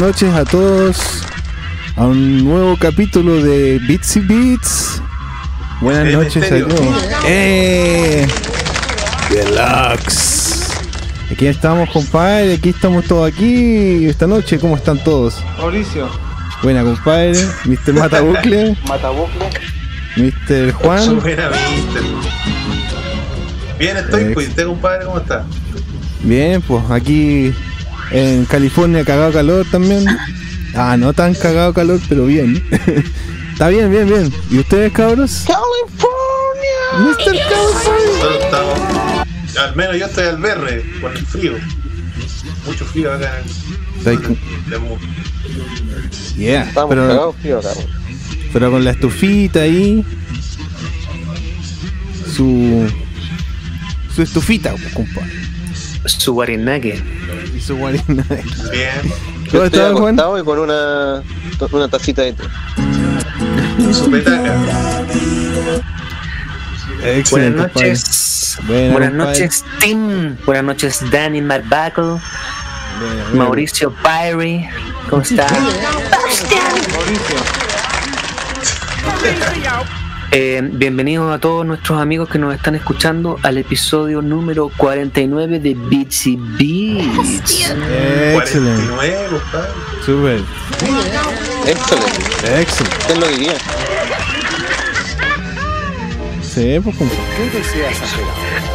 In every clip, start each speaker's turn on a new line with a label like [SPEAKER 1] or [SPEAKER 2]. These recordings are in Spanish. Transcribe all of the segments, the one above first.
[SPEAKER 1] Noches a todos. A un nuevo capítulo de Bitsy Beats. Buenas noches a todos. ¡Eh! Deluxe. Aquí estamos, compadre. Aquí estamos todos aquí. Esta noche, ¿cómo están todos?
[SPEAKER 2] Mauricio,
[SPEAKER 1] Buena, compadre. Mr. Matabucle.
[SPEAKER 2] Matabucle.
[SPEAKER 1] Mr. Juan.
[SPEAKER 3] Buena vista. Bien estoy, pues, ¿y usted, compadre, cómo está?
[SPEAKER 1] Bien, pues aquí en California cagado calor también. Ah, no tan cagado calor, pero bien. Está bien, bien, bien. ¿Y ustedes, cabros? California. Mr. California.
[SPEAKER 3] Al menos yo estoy al verde, con el frío. Mucho frío acá en el.
[SPEAKER 1] Yeah,
[SPEAKER 2] Estamos
[SPEAKER 1] pero,
[SPEAKER 2] cagados frío acá.
[SPEAKER 1] pero con la estufita ahí. Su. Su estufita, compadre.
[SPEAKER 4] Su guarinaque.
[SPEAKER 1] Y su guarina.
[SPEAKER 3] Bien.
[SPEAKER 1] ¿Cómo
[SPEAKER 2] Yo estoy
[SPEAKER 1] estás, Juan?
[SPEAKER 2] acostado y con una, una tacita de té.
[SPEAKER 3] Su petaca.
[SPEAKER 1] Excelente,
[SPEAKER 4] Buenas noches.
[SPEAKER 1] Buena,
[SPEAKER 4] Buenas
[SPEAKER 1] compadre.
[SPEAKER 4] noches, Tim. Buenas noches, Danny
[SPEAKER 1] buena.
[SPEAKER 4] Mauricio Pyrie. ¿Cómo está? Eh, bienvenidos a todos nuestros amigos que nos están escuchando al episodio número 49 de Beatsy Beats.
[SPEAKER 1] Excelente.
[SPEAKER 3] 49, compadre.
[SPEAKER 1] Super.
[SPEAKER 2] Excelente.
[SPEAKER 1] Excelente.
[SPEAKER 2] ¿Quién lo diría?
[SPEAKER 1] Sí, pues, compadre.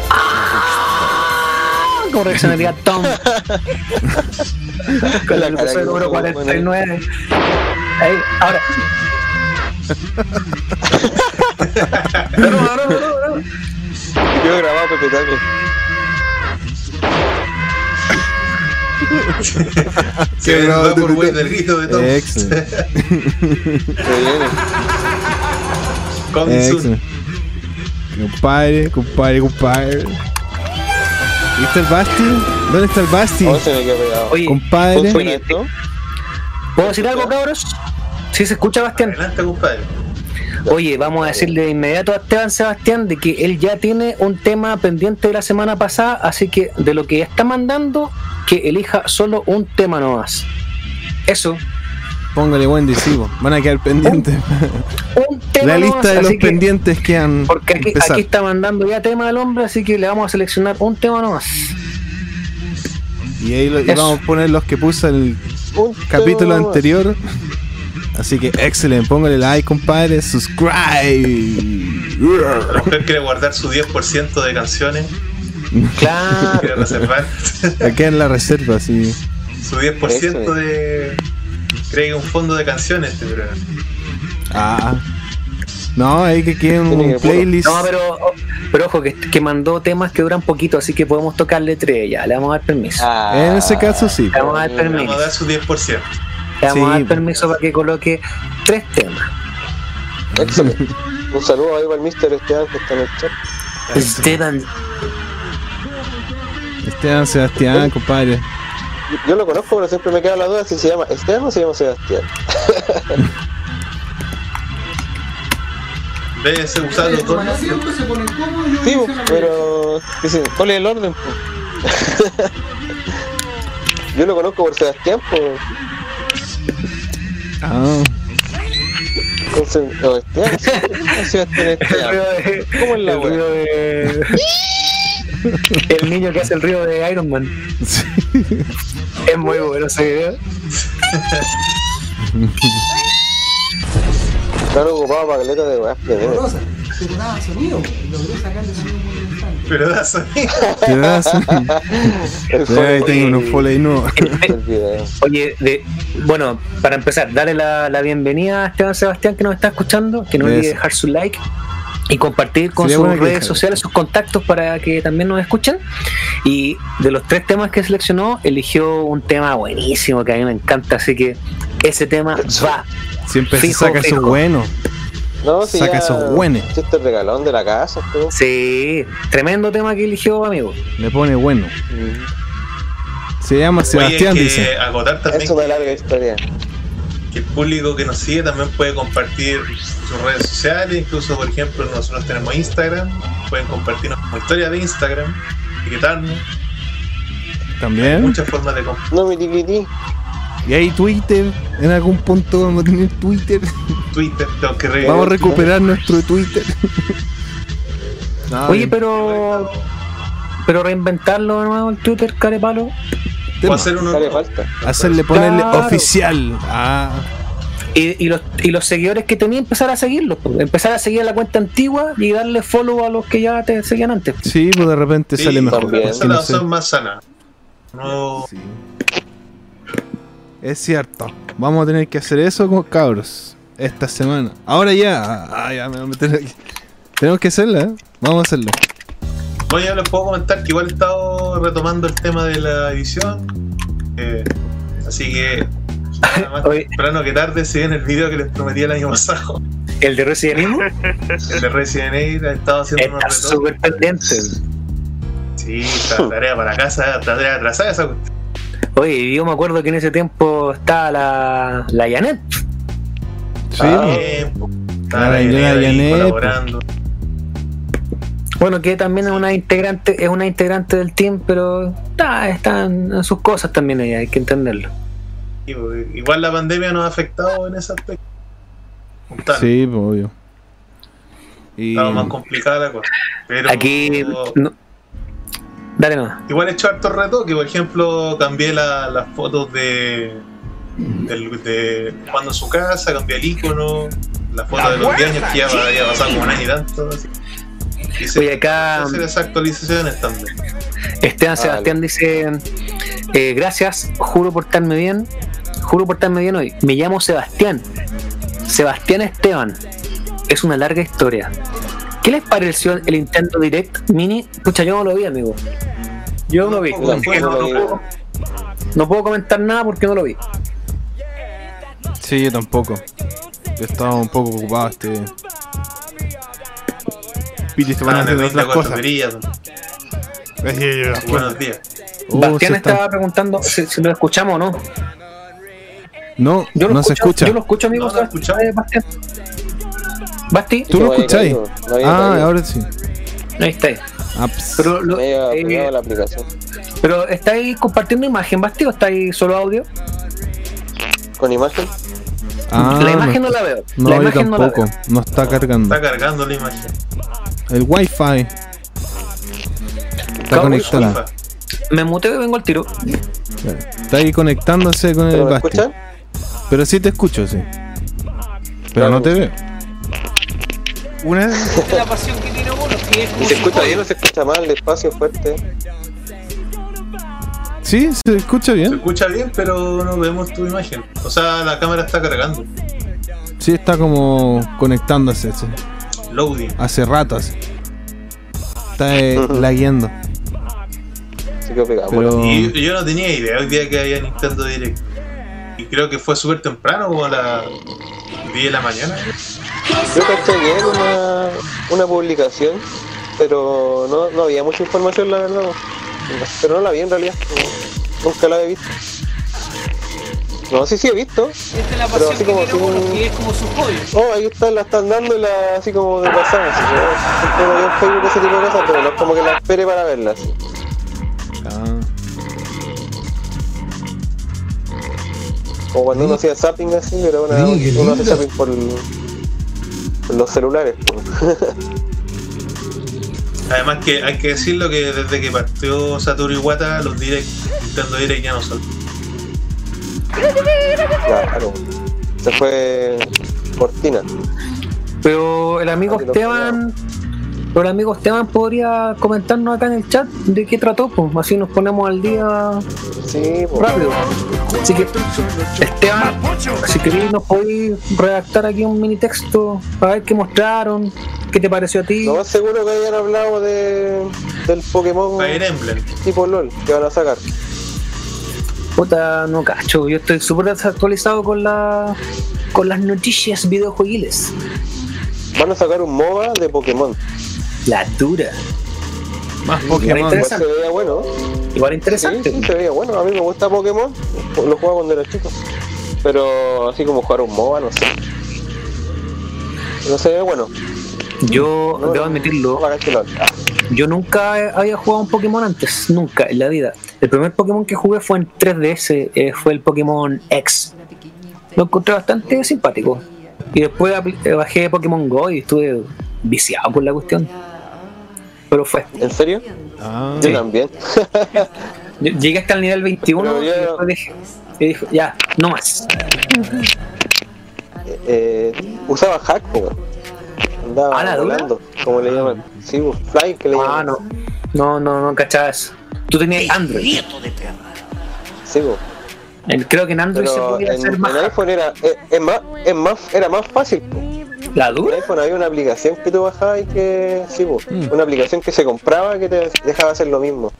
[SPEAKER 4] Ah, Como reaccionaría Tom con
[SPEAKER 2] La
[SPEAKER 4] el episodio número
[SPEAKER 2] puso,
[SPEAKER 4] 49. Ahí, ahora. No, no, no, no, no.
[SPEAKER 2] Yo he grabado Pepe Taco.
[SPEAKER 3] Se
[SPEAKER 1] te-
[SPEAKER 3] Vaporwave
[SPEAKER 1] te-
[SPEAKER 3] del grito de todo.
[SPEAKER 1] Excelente. Excelente. Compadre, compadre, compadre. ¿Viste el Basti? ¿Dónde está el Basti?
[SPEAKER 2] ¿Cómo se me quedó pegado?
[SPEAKER 4] Oye,
[SPEAKER 1] Compadre.
[SPEAKER 4] ¿puedo decir algo, cabros? ¿Sí se escucha, Bastián?
[SPEAKER 3] Adelante, compadre.
[SPEAKER 4] Oye, vamos a decirle de inmediato a Esteban Sebastián de que él ya tiene un tema pendiente de la semana pasada, así que de lo que ya está mandando, que elija solo un tema nomás. Eso,
[SPEAKER 1] Póngale buen disivo. Van a quedar pendientes.
[SPEAKER 4] un tema
[SPEAKER 1] La
[SPEAKER 4] nomás,
[SPEAKER 1] lista de los
[SPEAKER 4] que-
[SPEAKER 1] pendientes que han
[SPEAKER 4] Porque aquí, está mandando ya tema al hombre, así que le vamos a seleccionar un tema nomás.
[SPEAKER 1] Y ahí lo- y vamos a poner los que puso el
[SPEAKER 2] Un
[SPEAKER 1] capítulo anterior. Así que excelente. Póngale like, compadre. Subscribe.
[SPEAKER 3] La mujer quiere guardar su 10% de canciones,
[SPEAKER 4] Claro.
[SPEAKER 3] quiere reservar
[SPEAKER 1] Aquí en la reserva, sí.
[SPEAKER 3] su 10% de. Cree un fondo de canciones este programa.
[SPEAKER 1] Ah. No, hay que quieren
[SPEAKER 2] Tiene
[SPEAKER 1] un
[SPEAKER 2] que-
[SPEAKER 1] playlist.
[SPEAKER 4] No, pero, pero ojo, que, que mandó temas que duran poquito, así que podemos tocarle tres ya, le vamos a dar permiso.
[SPEAKER 2] Ah,
[SPEAKER 1] En ese caso, sí.
[SPEAKER 4] Le vamos a dar
[SPEAKER 3] Le
[SPEAKER 4] permiso.
[SPEAKER 3] Vamos a dar su 10%.
[SPEAKER 4] Le vamos a dar permiso para que coloque tres temas.
[SPEAKER 2] Excelente. Un saludo ahí para el Mr. Esteban que está en el chat.
[SPEAKER 4] Esteban,
[SPEAKER 1] Esteban Sebastián, compadre.
[SPEAKER 2] Yo- Yo lo conozco, pero siempre me queda la duda si se llama Esteban o se llama Sebastián.
[SPEAKER 3] Usado los dos.
[SPEAKER 2] Sí, pues, pero. Dicen, ¿cuál es el orden? pues? Yo lo conozco por Sebastián, pues.
[SPEAKER 1] Ah.
[SPEAKER 2] Entonces, o Esteban, sí, Sebastián
[SPEAKER 4] el río
[SPEAKER 2] Esteban.
[SPEAKER 4] de,
[SPEAKER 2] ¿Cómo es la
[SPEAKER 4] el río de el niño que hace el río de Iron Man.
[SPEAKER 1] Sí.
[SPEAKER 4] Es muy bueno ese video.
[SPEAKER 2] Están ocupados para caleta de weas.
[SPEAKER 5] Pero daba sonido, logré sacarle sonido muy interesante.
[SPEAKER 3] Pero da sonido.
[SPEAKER 1] ¿Qué das?
[SPEAKER 2] El
[SPEAKER 1] Ahí tengo unos foley nuevos.
[SPEAKER 4] Oye, de, bueno, para empezar, darle la, la bienvenida a Esteban Sebastián que nos está escuchando, que no olvide
[SPEAKER 1] Eso.
[SPEAKER 4] dejar su like y compartir con
[SPEAKER 1] Sería
[SPEAKER 4] sus
[SPEAKER 1] bueno
[SPEAKER 4] redes sociales, sus contactos para que también nos escuchen. Y de los tres temas que seleccionó, eligió un tema buenísimo que a mí me encanta, así que ese tema va.
[SPEAKER 1] Siempre se
[SPEAKER 4] Fijo,
[SPEAKER 1] saca esos
[SPEAKER 4] fijo.
[SPEAKER 1] buenos.
[SPEAKER 2] No, si
[SPEAKER 1] Saca
[SPEAKER 2] ya-
[SPEAKER 1] esos buenos.
[SPEAKER 2] Este regalón de la casa, pero.
[SPEAKER 4] Sí, tremendo tema que eligió, amigo.
[SPEAKER 1] Le pone bueno.
[SPEAKER 2] Mm.
[SPEAKER 1] Se llama Sebastián,
[SPEAKER 3] Oye, hay que
[SPEAKER 1] dice.
[SPEAKER 3] acotar también
[SPEAKER 2] Es una larga historia.
[SPEAKER 3] que el público que nos sigue también puede compartir sus redes sociales, incluso por ejemplo nosotros tenemos Instagram, pueden compartirnos como historia de Instagram, etiquetarnos
[SPEAKER 1] También.
[SPEAKER 3] Muchas formas de comprar
[SPEAKER 2] No me tiquití.
[SPEAKER 1] Y hay Twitter. En algún punto vamos a tener Twitter.
[SPEAKER 3] Twitter, tengo que re-
[SPEAKER 1] Vamos a recuperar nuestro Twitter. No,
[SPEAKER 4] Oye, pero. Pero reinventarlo de nuevo el Twitter, carepalo.
[SPEAKER 3] Puedo hacer uno
[SPEAKER 2] falta.
[SPEAKER 1] Hacerle ponerle
[SPEAKER 4] Claro.
[SPEAKER 1] oficial. Ah,
[SPEAKER 4] Y, y los, y los seguidores que tenía, empezar a seguirlos. pues. Empezar a seguir la cuenta antigua y darle follow a los que ya te seguían antes.
[SPEAKER 1] sí, pues de repente
[SPEAKER 3] Sí,
[SPEAKER 1] sale mejor.
[SPEAKER 3] es
[SPEAKER 1] no
[SPEAKER 3] opción más sana. No,
[SPEAKER 1] Sí. Es cierto. Vamos a tener que hacer eso con cabros. Esta semana. Ahora ya. Ah, ya me voy a meter aquí. Tenemos que hacerla, ¿eh? Vamos a hacerla.
[SPEAKER 3] Bueno, yo les puedo comentar que igual he estado retomando el tema de la edición. eh, así que nada más temprano que tarde se viene el video que les prometí el año pasado.
[SPEAKER 4] El de Resident Evil
[SPEAKER 3] El de Resident Evil ha estado haciendo unos retoques.
[SPEAKER 4] súper pendiente.
[SPEAKER 3] Sí, está tarea para casa, está tarea atrasada esa cuestión.
[SPEAKER 4] Oye, yo me acuerdo que en ese tiempo estaba la, la Janet.
[SPEAKER 1] Sí,
[SPEAKER 2] Ah.
[SPEAKER 3] Bien, po. Está
[SPEAKER 1] La
[SPEAKER 3] la Janet.
[SPEAKER 4] Bueno, que también es una integrante, es una integrante del team, pero está, está en sus cosas también ella, hay que entenderlo.
[SPEAKER 3] Igual la pandemia nos ha afectado en ese aspecto. Juntando.
[SPEAKER 1] Sí, pues obvio. Y
[SPEAKER 3] Estaba más complicada la cosa. Pero
[SPEAKER 4] Aquí no. Dale no.
[SPEAKER 3] igual he hecho hartos retoques. Por ejemplo, cambié la- las fotos de, del- de cuando en su casa, cambié el icono, la foto de los años que ya había pasado como un año y tanto. así. Hice
[SPEAKER 4] Oye, acá-
[SPEAKER 3] hacer esas actualizaciones también.
[SPEAKER 4] Esteban
[SPEAKER 2] Ah,
[SPEAKER 4] Sebastián dice, eh, gracias, juro portarme bien, juro portarme bien hoy. Me llamo Sebastián, Sebastián Esteban. Es una larga historia. ¿Qué les pareció el Nintendo Direct Mini? Pucha, yo no lo vi, amigo. Yo no lo vi. No,
[SPEAKER 2] vi.
[SPEAKER 4] puedo, no puedo comentar nada porque no lo vi.
[SPEAKER 1] Sí, yo tampoco. Yo estaba un poco ocupado este. Pili se van a
[SPEAKER 3] Ah,
[SPEAKER 1] hacer otras cosas.
[SPEAKER 3] Buenos días.
[SPEAKER 1] Oh,
[SPEAKER 4] Bastián
[SPEAKER 1] está-
[SPEAKER 4] estaba preguntando si, si lo escuchamos o no.
[SPEAKER 1] No,
[SPEAKER 4] Yo lo
[SPEAKER 1] no se escucha.
[SPEAKER 4] Yo lo escucho, amigo.
[SPEAKER 3] No, no
[SPEAKER 4] eh, Bastián. Basti,
[SPEAKER 1] ¿Tú lo escucháis? Ah, ahora sí.
[SPEAKER 4] ahí está.
[SPEAKER 1] Ah, ps.
[SPEAKER 4] Pero, lo- eh,
[SPEAKER 2] la aplicación.
[SPEAKER 4] pero ¿estáis compartiendo imagen, Basti, o estáis solo audio?
[SPEAKER 2] Con imagen.
[SPEAKER 1] Ah,
[SPEAKER 4] la imagen no, la veo.
[SPEAKER 1] No,
[SPEAKER 4] la
[SPEAKER 1] yo
[SPEAKER 4] imagen no la
[SPEAKER 1] tampoco.
[SPEAKER 4] veo.
[SPEAKER 1] No, está cargando.
[SPEAKER 3] Está cargando la imagen.
[SPEAKER 1] El wifi. Está.
[SPEAKER 3] FIFA.
[SPEAKER 4] Me muteo y vengo al tiro.
[SPEAKER 1] Está ahí conectándose con el
[SPEAKER 2] ¿Pero me
[SPEAKER 1] Basti.
[SPEAKER 2] escuchan?
[SPEAKER 1] Pero sí te escucho, sí. Pero no te veo. Una
[SPEAKER 5] la pasión que tiene uno, que es
[SPEAKER 2] ¿Y
[SPEAKER 5] como
[SPEAKER 2] se escucha bien o se escucha mal, despacio, fuerte?
[SPEAKER 1] Sí, se escucha
[SPEAKER 3] Se
[SPEAKER 1] bien.
[SPEAKER 3] escucha bien, pero no vemos tu imagen. O sea, la cámara está cargando.
[SPEAKER 1] Sí, está como conectándose sí.
[SPEAKER 3] Loading.
[SPEAKER 1] hace rato así. Está eh, lagueando.
[SPEAKER 2] Se quedó pegado.
[SPEAKER 1] Pero-
[SPEAKER 2] Bueno,
[SPEAKER 3] Y yo, yo no tenía idea hoy día que había Nintendo Direct. Y creo que fue súper temprano, como a las 10 de la mañana.
[SPEAKER 2] Yo caché bien una, una publicación, pero no, no había mucha información, la verdad. Pero no la vi en realidad. nunca la he visto. No, sí, sí he visto.
[SPEAKER 5] Esta es la
[SPEAKER 2] Pero
[SPEAKER 5] pasión
[SPEAKER 2] así
[SPEAKER 5] que
[SPEAKER 2] como
[SPEAKER 5] tiene uno, que es como su hobby.
[SPEAKER 2] Oh, ahí está, la están dando y la, así como de pasada. Así, ¿no? Siempre no en Facebook ese tipo de cosas, pero no es como que la espere para verlas.
[SPEAKER 1] Ah,
[SPEAKER 2] Como cuando uno hacía zapping así, pero ahora uno hace zapping por, por los celulares.
[SPEAKER 3] Además que hay que decirlo que desde que partió Satoru Iwata, los Direct, Nintendo Direct ya no son.
[SPEAKER 2] Claro. Se fue cortina.
[SPEAKER 4] Pero el amigo Esteban. Pero el amigo Esteban podría comentarnos acá en el chat de qué trató, pues así nos ponemos al día
[SPEAKER 2] Sí,
[SPEAKER 4] rápido. Así que, Esteban, si queréis, nos podéis redactar aquí un mini texto para ver qué mostraron, qué te pareció a ti.
[SPEAKER 2] Lo más seguro que hayan hablado de, del Pokémon
[SPEAKER 3] Fire Emblem.
[SPEAKER 2] tipo LOL que van a sacar.
[SPEAKER 4] Puta, no cacho, yo estoy súper desactualizado con la con las noticias videojueguiles.
[SPEAKER 2] Van a sacar un MOBA de Pokémon.
[SPEAKER 4] La dura.
[SPEAKER 1] más
[SPEAKER 4] Igual
[SPEAKER 1] Pokémon.
[SPEAKER 2] Igual
[SPEAKER 4] interesante.
[SPEAKER 2] se veía bueno.
[SPEAKER 4] Igual
[SPEAKER 2] Sí,
[SPEAKER 4] interesante.
[SPEAKER 2] sí, se veía bueno. A mí me gusta Pokémon. Lo jugaba cuando era chico. Pero así como jugar un MOBA, no sé. No se ve bueno.
[SPEAKER 4] Yo
[SPEAKER 2] No,
[SPEAKER 4] debo admitirlo,
[SPEAKER 2] no,
[SPEAKER 4] yo nunca había jugado un Pokémon antes, nunca en la vida. El primer Pokémon que jugué fue en 3DS, eh, fue el Pokémon X. Lo encontré bastante simpático. Y después eh, bajé Pokémon Go y estuve viciado por la cuestión. Pero fue.
[SPEAKER 2] ¿En serio?
[SPEAKER 1] Ah,
[SPEAKER 2] Yo
[SPEAKER 4] Sí.
[SPEAKER 2] también.
[SPEAKER 4] Yo Llegué hasta el nivel 21
[SPEAKER 2] Pero
[SPEAKER 4] y
[SPEAKER 2] yo-
[SPEAKER 4] después dije, y dije, ya, no más.
[SPEAKER 2] Eh, usaba hack, po. Andaba
[SPEAKER 4] ¿Ah, la dura?
[SPEAKER 2] volando, como le llaman. Sí, fly, que le llaman.
[SPEAKER 4] Ah, no. No, no, no cachaba eso. Tú tenías Android.
[SPEAKER 2] Sí.
[SPEAKER 4] En- Creo que en Android se
[SPEAKER 2] Pero
[SPEAKER 4] podía
[SPEAKER 2] en,
[SPEAKER 4] hacer
[SPEAKER 2] en
[SPEAKER 4] más.
[SPEAKER 2] iPhone era, eh, es más, es más, era más fácil. po.
[SPEAKER 4] ¿La dura?
[SPEAKER 2] iPhone había una aplicación que tú bajabas y que, sí, po,
[SPEAKER 1] Mm.
[SPEAKER 2] una aplicación que se compraba que te dejaba hacer lo mismo.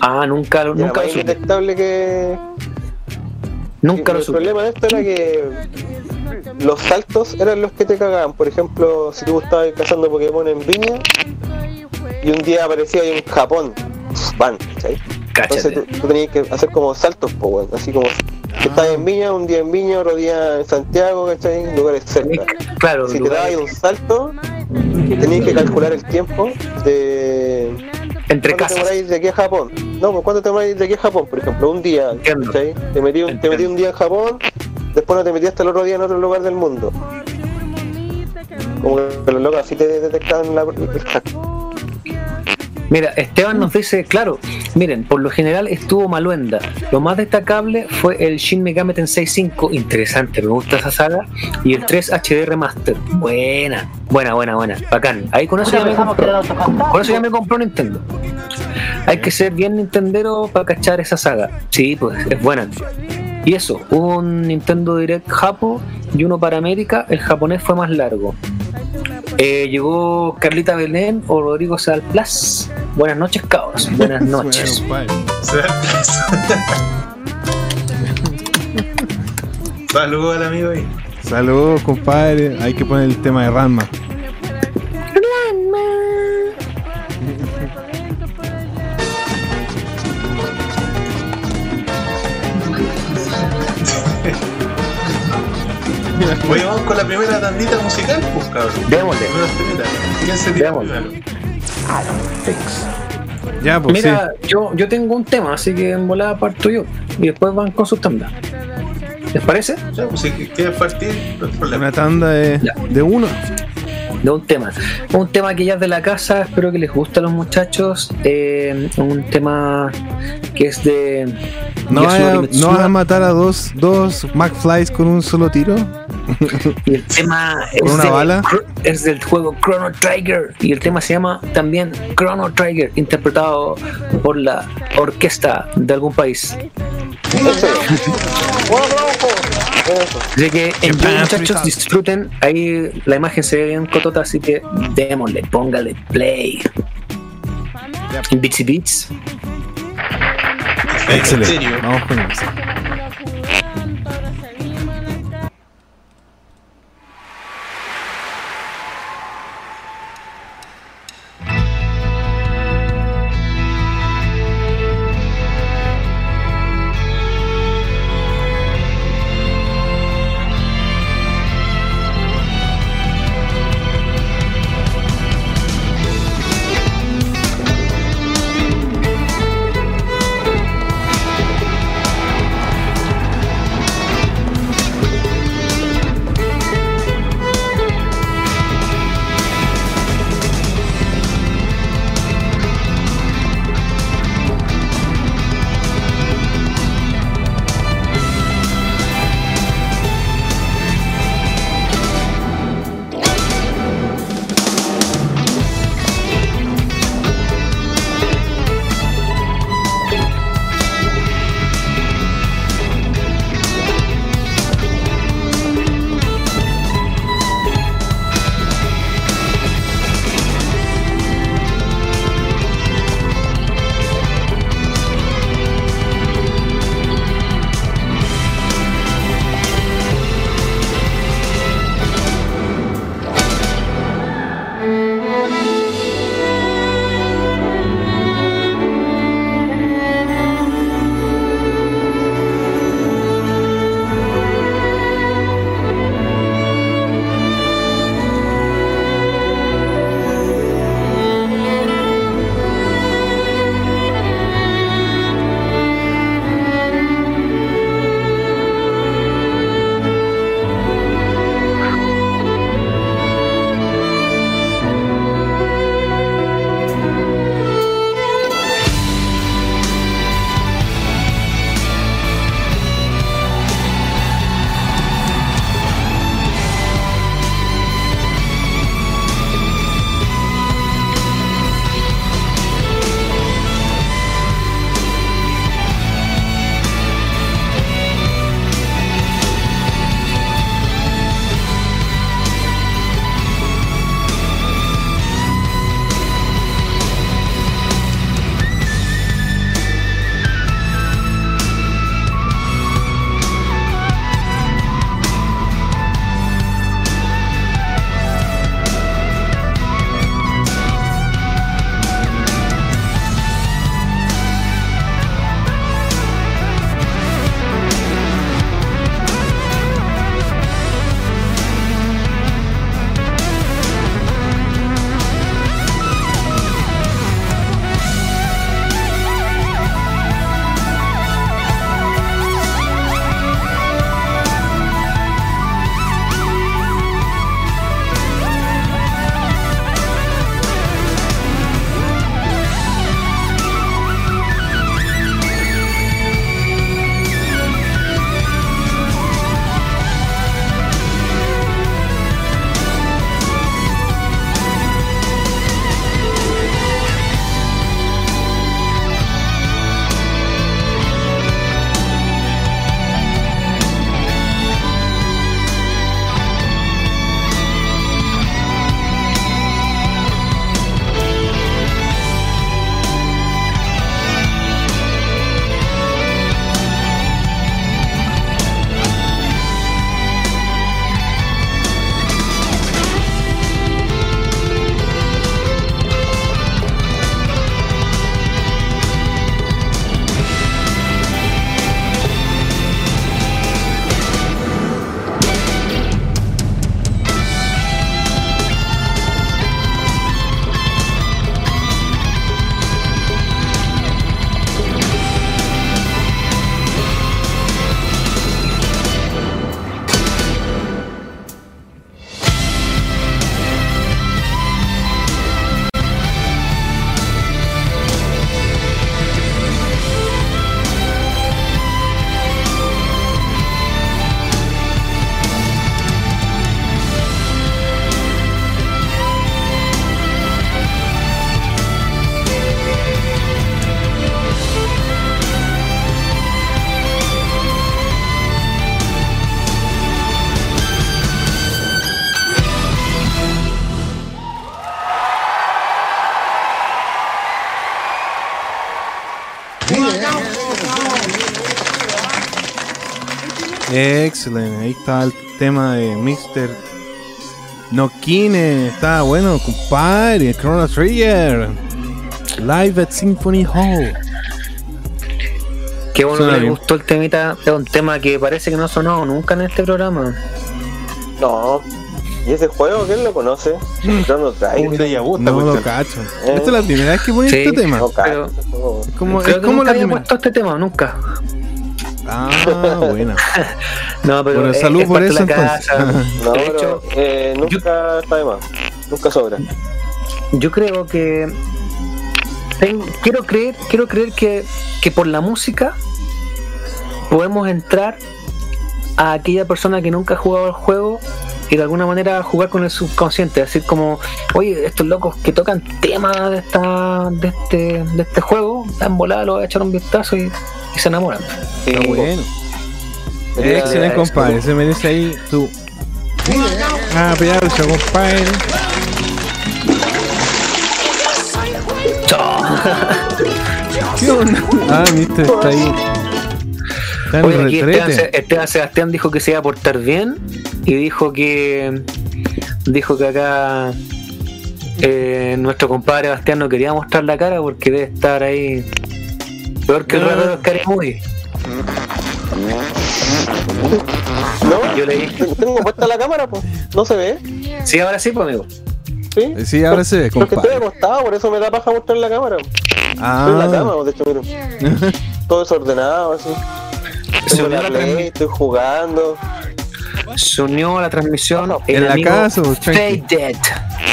[SPEAKER 4] Ah, nunca, lo-
[SPEAKER 2] Y
[SPEAKER 4] nunca lo
[SPEAKER 2] indetectable que...
[SPEAKER 4] Nunca lo
[SPEAKER 2] el
[SPEAKER 4] supe.
[SPEAKER 2] problema de esto era que los saltos eran los que te cagaban. Por ejemplo, si tú estabas cazando Pokémon en Viña y un día aparecía ahí en Japón, van. Entonces tú, tú tenías que hacer como saltos, po, weón. así como estás en Viña, un día en Viña, otro día en Santiago, ¿cachai? Lugares cerca.
[SPEAKER 4] Claro,
[SPEAKER 2] Si te
[SPEAKER 4] lugares-
[SPEAKER 2] ahí un salto, tenías que calcular el tiempo de
[SPEAKER 4] entre
[SPEAKER 2] ¿Cuánto te
[SPEAKER 4] casas.
[SPEAKER 2] demoráis de aquí a Japón? No, pues ¿cuánto te demoráis de aquí a Japón? Por ejemplo, un día. ¿cachai? Te metí, un- te metí un día en Japón, después no te metí hasta el otro día en otro lugar del mundo. Como que los locos así te detectaban la.
[SPEAKER 4] Mira, Esteban nos dice, claro, miren, por lo general estuvo Maluenda. Lo más destacable fue el Shin Megami Tensei 5, interesante, me gusta esa saga, y el 3 HD Remaster. Buena, buena, buena, buena, bacán. Ahí con eso ya me compró, con eso ya me compró Nintendo. Hay que ser bien Nintendero para cachar esa saga. Sí, pues es buena. Y eso, hubo un Nintendo Direct Japo y uno para América, el japonés fue más largo. Eh, llegó Carlita Belén o Rodrigo Sal Plus. Buenas noches, cabros. Buenas noches.
[SPEAKER 3] Saludos al amigo ahí.
[SPEAKER 1] Saludos, compadre. Hay que poner el tema de Ranma.
[SPEAKER 3] Oye, vamos con la primera tandita musical, pues cabrón.
[SPEAKER 4] Démosle.
[SPEAKER 3] ¿Quién se tira
[SPEAKER 4] Démosle.
[SPEAKER 1] Ya, pues
[SPEAKER 4] Mira, yo, yo tengo un tema, así que en volada parto yo. Y después van con sus tandas. ¿Les parece?
[SPEAKER 3] Ya, pues si quieres partir, no hay
[SPEAKER 1] sí.
[SPEAKER 3] problema.
[SPEAKER 1] Una tanda de,
[SPEAKER 4] Ya.
[SPEAKER 1] de uno.
[SPEAKER 4] De un tema. Un tema que ya es de la casa, espero que les guste a los muchachos. Eh, un tema que es de.
[SPEAKER 1] No,
[SPEAKER 4] Kimetsuba.
[SPEAKER 1] no vas a matar a dos, dos McFlys con un solo tiro.
[SPEAKER 4] Y el tema
[SPEAKER 1] ¿Con
[SPEAKER 4] es,
[SPEAKER 1] una
[SPEAKER 4] de-
[SPEAKER 1] bala?
[SPEAKER 4] es del juego Chrono Trigger. Y el tema se llama también Chrono Trigger, interpretado por la orquesta de algún país. Así que enjoy, muchachos,
[SPEAKER 1] 3000.
[SPEAKER 4] disfruten. Ahí la imagen se ve bien cotota, así que démosle, póngale play. Bitsy Beats.
[SPEAKER 3] ¿En
[SPEAKER 1] Excelente. Vamos con eso. Excelente, ahí está el tema de Mr. Nokine. Está bueno, compadre. Chrono Trigger. Live at Symphony Hall.
[SPEAKER 4] Qué bueno que le gustó el temita. Es un tema que parece que no ha sonado nunca en este programa.
[SPEAKER 2] No. ¿Y ese juego quién lo conoce? Chrono Trigger.
[SPEAKER 3] Un
[SPEAKER 1] No lo cacho.
[SPEAKER 2] Eh.
[SPEAKER 1] Esta es la primera vez que pone
[SPEAKER 4] Sí.
[SPEAKER 1] este tema. Es como, es como la
[SPEAKER 4] había
[SPEAKER 1] primera.
[SPEAKER 4] puesto este tema, nunca.
[SPEAKER 1] Ah, buena.
[SPEAKER 4] No, pero
[SPEAKER 1] Bueno,
[SPEAKER 4] es-
[SPEAKER 1] salud
[SPEAKER 4] es
[SPEAKER 1] por
[SPEAKER 4] parte de
[SPEAKER 1] eso,
[SPEAKER 4] la
[SPEAKER 1] entonces.
[SPEAKER 4] casa.
[SPEAKER 2] No,
[SPEAKER 4] De
[SPEAKER 2] pero
[SPEAKER 4] hecho,
[SPEAKER 2] eh, nunca está de más. Nunca sobra.
[SPEAKER 4] yo creo que quiero creer, quiero creer que, que por la música podemos entrar a aquella persona que nunca ha jugado el juego y de alguna manera jugar con el subconsciente, decir como, oye, estos locos que tocan temas de esta, de este, de este juego, dan volada, lo voy a echar un vistazo y, y se enamoran.
[SPEAKER 2] Sí,
[SPEAKER 1] Está bueno. Excelente, compadre. Se merece ahí tu. Ah, aplauso, compadre. ¿Qué onda? Ah, viste, está ahí. Está en
[SPEAKER 4] Oye, aquí Esteban, Sebastián dijo que se iba a portar bien y dijo que dijo que acá eh, nuestro compadre Bastián no quería mostrar la cara porque debe estar ahí peor que el
[SPEAKER 1] No.
[SPEAKER 4] rapero Scary Movie.
[SPEAKER 2] No,
[SPEAKER 4] Yo le dije,
[SPEAKER 2] tengo puesta la cámara, pues. No se ve.
[SPEAKER 4] sí, ahora sí, pues amigo.
[SPEAKER 2] ¿Sí?
[SPEAKER 1] Sí, ahora se ve,
[SPEAKER 2] Porque estoy acostado, por eso me da paja mostrar la cámara. Estoy en la cama,
[SPEAKER 1] Ah,
[SPEAKER 2] de hecho, miren. Todo desordenado, así.
[SPEAKER 4] Se unió,
[SPEAKER 2] la
[SPEAKER 4] a la
[SPEAKER 2] Play, estoy jugando.
[SPEAKER 4] se unió a la transmisión el
[SPEAKER 1] En la casa,
[SPEAKER 4] Stay. Dead.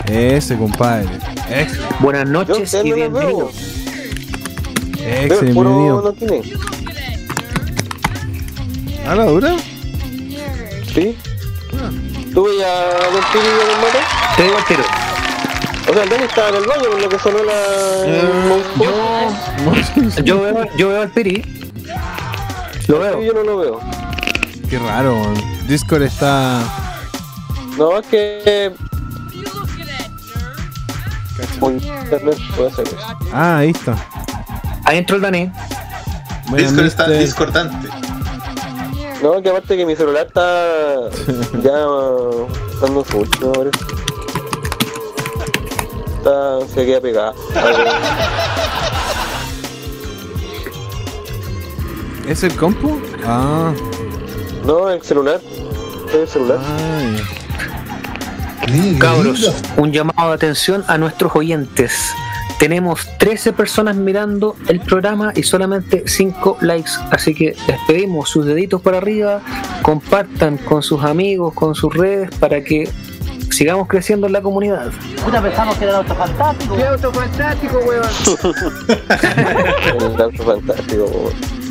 [SPEAKER 1] ese, compadre. Ex,
[SPEAKER 4] Buenas noches y
[SPEAKER 2] no. Veo
[SPEAKER 1] ex, bienvenido.
[SPEAKER 2] no tiene.
[SPEAKER 1] ¿A la dura?
[SPEAKER 2] ¿Sí? ¿Tú veías a?
[SPEAKER 4] Te digo el tiro.
[SPEAKER 2] O sea, el Dani estaba en el baño con lo que sonó la...
[SPEAKER 4] Yo, yo veo, yo veo al Piri. Lo veo.
[SPEAKER 2] Sí, yo no lo veo.
[SPEAKER 1] Qué raro. Discord está.
[SPEAKER 2] No, es que... Por internet puede ser eso.
[SPEAKER 1] Ah, ahí está.
[SPEAKER 4] Ahí entró el Dani.
[SPEAKER 1] Bueno,
[SPEAKER 3] Discord está discordante.
[SPEAKER 2] No, que aparte que mi celular está ya dando su último ahora. Está, se queda pegado.
[SPEAKER 1] ¿Es el compu? Ah,
[SPEAKER 2] No, el celular. Es el celular.
[SPEAKER 1] ay.
[SPEAKER 4] Cabros, un llamado de atención a nuestros oyentes. Tenemos 13 personas mirando el programa y solamente 5 likes. Así que les pedimos sus deditos para arriba, compartan con sus amigos, con sus redes, para que sigamos creciendo en la comunidad.
[SPEAKER 2] El auto fantástico. po.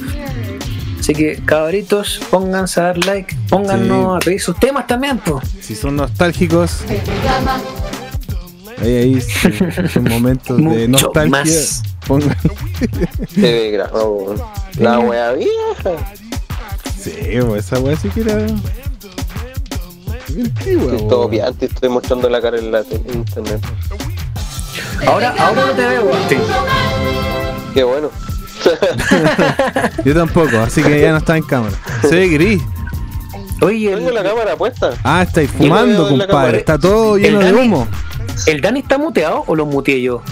[SPEAKER 4] Así que cabritos, pónganse a dar like, pónganos a pedir sus temas también, pues.
[SPEAKER 1] Si son nostálgicos. Ahí, ahí, sí, son momentos de
[SPEAKER 4] Mucho
[SPEAKER 1] nostalgia.
[SPEAKER 4] más.
[SPEAKER 1] Pongan.
[SPEAKER 2] Se ve grabado. po. La wea vieja.
[SPEAKER 1] Sí, esa weá sí que era. Qué antigua,
[SPEAKER 2] Estoy todo
[SPEAKER 1] weón.
[SPEAKER 2] piante, estoy mostrando la cara en la en internet.
[SPEAKER 4] Ahora, ahora no te veo, Agustín.
[SPEAKER 2] Qué bueno.
[SPEAKER 1] Yo tampoco, así que ya no está en cámara. Se ve gris.
[SPEAKER 4] Oye,
[SPEAKER 2] Tengo la cámara puesta.
[SPEAKER 1] Ah, estáis fumando, compadre. Está todo lleno de humo.
[SPEAKER 4] ¿el Dani está muteado o lo muteé yo?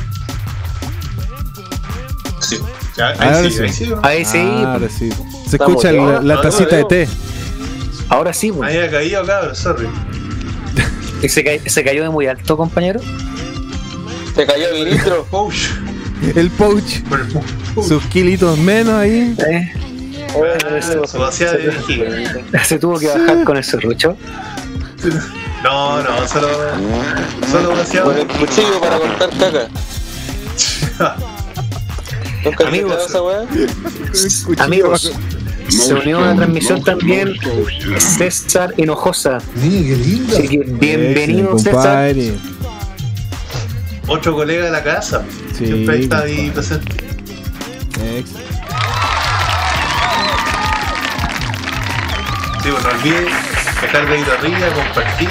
[SPEAKER 3] Sí. Ya, ahí sí,
[SPEAKER 1] sí.
[SPEAKER 3] ahí sí. ¿no?
[SPEAKER 4] Ahí sí,
[SPEAKER 1] Ah, ahora sí. Se
[SPEAKER 2] Está
[SPEAKER 1] escucha la, tacita de té.
[SPEAKER 4] ahora sí, pues.
[SPEAKER 3] Ahí ha caído, cabrón, sorry.
[SPEAKER 4] ¿Y se, ca- se cayó de muy alto, compañero?
[SPEAKER 2] Se cayó el litro.
[SPEAKER 1] El pouch.
[SPEAKER 3] Por el pu-
[SPEAKER 1] Sus kilitos menos ahí.
[SPEAKER 4] Eh,
[SPEAKER 3] Ah, de vejiga.
[SPEAKER 4] se tuvo que bajar con el serrucho.
[SPEAKER 3] No, no, solo. Solo vaciado.
[SPEAKER 2] Con el cuchillo para cortar caca. ¿Nunca has
[SPEAKER 4] Amigos.
[SPEAKER 2] escuchado esa weá?
[SPEAKER 4] Amigos, se unió a la transmisión también César Hinojosa. Así que bienvenido,
[SPEAKER 1] Excelente,
[SPEAKER 4] César.
[SPEAKER 1] compadre.
[SPEAKER 3] Otro colega de la casa.
[SPEAKER 1] Sí,
[SPEAKER 3] Siempre está ahí
[SPEAKER 1] compadre.
[SPEAKER 3] presente.
[SPEAKER 1] Ex-
[SPEAKER 3] Sí, bueno, no olviden dejar dedito arriba, compartir.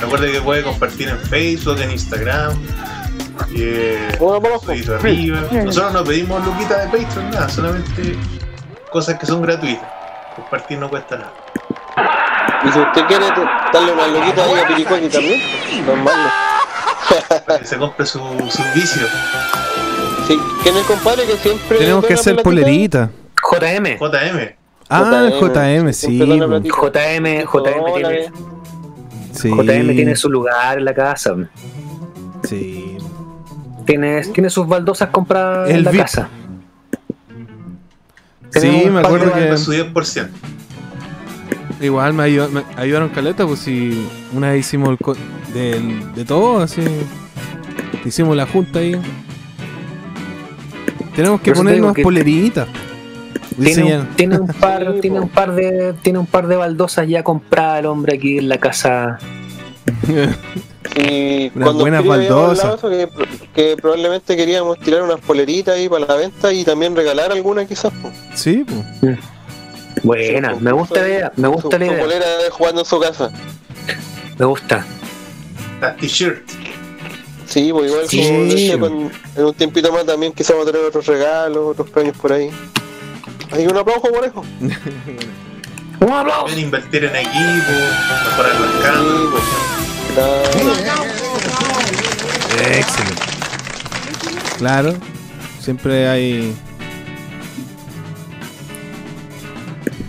[SPEAKER 3] Recuerde que puede compartir en Facebook, en Instagram. Y,
[SPEAKER 2] Bueno, vamos.
[SPEAKER 3] dedito arriba. Nosotros no pedimos luquita de Patreon, nada, solamente cosas que son gratuitas. Compartir no cuesta nada.
[SPEAKER 2] Y si usted quiere darle una loquita ahí a Piricuaki también, normal.
[SPEAKER 3] Para que se compre su, su vicio.
[SPEAKER 2] Sí, ¿quién es el compadre que siempre.
[SPEAKER 1] Tenemos que hacer polerita.
[SPEAKER 4] JM.
[SPEAKER 3] JM.
[SPEAKER 1] Ah, JM, sí.
[SPEAKER 4] JM, JM tiene.
[SPEAKER 1] Sí.
[SPEAKER 4] JM tiene su lugar en la casa.
[SPEAKER 1] Sí.
[SPEAKER 4] Tiene, tiene sus baldosas compradas
[SPEAKER 1] El
[SPEAKER 4] en la
[SPEAKER 1] VIP.
[SPEAKER 4] casa.
[SPEAKER 1] Sí, me acuerdo que
[SPEAKER 3] Su 10%.
[SPEAKER 1] igual me, ayud- me ayudaron caleta, pues si una vez hicimos el co- del- de todo, así. Hicimos la junta ahí. Tenemos que ponernos
[SPEAKER 4] que-
[SPEAKER 1] poleritas.
[SPEAKER 4] Tiene un, tiene un par,
[SPEAKER 2] Sí,
[SPEAKER 4] tiene un par de, tiene un par de baldosas ya compradas el hombre aquí en la casa.
[SPEAKER 2] Y
[SPEAKER 1] Unas buenas baldosas.
[SPEAKER 2] que, que probablemente queríamos tirar unas poleritas ahí para la venta y también regalar alguna quizás. po.
[SPEAKER 1] Sí, pues.
[SPEAKER 4] Buena, me gusta la idea, me
[SPEAKER 2] Su,
[SPEAKER 4] gusta la
[SPEAKER 2] su
[SPEAKER 4] idea,
[SPEAKER 2] polera jugando en su casa.
[SPEAKER 4] me gusta.
[SPEAKER 3] Las t-shirts.
[SPEAKER 2] Sí, pues igual
[SPEAKER 4] Sí.
[SPEAKER 2] como decía, con- en un tiempito más también quizás vamos a tener otros regalos, otros premios por ahí. Que un aplauso por eso.
[SPEAKER 4] Un aplauso.
[SPEAKER 3] Pueden invertir en equipo, mejorar las camas.
[SPEAKER 2] pues. Claro.
[SPEAKER 1] Excelente. Claro, siempre hay.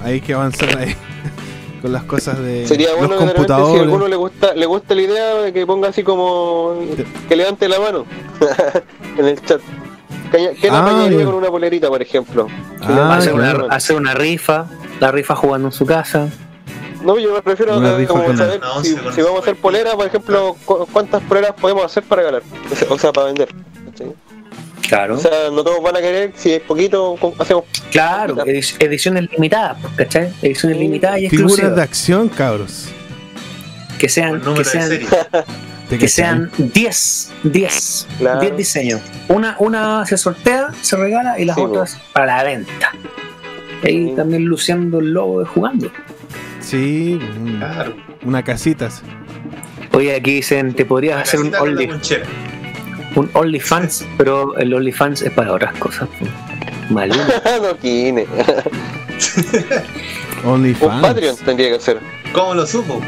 [SPEAKER 1] Hay que avanzar ahí con las cosas de
[SPEAKER 2] Sería
[SPEAKER 1] los
[SPEAKER 2] bueno que de repente si a
[SPEAKER 1] computadores.
[SPEAKER 2] alguno le gusta, le gusta la idea de que ponga así como que levante la mano en el chat. ¿Qué la
[SPEAKER 1] Ah,
[SPEAKER 2] con una polerita, por ejemplo?
[SPEAKER 1] Ah,
[SPEAKER 2] levante
[SPEAKER 4] hacer,
[SPEAKER 1] claro.
[SPEAKER 4] una, hacer una rifa, la rifa jugando en su casa.
[SPEAKER 2] No, yo me refiero
[SPEAKER 1] Una
[SPEAKER 2] a saber
[SPEAKER 3] No,
[SPEAKER 2] si, si vamos a hacer polera, por ejemplo, cu- cuántas poleras podemos hacer para regalar, o sea, para vender.
[SPEAKER 4] Claro.
[SPEAKER 2] O sea, no todos van a querer, si es poquito, hacemos.
[SPEAKER 4] Claro, edi- ediciones limitadas, pues, ¿cachai? Ediciones
[SPEAKER 2] Sí.
[SPEAKER 4] limitadas y
[SPEAKER 1] Figuras de
[SPEAKER 4] exclusivas.
[SPEAKER 1] acción, cabros.
[SPEAKER 4] Que sean, que sean,
[SPEAKER 3] serie.
[SPEAKER 1] ¿Te
[SPEAKER 4] que sean 10, 10,
[SPEAKER 2] Claro.
[SPEAKER 4] 10 diseños. Una, una se sortea, se regala y las
[SPEAKER 2] Sí,
[SPEAKER 4] otras para la venta. Y ahí
[SPEAKER 2] Sí.
[SPEAKER 4] también luciendo el logo de jugando.
[SPEAKER 1] Sí, un-
[SPEAKER 3] Claro.
[SPEAKER 1] una casita. así.
[SPEAKER 4] Oye, aquí dicen, te podrías hacer un Only. Un OnlyFans, pero el OnlyFans es para otras cosas. pues. Maluma.
[SPEAKER 2] no tiene. Un
[SPEAKER 1] OnlyFans.
[SPEAKER 2] Patreon tendría que ser.
[SPEAKER 3] ¿Cómo lo supo?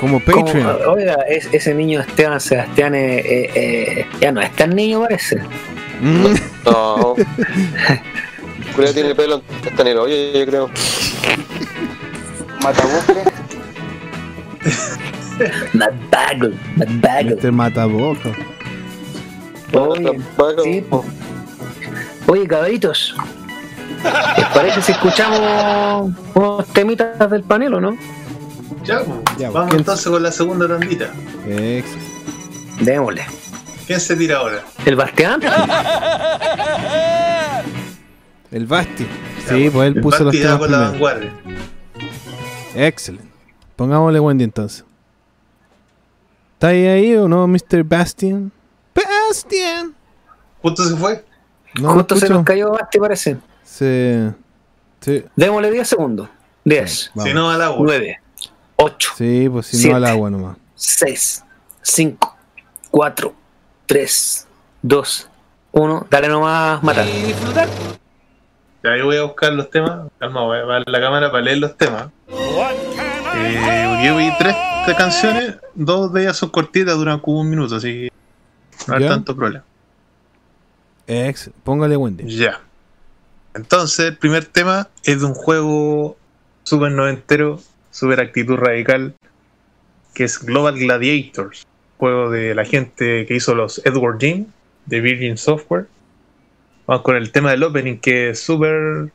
[SPEAKER 1] Como
[SPEAKER 4] Como,
[SPEAKER 1] Patreon.
[SPEAKER 4] oiga, es- ese niño Esteban Sebastián eh, eh, eh, ya no es tan niño parece.
[SPEAKER 1] Mm,
[SPEAKER 2] No. Julio tiene pelo hasta en el hoyo, yo creo. Matabucle.
[SPEAKER 4] Mad Bagel, Mad Bagel.
[SPEAKER 1] Mr. Mataboca.
[SPEAKER 4] Oye, sí. Oye, caballitos. ¿Les parece si escuchamos unos temitas del panel o no?
[SPEAKER 3] Ya.
[SPEAKER 1] Ya,
[SPEAKER 3] Vamos
[SPEAKER 1] ¿quién-
[SPEAKER 3] entonces con la segunda tandita.
[SPEAKER 1] Ex.
[SPEAKER 4] Démosle.
[SPEAKER 3] ¿Quién se tira ahora?
[SPEAKER 4] ¿El Bastián?
[SPEAKER 1] El Basti. Sí, pues él puso los
[SPEAKER 3] Basti ya
[SPEAKER 1] temas
[SPEAKER 3] con la
[SPEAKER 1] primero.
[SPEAKER 3] vanguardia.
[SPEAKER 1] Excelente. Pongámosle Wendy entonces. ¿Está ahí, ahí o no, Mr. Bastian? Bastian.
[SPEAKER 3] Justo se fue.
[SPEAKER 1] No
[SPEAKER 4] Justo se nos cayó Basti, parece.
[SPEAKER 1] Se... Sí,
[SPEAKER 4] Démosle 10 segundos. 10,
[SPEAKER 1] vamos.
[SPEAKER 3] Si no al agua.
[SPEAKER 4] 9, 8,
[SPEAKER 1] Sí, pues si
[SPEAKER 4] Siete.
[SPEAKER 1] no al agua nomás.
[SPEAKER 4] 6, 5, 4, 3, 2, 1. Dale nomás, mata.
[SPEAKER 3] Ya yo voy a buscar los temas. Calma, voy a ver la cámara para leer los temas. Eh, yo vi tres, tres canciones. Dos de ellas son cortitas, duran como un minuto, así que no hay tanto problema.
[SPEAKER 1] Ex, póngale Wendy.
[SPEAKER 3] Ya. Entonces, el primer tema es de un juego súper noventero, súper actitud radical, que es Global Gladiators, juego de la gente que hizo los Edward Jim de Virgin Software. Vamos con el tema del opening que es súper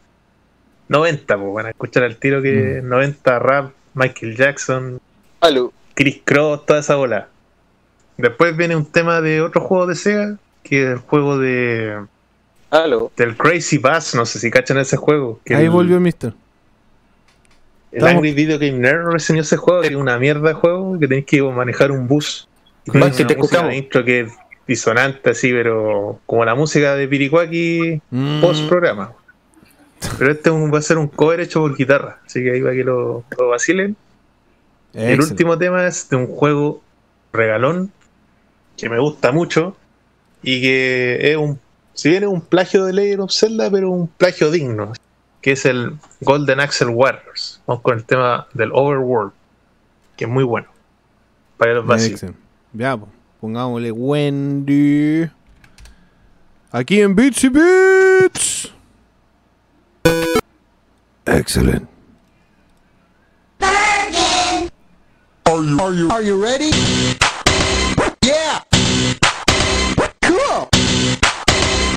[SPEAKER 3] 90, pues van a escuchar al tiro que es 90 rap, Michael Jackson,
[SPEAKER 2] Aló.
[SPEAKER 3] Chris Cross, toda esa bola. Después viene un tema de otro juego de Sega, que es el juego de
[SPEAKER 2] Aló.
[SPEAKER 3] del Crazy Bass, no sé si cachan ese juego. Que
[SPEAKER 1] Ahí
[SPEAKER 3] el,
[SPEAKER 1] volvió Mister.
[SPEAKER 3] El
[SPEAKER 1] Estamos-
[SPEAKER 3] Angry Video Game Nerd reseñó ese juego, que es una mierda de juego, que tenéis que manejar un bus. Y
[SPEAKER 4] Maxi,
[SPEAKER 3] una
[SPEAKER 4] te
[SPEAKER 3] música
[SPEAKER 4] escuchamos.
[SPEAKER 3] de intro que es disonante así, pero como la música de Piricuaki
[SPEAKER 1] Mm.
[SPEAKER 3] post programa. Pero este es un- va a ser un cover hecho por guitarra, así que ahí va que lo, lo vacilen. Y el último tema es de un juego regalón que me gusta mucho y que es un, si bien es un plagio de Legend of Zelda, pero un plagio digno, que es el Golden Axel Warriors. Vamos con el tema del Overworld. que es muy bueno. Para los vacíos.
[SPEAKER 1] Excelente. Ya, pongámosle Wendy. Aquí en Bitsy Bits. Excelente.
[SPEAKER 6] Are you ready?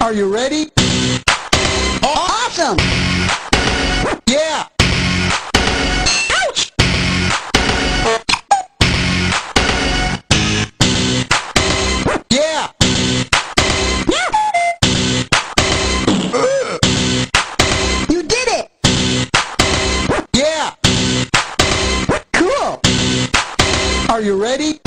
[SPEAKER 6] Are you ready? Awesome. Yeah. Ouch. Yeah. You did it. Yeah. Cool. Are you ready?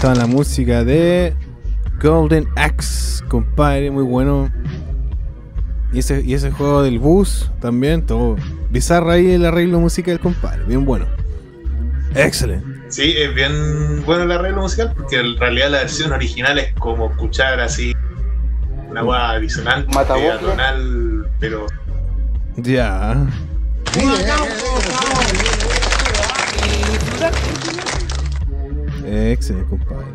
[SPEAKER 1] Está la música de Golden Axe, compadre, muy bueno. Y ese, y ese juego del bus también, todo bizarro ahí el arreglo musical, compadre, bien bueno. Excelente.
[SPEAKER 3] Sí, es bien bueno el arreglo musical porque en realidad la versión original es como escuchar así una guada disonante, atonal, pero
[SPEAKER 1] Ya. Compadre.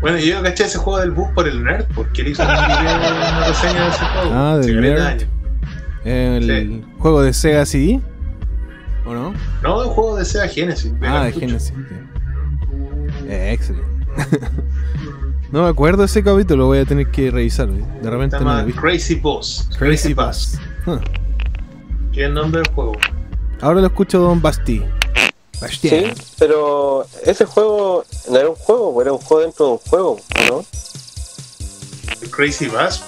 [SPEAKER 3] bueno, yo caché ese juego del bus por el nerd, porque él hizo un video, una reseña de ese juego.
[SPEAKER 1] Ah, del
[SPEAKER 3] de
[SPEAKER 1] Nerd. El
[SPEAKER 3] Sí.
[SPEAKER 1] juego de Sega CD. ¿O no?
[SPEAKER 3] No, es un juego de Sega Genesis. de
[SPEAKER 1] Ah, de. Genesis. Eh, excelente. no me acuerdo de ese capítulo, voy a tener que revisarlo. ¿eh? De
[SPEAKER 3] Se
[SPEAKER 1] repente no lo
[SPEAKER 3] llama
[SPEAKER 1] vi.
[SPEAKER 3] Crazy Boss.
[SPEAKER 1] Crazy Bass. Huh.
[SPEAKER 3] Que es el nombre del juego.
[SPEAKER 1] Ahora lo escucho Don Basti. Bastien.
[SPEAKER 2] Sí, pero ese juego no era un juego, era un juego dentro de un juego, ¿no?
[SPEAKER 3] Crazy Bass.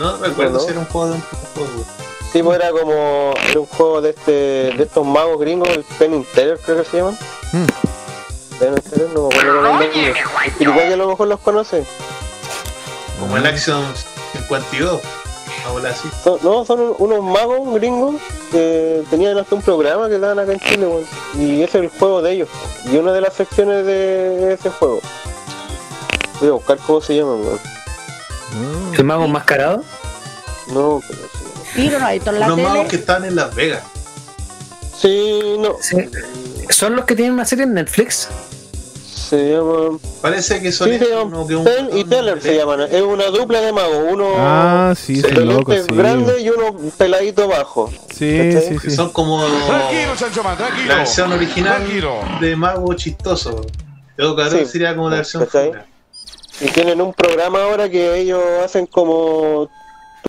[SPEAKER 3] No recuerdo
[SPEAKER 2] No.
[SPEAKER 3] si era un juego dentro de un juego.
[SPEAKER 2] Sí, pues era como era un juego de este de estos magos gringos, el Penn Teller creo que se llaman.
[SPEAKER 1] Hmm.
[SPEAKER 2] Penn Teller, no me acuerdo cómo nombre. Igual que a lo mejor los conocen.
[SPEAKER 3] Como el Action 52. Ahora sí.
[SPEAKER 2] Son- no, son unos magos gringos que tenían hasta un programa que daban acá en Chile, weón. Y ese es el juego de ellos. Y una de las secciones de ese juego. Voy a buscar cómo se llama, weón.
[SPEAKER 1] Ah.
[SPEAKER 4] ¿El mago enmascarado?
[SPEAKER 2] No, pero sí.
[SPEAKER 7] No, la
[SPEAKER 3] Unos magos que están en Las Vegas.
[SPEAKER 2] Sí, no.
[SPEAKER 4] Sí. ¿Son los que tienen una serie en Netflix?
[SPEAKER 2] Se llama.
[SPEAKER 3] Parece que son
[SPEAKER 2] Sí, se
[SPEAKER 3] uno
[SPEAKER 2] llaman
[SPEAKER 3] que un
[SPEAKER 2] Penn y Teller se llaman. Es una dupla de magos. Uno
[SPEAKER 1] Ah, sí,
[SPEAKER 2] de
[SPEAKER 1] son locos,
[SPEAKER 2] lentes
[SPEAKER 1] sí.
[SPEAKER 2] grandes y uno peladito bajo.
[SPEAKER 1] Sí,
[SPEAKER 2] ¿Cachai?
[SPEAKER 1] sí,
[SPEAKER 3] Que
[SPEAKER 1] sí.
[SPEAKER 3] son como
[SPEAKER 8] Tranquilo, Sancho Man, tranquilo.
[SPEAKER 3] la versión original
[SPEAKER 8] Tranquilo.
[SPEAKER 3] de mago chistoso. Yo
[SPEAKER 2] Sí.
[SPEAKER 3] sería como la versión.
[SPEAKER 2] Y tienen un programa ahora que ellos hacen como.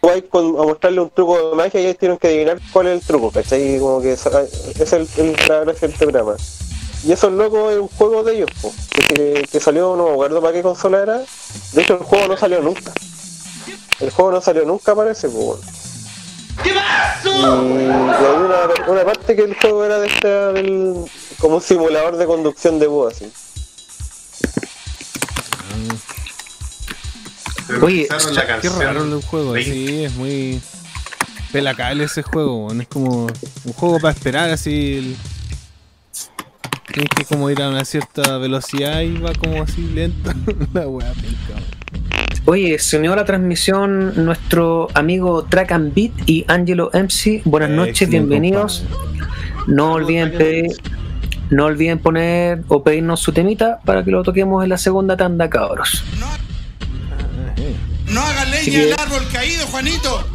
[SPEAKER 2] Tú vas con- a mostrarle un truco de magia y ellos tienen que adivinar cuál es el truco, ¿cachai? Y como que esa- es el, el, la gracia del programa. Y esos locos es un juego de ellos, po, que, que salió, no me acuerdo para qué consola era. De hecho, el juego no salió nunca. El juego no salió nunca, parece, pues. bueno. Y, y hay una, una parte que el juego era de este, del, como un simulador de conducción de voz, así.
[SPEAKER 4] Oye,
[SPEAKER 3] la
[SPEAKER 1] Qué
[SPEAKER 3] canción.
[SPEAKER 1] raro el juego,
[SPEAKER 3] Link.
[SPEAKER 1] sí, es muy pelacal ese juego, es como un juego para esperar así. el- Tienes que como ir a una cierta velocidad y va como así lento. la penca, weón.
[SPEAKER 4] Oye, se unió a la transmisión nuestro amigo Track and Beat y Angelo MC. Buenas noches,
[SPEAKER 1] Excelente,
[SPEAKER 4] bienvenidos. No olviden pedir, no olviden poner o pedirnos su temita para que lo toquemos en la segunda tanda, cabros.
[SPEAKER 1] Eh,
[SPEAKER 8] No haga leña del árbol caído, Juanito.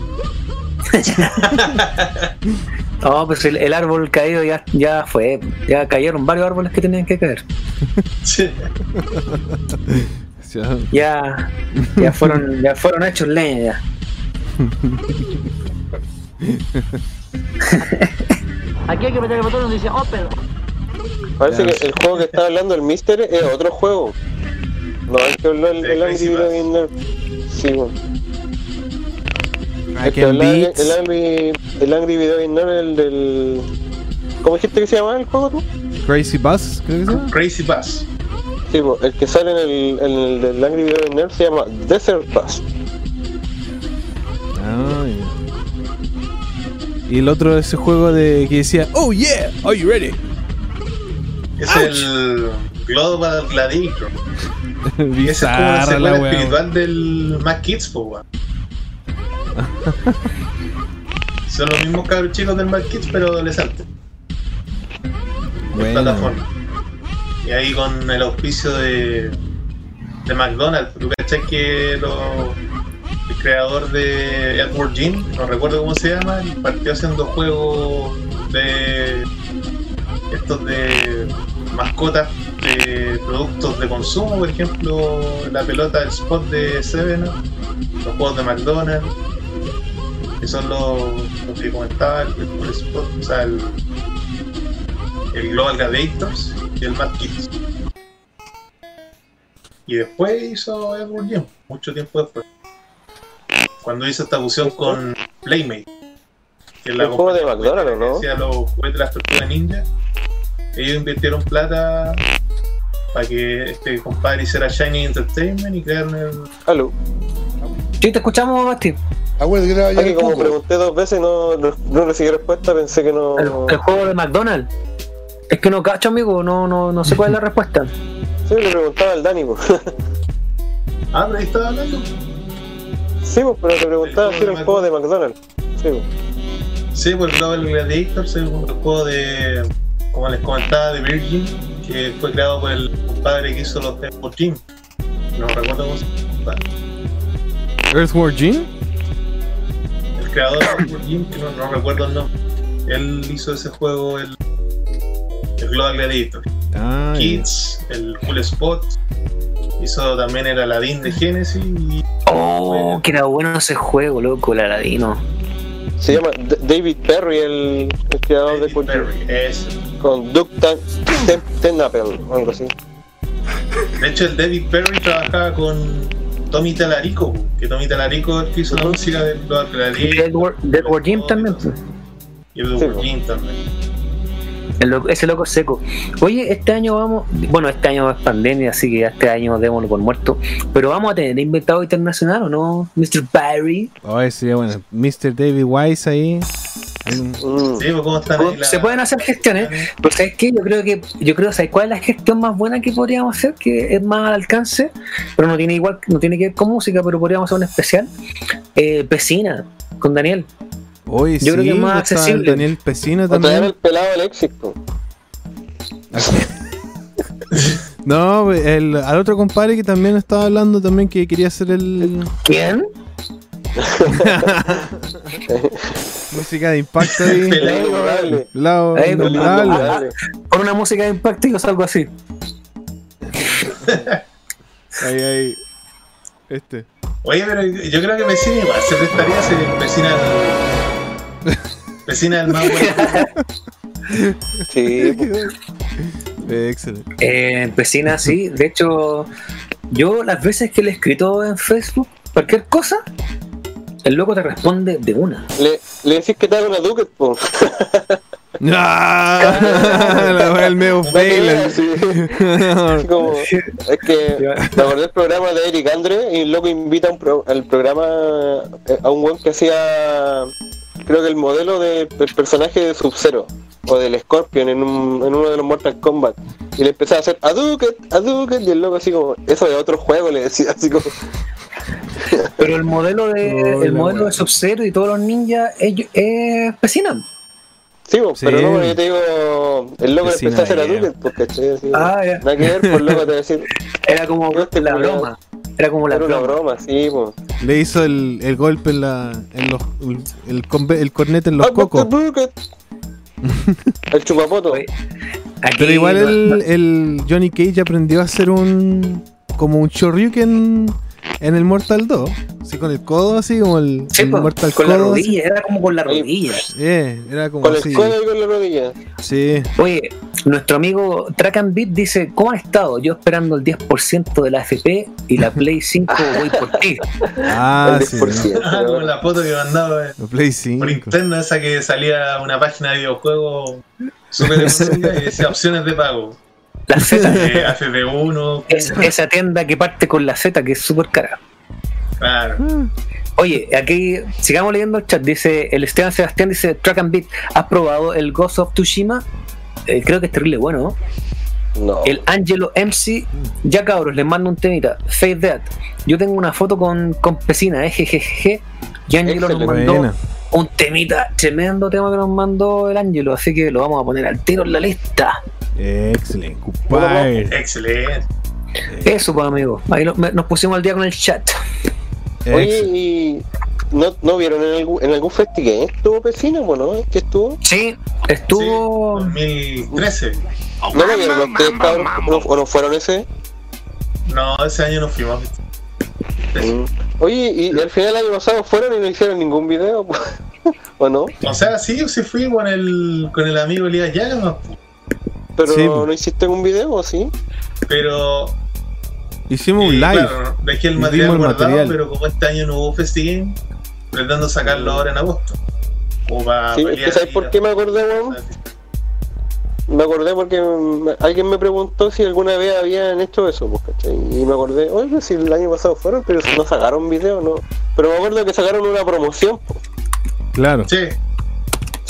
[SPEAKER 4] No, pues el, el árbol caído ya, ya fue. Ya cayeron varios árboles que tenían que caer.
[SPEAKER 3] Sí.
[SPEAKER 4] Ya, ya fueron, ya fueron hechos leña ya.
[SPEAKER 7] Aquí hay que meter el botón donde dice Open.
[SPEAKER 2] Parece
[SPEAKER 1] Ya.
[SPEAKER 2] que el juego que está hablando el Mister es otro juego. No, es que habló el,
[SPEAKER 3] De
[SPEAKER 2] el Angry Video. Sí, bueno. El, Angry, el Angry Video Game Nerd, el del. ¿Cómo dijiste que se llamaba el juego tú?
[SPEAKER 1] Crazy Bus, creo que se llama.
[SPEAKER 3] Crazy Bass.
[SPEAKER 2] Sí, po, el que sale en el, en el del Angry Video Game Nerd se llama Desert Pass.
[SPEAKER 1] Ah, ya. Y el otro ese juego de que decía, oh yeah, are you ready?
[SPEAKER 3] Es el Global Gladiator. Y ese es como la
[SPEAKER 1] Bizarra
[SPEAKER 3] secuela espiritual del Mac Kids, po, weón. Son los mismos cabros chicos del Mac Kids, pero adolescentes. En
[SPEAKER 1] Bueno.
[SPEAKER 3] plataforma. Y ahí con el auspicio de, de McDonald's. ¿Tú cachai que lo- el creador de Edward Jim, no recuerdo cómo se llama, partió haciendo juegos de estos de mascotas de productos de consumo, por ejemplo, la pelota del spot de Seven, los juegos de McDonald's, que son los, los que comentaba, el, el spot, o sea, el, el Global Gladiators y el Mad Kids. Y después hizo Edward Jim, mucho tiempo después. Cuando hizo esta fusión con Playmate. Que es la
[SPEAKER 2] El juego de McDonald's, ¿no?
[SPEAKER 3] que hacía los juguetes de las tortugas ninja. Ellos invirtieron plata para que este compadre hiciera Shiny Entertainment y crearon el.
[SPEAKER 2] Aló.
[SPEAKER 4] Sí, te escuchamos, Basti.
[SPEAKER 8] Que
[SPEAKER 2] Ah, que como pregunté dos veces no, no, no recibí respuesta, pensé que no.
[SPEAKER 4] El, el juego de McDonald's. Es que no cacho, amigo, no, no, no sé cuál es la respuesta.
[SPEAKER 2] Sí, le preguntaba al Dani, pues.
[SPEAKER 3] Ah, pero ahí estaba hablando.
[SPEAKER 2] Sí, pues, pero te preguntaba si era un juego de McDonald's. Sí, pues.
[SPEAKER 3] Sí, pues el Global Gladiators es un juego de. Como les comentaba, de Virgin, que fue creado por el compadre que hizo los de Team. No recuerdo cómo se llama.
[SPEAKER 1] Earthworm Jim.
[SPEAKER 3] Creador Jim, que no, no recuerdo el nombre. Él hizo ese juego, el, el Global Gladiator.
[SPEAKER 1] Ah.
[SPEAKER 3] Kids, el Cool Spot. Hizo también el Aladdin de Genesis y
[SPEAKER 4] Oh, que era bueno ese juego, loco, el Aladino.
[SPEAKER 2] Se llama D- David Perry, el, el creador de
[SPEAKER 3] David
[SPEAKER 2] Quantum.
[SPEAKER 3] Perry. Es,
[SPEAKER 2] Con Duke Ten- o algo así.
[SPEAKER 3] de hecho, el David Perry trabajaba con Tommy Talarico, que Tommy Talarico es el que hizo la música del Global
[SPEAKER 4] Y
[SPEAKER 3] Gladiator.
[SPEAKER 4] Edward, de Edward Jim también. pues.
[SPEAKER 3] Y Edward
[SPEAKER 2] Sí, pues.
[SPEAKER 3] Jim también.
[SPEAKER 4] El loco- ese loco seco. Oye, este año vamos. Bueno, este año es pandemia, así que este año démoslo por muerto. Pero vamos a tener invitado internacional, ¿o no? Mr. Barry.
[SPEAKER 1] Oh, ese sería bueno. Mr. David Wise ahí.
[SPEAKER 2] Mm.
[SPEAKER 3] Sí, pues, ¿cómo están ahí? la-
[SPEAKER 4] Se pueden hacer gestiones. Pero ¿sabes qué? Yo creo que, yo creo, ¿sabes cuál es la gestión más buena que podríamos hacer? Que es más al alcance, pero no tiene igual, no tiene que ver con música, pero podríamos hacer un especial. Eh, Pesina, con Daniel.
[SPEAKER 1] Oye,
[SPEAKER 4] Yo creo
[SPEAKER 1] sí,
[SPEAKER 4] que es más accesible.
[SPEAKER 1] Daniel Pesina también.
[SPEAKER 2] el pelado Alexis, po.
[SPEAKER 1] No, el, al otro compadre que también estaba hablando también que quería hacer el
[SPEAKER 4] ¿Quién?
[SPEAKER 1] música de impacto ahí. Lado.
[SPEAKER 4] Con una música de impacto y algo así.
[SPEAKER 1] Ahí, ahí. Este.
[SPEAKER 3] Oye, pero yo creo que Vecina igual se prestaría a ser Vecina el. Vecina del más bueno.
[SPEAKER 2] Sí.
[SPEAKER 1] Eh, Excelente.
[SPEAKER 4] Eh, Pesina, sí. De hecho, yo las veces que le he escrito en Facebook, cualquier cosa, el loco te responde de una.
[SPEAKER 2] le, le decís que te haga una Duket, po.
[SPEAKER 1] ¡Ah! La wea, el medio fail.
[SPEAKER 2] Como, es que me acordé del programa de Eric Andre y el loco invita a un pro- al programa eh, a un weón que hacía creo que el modelo de- del personaje de Sub-Zero o del Scorpion en, un- en uno de los Mortal Kombat y le empezaba a hacer Aduket, Aduket y el loco así como eso de otro juego le decía así como
[SPEAKER 4] Pero el modelo de
[SPEAKER 1] Oh,
[SPEAKER 4] el modelo de Sub-Zero y todos los ninjas es, es Pesina.
[SPEAKER 2] Sí,
[SPEAKER 1] Sí.
[SPEAKER 2] pero no, porque yo te digo, el loco empezó a hacer Aduket porque así,
[SPEAKER 4] Ah, ya.
[SPEAKER 2] nada que ver, por loco te a decir,
[SPEAKER 4] Era como
[SPEAKER 2] Yo te
[SPEAKER 4] la broma. Era como la
[SPEAKER 2] era una
[SPEAKER 4] broma.
[SPEAKER 2] sí, pues.
[SPEAKER 1] Le hizo el, el golpe en la. En los, el, el cornete en los cocos.
[SPEAKER 2] El chupapoto.
[SPEAKER 4] Aquí
[SPEAKER 1] Pero igual
[SPEAKER 4] no-
[SPEAKER 1] el,
[SPEAKER 4] no-
[SPEAKER 1] el Johnny Cage aprendió a hacer un. como un Shoryuken en el Mortal 2. Así con el codo, así como el,
[SPEAKER 4] Sí,
[SPEAKER 1] el
[SPEAKER 4] po,
[SPEAKER 1] Mortal
[SPEAKER 4] con la
[SPEAKER 1] codo. así.
[SPEAKER 4] rodilla, era como con la rodilla.
[SPEAKER 1] Eh, era como
[SPEAKER 2] Con
[SPEAKER 1] así.
[SPEAKER 2] el codo y con la rodilla.
[SPEAKER 1] Sí.
[SPEAKER 4] Oye, nuestro amigo Track and Beat dice, ¿cómo han estado? Yo esperando el 10% de la FP y la Play 5 voy por ti.
[SPEAKER 1] Ah,
[SPEAKER 2] el
[SPEAKER 1] sí.
[SPEAKER 2] 10%.
[SPEAKER 3] Ah, como la foto que mandaba eh,
[SPEAKER 1] La Play 5.
[SPEAKER 3] por interno, esa que salía una página de videojuegos súper económica y decía opciones de pago.
[SPEAKER 4] La Z,
[SPEAKER 3] Eh, AFP1,
[SPEAKER 4] es- esa tienda que parte con la Z, que es súper cara.
[SPEAKER 3] claro.
[SPEAKER 4] Oye, aquí sigamos leyendo el chat. Dice el Esteban Sebastián, dice Track and Beat, ¿has probado el Ghost of Tsushima? Eh, creo que es terrible bueno. ¿no?
[SPEAKER 2] No.
[SPEAKER 4] El Angelo MC, ya cabros, les mando un temita. Fade That. Yo tengo una foto con, con Pesina, eh, jejeje. Y Angelo nos mandó
[SPEAKER 1] Buena.
[SPEAKER 4] un temita, tremendo tema que nos mandó el Angelo, así que lo vamos a poner al tiro en la lista.
[SPEAKER 1] Excelente, compadre.
[SPEAKER 3] Excelente.
[SPEAKER 4] Eso, pues, amigos. Ahí lo- me- nos pusimos al día con el chat.
[SPEAKER 2] Oye, y ¿no, no vieron en algún, en algún festival? ¿Estuvo Pesina o no? ¿Qué estuvo?
[SPEAKER 4] Sí,
[SPEAKER 3] Sí,
[SPEAKER 4] estuvo.
[SPEAKER 3] 2013.
[SPEAKER 2] ¿No lo vieron ustedes, ¿O no fueron ese?
[SPEAKER 3] No, ese año no fuimos.
[SPEAKER 2] Mm. Oye, y al final del año pasado fueron y no hicieron ningún video, ¿o no?
[SPEAKER 3] O sea, sí, yo sí fui con el, con el amigo Elías Llamas,
[SPEAKER 2] Pero
[SPEAKER 1] Sí,
[SPEAKER 2] no, hiciste un video, ¿o sí?
[SPEAKER 3] pero
[SPEAKER 1] Hicimos un live.
[SPEAKER 3] claro, dejé el material
[SPEAKER 1] el
[SPEAKER 3] guardado,
[SPEAKER 1] material.
[SPEAKER 3] pero como este año no hubo FestiGame, pretendo sacarlo ahora en agosto. O para
[SPEAKER 2] Sí, es que ¿sabes por qué me acordé, weón? Me acordé porque alguien me preguntó si alguna vez habían hecho eso, pues, ¿cachai? Y me acordé, oye, si el año pasado fueron, pero no sacaron video, ¿no? Pero me acuerdo que sacaron una promoción, pues.
[SPEAKER 1] Claro.
[SPEAKER 3] Sí,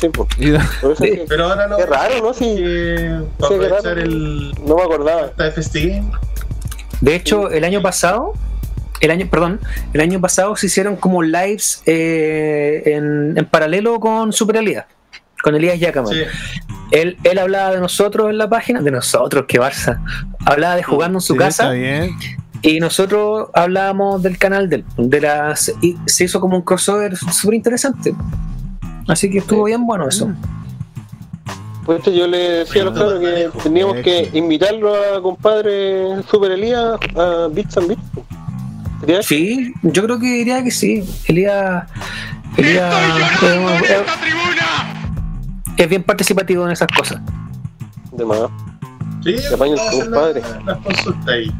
[SPEAKER 2] Sí, pues.
[SPEAKER 1] Y-
[SPEAKER 2] Por eso es que-
[SPEAKER 3] pero ahora lo
[SPEAKER 2] Qué raro, ¿no? Sí.
[SPEAKER 3] que
[SPEAKER 2] Sí,
[SPEAKER 3] para aprovechar
[SPEAKER 2] raro.
[SPEAKER 3] el
[SPEAKER 2] No me acordaba.
[SPEAKER 3] esta de
[SPEAKER 4] De hecho, el año pasado, el año, perdón, el año pasado se hicieron como lives eh, en, en paralelo con Super Elías, con Elías Yacaman.
[SPEAKER 3] sí,
[SPEAKER 4] Él, él hablaba de nosotros en la página, de nosotros, que Barça. Hablaba de jugando en su
[SPEAKER 1] Sí,
[SPEAKER 4] casa
[SPEAKER 1] Está bien.
[SPEAKER 4] Y nosotros hablábamos del canal del, de las y se hizo como un crossover súper interesante. Así que estuvo bien bueno eso.
[SPEAKER 2] Pues yo le decía a los cabros que teníamos que invitarlo a compadre Super Elías a Bits and Bits. ¿Sería?
[SPEAKER 4] Sí, yo creo que diría que sí. Elías. Elías es, es- es bien participativo en esas cosas.
[SPEAKER 2] De más.
[SPEAKER 3] Sí,
[SPEAKER 2] Te apaño el
[SPEAKER 3] vamos a hacer
[SPEAKER 2] compadre.
[SPEAKER 3] la- las consultas ahí.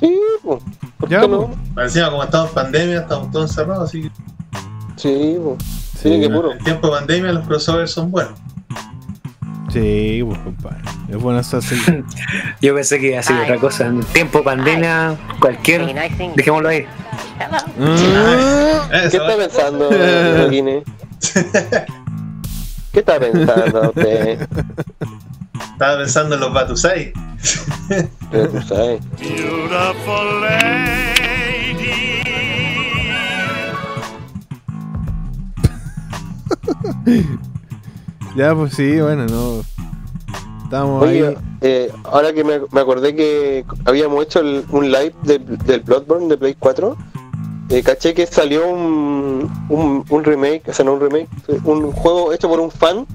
[SPEAKER 2] Sí, pues. ¿Por
[SPEAKER 1] Ya,
[SPEAKER 2] qué no?
[SPEAKER 3] Encima, como estamos en pandemia, estamos todos encerrados, así que
[SPEAKER 2] Sí, pues.
[SPEAKER 1] Sí,
[SPEAKER 2] Sí, que
[SPEAKER 3] en
[SPEAKER 2] puro.
[SPEAKER 3] tiempo de pandemia los crossovers son buenos.
[SPEAKER 1] Sí, pues compadre. Es bueno eso así.
[SPEAKER 4] Yo pensé que iba a ser otra cosa. En tiempo de pandemia, cualquier. Dejémoslo ahí.
[SPEAKER 1] Ah,
[SPEAKER 2] ¿Qué está pensando, Joaquín? ¿Qué está pensando usted?
[SPEAKER 3] Estaba pensando en los Batusai.
[SPEAKER 2] Pero tú
[SPEAKER 1] ya, pues sí, bueno, no. Estamos
[SPEAKER 2] Oye,
[SPEAKER 1] ahí.
[SPEAKER 2] eh, ahora que me, me acordé que habíamos hecho el- un live del, del Bloodborne de Play 4, eh, caché que salió un, un, un remake, o sea, no un remake, un juego hecho por un fan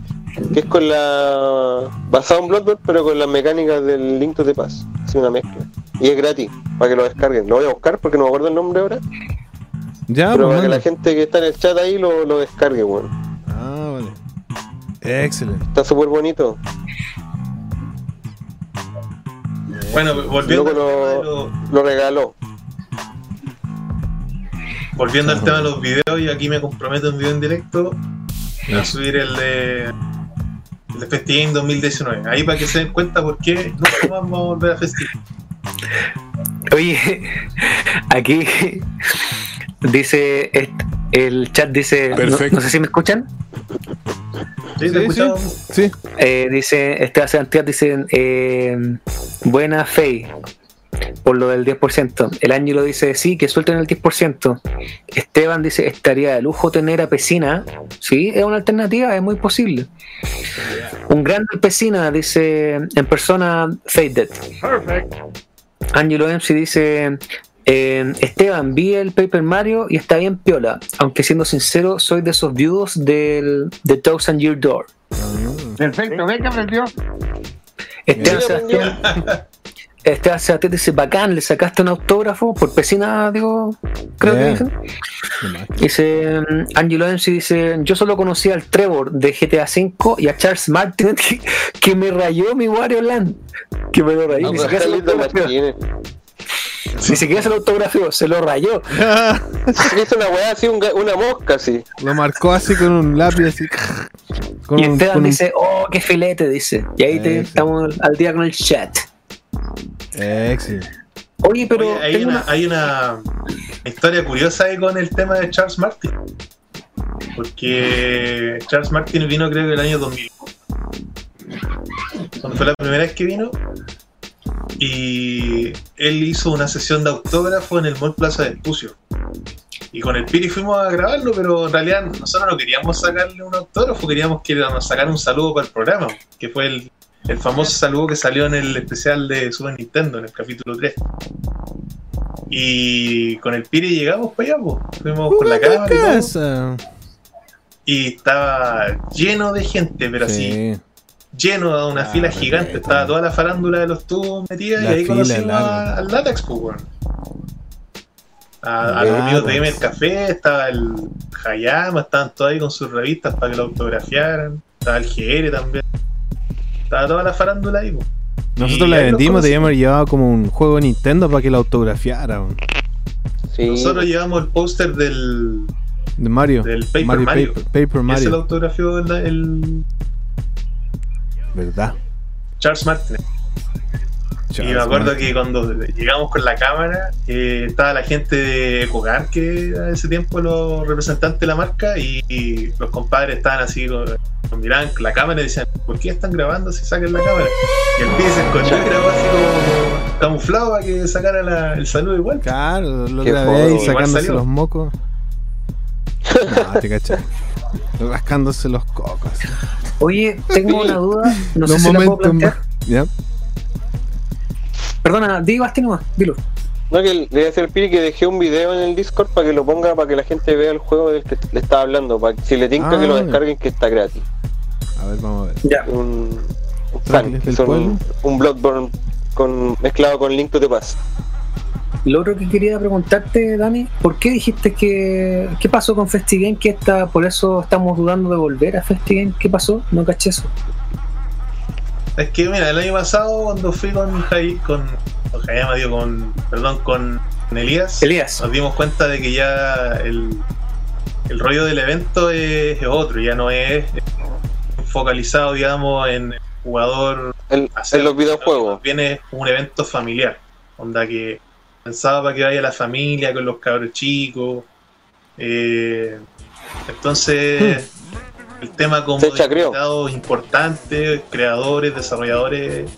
[SPEAKER 2] que es con la. basado en Bloodborne, pero con las mecánicas del Link to the Past. Es una mezcla. Y es gratis, para que lo descarguen. Lo voy a buscar porque no me acuerdo el nombre ahora,
[SPEAKER 1] Ya,
[SPEAKER 2] pero
[SPEAKER 1] pues
[SPEAKER 2] para que la gente que está en el chat ahí lo, lo descargue, bueno.
[SPEAKER 1] Excelente.
[SPEAKER 2] Está súper bonito.
[SPEAKER 3] Bueno, volviendo
[SPEAKER 2] lo- Lo regaló.
[SPEAKER 3] volviendo al tema de los videos, y aquí me comprometo en video en directo a subir el de, el de FestiGame 2019. Ahí para que se den cuenta por qué nunca más vamos a volver a FestiGame.
[SPEAKER 4] Oye, aquí dice. El chat dice. no-
[SPEAKER 8] Perfecto.
[SPEAKER 4] No, sé si me escuchan.
[SPEAKER 3] ¿Sí? ¿Te
[SPEAKER 1] Sí, sí.
[SPEAKER 4] Eh, dice. Esteban Sebastián dice. Eh, buena fe. Por lo del 10%. El Ángelo dice sí, que suelten el 10%. Esteban dice, estaría de lujo tener a Pesina. Sí, es una alternativa, es muy posible. Un grande Pesina, dice en persona Faded. Angelo MC dice, eh, Esteban, vi el Paper Mario y está bien piola, aunque siendo sincero, soy de esos viudos del The Thousand Year Door.
[SPEAKER 8] Perfecto, ve que aprendió.
[SPEAKER 4] Esteban
[SPEAKER 2] Sí,
[SPEAKER 4] Sebastián, Esteban Sebastián dice, bacán, le sacaste un autógrafo por Pesina, digo, creo que
[SPEAKER 1] Yeah.
[SPEAKER 4] dicen.
[SPEAKER 1] Nomás.
[SPEAKER 4] Dice Angelo MC dice, yo solo conocí al Trevor de GTA V y a Charles Martin que, que me rayó mi Wario Land. Que me lo rayó,
[SPEAKER 2] Ah,
[SPEAKER 4] ni siquiera se lo autografió. Se lo autografió, se rayó.
[SPEAKER 2] Hizo una weá así, un una mosca así.
[SPEAKER 1] Lo marcó así con un lápiz así. Con
[SPEAKER 4] Y
[SPEAKER 1] un-
[SPEAKER 4] Esteban
[SPEAKER 1] un-
[SPEAKER 4] dice, oh, qué filete, dice. Y ahí te- estamos al día con el chat.
[SPEAKER 1] Excelente.
[SPEAKER 4] Oye, pero
[SPEAKER 3] Oye, hay, una- hay una historia curiosa ahí con el tema de Charles Martin. Porque Charles Martin vino creo que el año 2000. Cuando fue la primera vez que vino. Y él hizo una sesión de autógrafo en el Mall Plaza de Espucio. Y con el Piri fuimos a grabarlo, pero en realidad nosotros no queríamos sacarle un autógrafo, queríamos que nos sacara un saludo para el programa, que fue el, el famoso saludo que salió en el especial de Super Nintendo, en el capítulo 3. Y con el Piri llegamos para allá, pues. fuimos con la cámara y todo. Y estaba lleno de gente, pero así,
[SPEAKER 1] Sí.
[SPEAKER 3] Lleno de una
[SPEAKER 1] Ah,
[SPEAKER 3] fila
[SPEAKER 1] perfecto.
[SPEAKER 3] gigante. Estaba toda la farándula de los tubos metida y
[SPEAKER 1] La
[SPEAKER 3] ahí conocimos al Latax, pues. A, a los amigos de
[SPEAKER 1] pues.
[SPEAKER 3] Gamer Café, estaba el Hayama, estaban todos ahí con sus revistas para que lo autografiaran. Estaba el GR también. Estaba toda la farándula ahí, pues.
[SPEAKER 1] Nosotros
[SPEAKER 3] Y
[SPEAKER 1] le vendimos, debíamos haber llevado como un juego de Nintendo para que lo autografiara.
[SPEAKER 2] Sí.
[SPEAKER 3] Nosotros llevamos el póster del,
[SPEAKER 1] De Mario.
[SPEAKER 3] del Paper Mario.
[SPEAKER 1] Paper, Paper
[SPEAKER 3] ese lo
[SPEAKER 1] Mario.
[SPEAKER 3] autografió el, el
[SPEAKER 1] ¿Verdad?
[SPEAKER 3] Charles Martin. y me acuerdo
[SPEAKER 1] Martin.
[SPEAKER 3] que cuando llegamos con la cámara, eh, estaba la gente de Ecogar, que era ese tiempo los representantes de la marca, y, y los compadres estaban así, con, con- miraban la cámara y decían, ¿por qué están grabando si saquen la cámara? Y el pibe se escondió y grabó así como camuflado para que sacara la- el saludo igual.
[SPEAKER 1] Claro, lo grabé
[SPEAKER 3] Igual
[SPEAKER 1] sacándose los mocos. No, te cachai. Rascándose los cocos.
[SPEAKER 4] Oye, tengo una duda, no sé
[SPEAKER 1] los
[SPEAKER 4] si la puedo plantear.
[SPEAKER 1] más. ¿Ya?
[SPEAKER 4] Perdona, di Basti nomás, dilo.
[SPEAKER 2] No, que le voy a al Piri que dejé un video en el Discord para que lo ponga, para que la gente vea el juego del que le estaba hablando. Para que si le tinca
[SPEAKER 1] Ah,
[SPEAKER 2] que lo
[SPEAKER 1] ya.
[SPEAKER 2] descarguen, que está gratis.
[SPEAKER 1] A ver, vamos a ver.
[SPEAKER 4] Ya.
[SPEAKER 2] Un, un fan,
[SPEAKER 1] del
[SPEAKER 2] son
[SPEAKER 1] pueblo.
[SPEAKER 2] un, un Bloodborne con, mezclado con Link to the Past.
[SPEAKER 4] Lo otro que quería preguntarte, Dani, ¿por qué dijiste que. ¿Qué pasó con FestiGame? Que está, por eso estamos dudando de volver a FestiGame. ¿Qué pasó? No caché eso.
[SPEAKER 3] Es que mira, el año pasado cuando fui con Jai, con, con Jaime, digo, con, perdón, con Elías,
[SPEAKER 4] Elías.
[SPEAKER 3] nos dimos cuenta de que ya el, el rollo del evento es, es otro, ya no es focalizado, digamos, en el jugador
[SPEAKER 2] En,
[SPEAKER 3] hacer
[SPEAKER 2] en los videojuegos.
[SPEAKER 3] Viene un evento familiar, onda que pensaba para que vaya la familia con los cabros chicos. eh, entonces, el tema como
[SPEAKER 2] Se
[SPEAKER 3] de importantes, creadores, desarrolladores,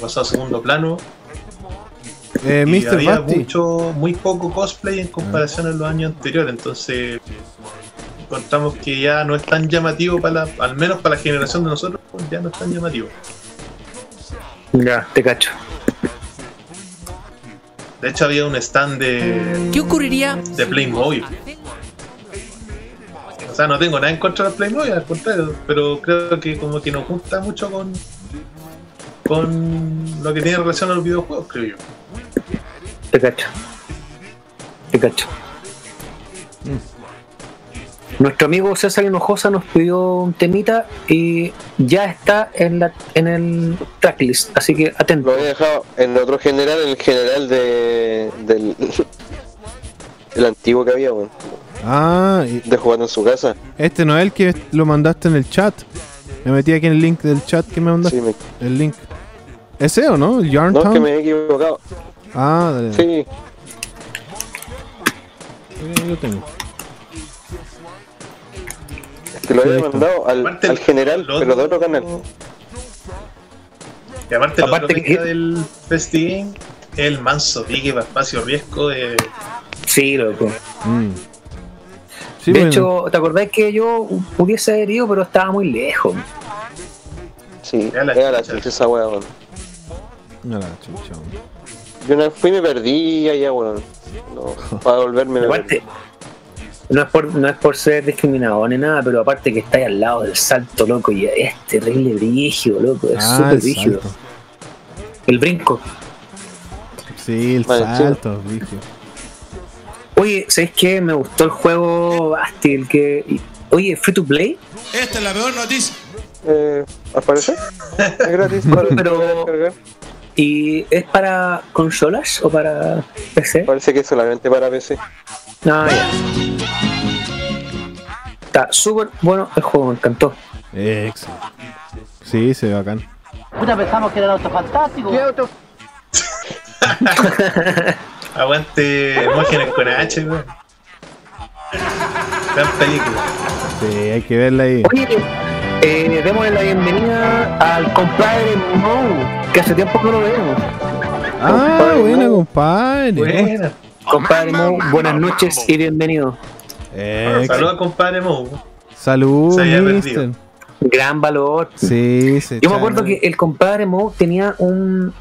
[SPEAKER 3] pasó a segundo plano.
[SPEAKER 1] Eh,
[SPEAKER 3] y
[SPEAKER 1] Mr.
[SPEAKER 3] había
[SPEAKER 1] Basti.
[SPEAKER 3] mucho, muy poco cosplay en comparación a los años anteriores, entonces encontramos que ya no es tan llamativo para la- al menos para la generación de nosotros, ya no es tan llamativo.
[SPEAKER 4] Ya, te cacho.
[SPEAKER 3] De hecho había un stand de,
[SPEAKER 9] ¿Qué ocurriría?
[SPEAKER 3] de Playmobil. O sea, no tengo nada en contra de Playmobil, al contrario, pero creo que como que nos gusta mucho con con lo que tiene relación a los videojuegos, creo yo.
[SPEAKER 4] Te cacho. Te cacho. Nuestro amigo César Hinojosa nos pidió un temita y ya está en la en el tracklist, así que atento.
[SPEAKER 2] Lo había dejado en otro general, en el general de, del el antiguo que había, weón,
[SPEAKER 1] Ah, y
[SPEAKER 2] de jugando en su casa.
[SPEAKER 1] este no es el que lo mandaste en el chat. Me metí aquí en el link del chat que me mandaste.
[SPEAKER 2] Sí, me-
[SPEAKER 1] El link. ¿Ese o no? ¿El
[SPEAKER 2] no es que me he equivocado.
[SPEAKER 1] Ah, dale.
[SPEAKER 2] Sí,
[SPEAKER 1] Yo lo tengo.
[SPEAKER 2] Que lo había mandado al,
[SPEAKER 3] Aparte,
[SPEAKER 2] al general,
[SPEAKER 3] lo
[SPEAKER 2] pero de otro canal.
[SPEAKER 3] Y aparte,
[SPEAKER 4] Aparte
[SPEAKER 3] otro
[SPEAKER 4] que-
[SPEAKER 3] que del es el manso pique para espacio riesgo de
[SPEAKER 4] Sí, loco.
[SPEAKER 1] Mm. Sí,
[SPEAKER 4] de
[SPEAKER 1] bueno.
[SPEAKER 4] hecho, ¿te acordás que yo pudiese haber ido, pero estaba muy lejos?
[SPEAKER 2] Sí,
[SPEAKER 3] Ya la
[SPEAKER 2] era la
[SPEAKER 3] chucha.
[SPEAKER 2] esa weá, weón.
[SPEAKER 1] No la chucha, weón.
[SPEAKER 2] Yo una vez fui y me perdí allá, weón. No, para volverme me perdí.
[SPEAKER 4] No es por, no es por ser discriminador ni nada, pero aparte que está ahí al lado del salto, loco, y es terrible brígido, loco, es
[SPEAKER 1] Ah,
[SPEAKER 4] súper
[SPEAKER 1] el
[SPEAKER 4] brígido.
[SPEAKER 1] salto.
[SPEAKER 4] El brinco.
[SPEAKER 1] Sí, el
[SPEAKER 2] Vale,
[SPEAKER 1] salto, brígido.
[SPEAKER 4] Oye, ¿sabes qué? Me gustó el juego Basti, el que. Oye, free to play,
[SPEAKER 6] Esta es la peor noticia.
[SPEAKER 2] Eh, ¿Al parecer? Es gratis para
[SPEAKER 4] Pero-
[SPEAKER 2] descargar.
[SPEAKER 4] y es para consolas o para PC.
[SPEAKER 2] Parece que es solamente para PC.
[SPEAKER 4] Ah, ya. Está súper bueno el juego, me encantó.
[SPEAKER 1] Excelente. Sí, se ve bacán.
[SPEAKER 7] Puta, pensamos que era el auto fantástico.
[SPEAKER 3] aguante Hermógenes con H, weón. Gran película.
[SPEAKER 1] Sí, hay que verla ahí.
[SPEAKER 4] Oye, eh, démosle la bienvenida al compadre Mo, que hace tiempo que no lo vemos.
[SPEAKER 1] Ah,
[SPEAKER 4] compadre,
[SPEAKER 1] buena,
[SPEAKER 4] no.
[SPEAKER 1] compadre.
[SPEAKER 3] Buena.
[SPEAKER 4] Compadre Mo, buenas noches y bienvenido.
[SPEAKER 1] Excelente.
[SPEAKER 3] Saludos, compadre Mo.
[SPEAKER 1] Salud,
[SPEAKER 3] Se había
[SPEAKER 1] mister.
[SPEAKER 3] perdido.
[SPEAKER 4] Gran valor.
[SPEAKER 1] Sí, se
[SPEAKER 4] Yo me acuerdo que el compadre Mo tenía un,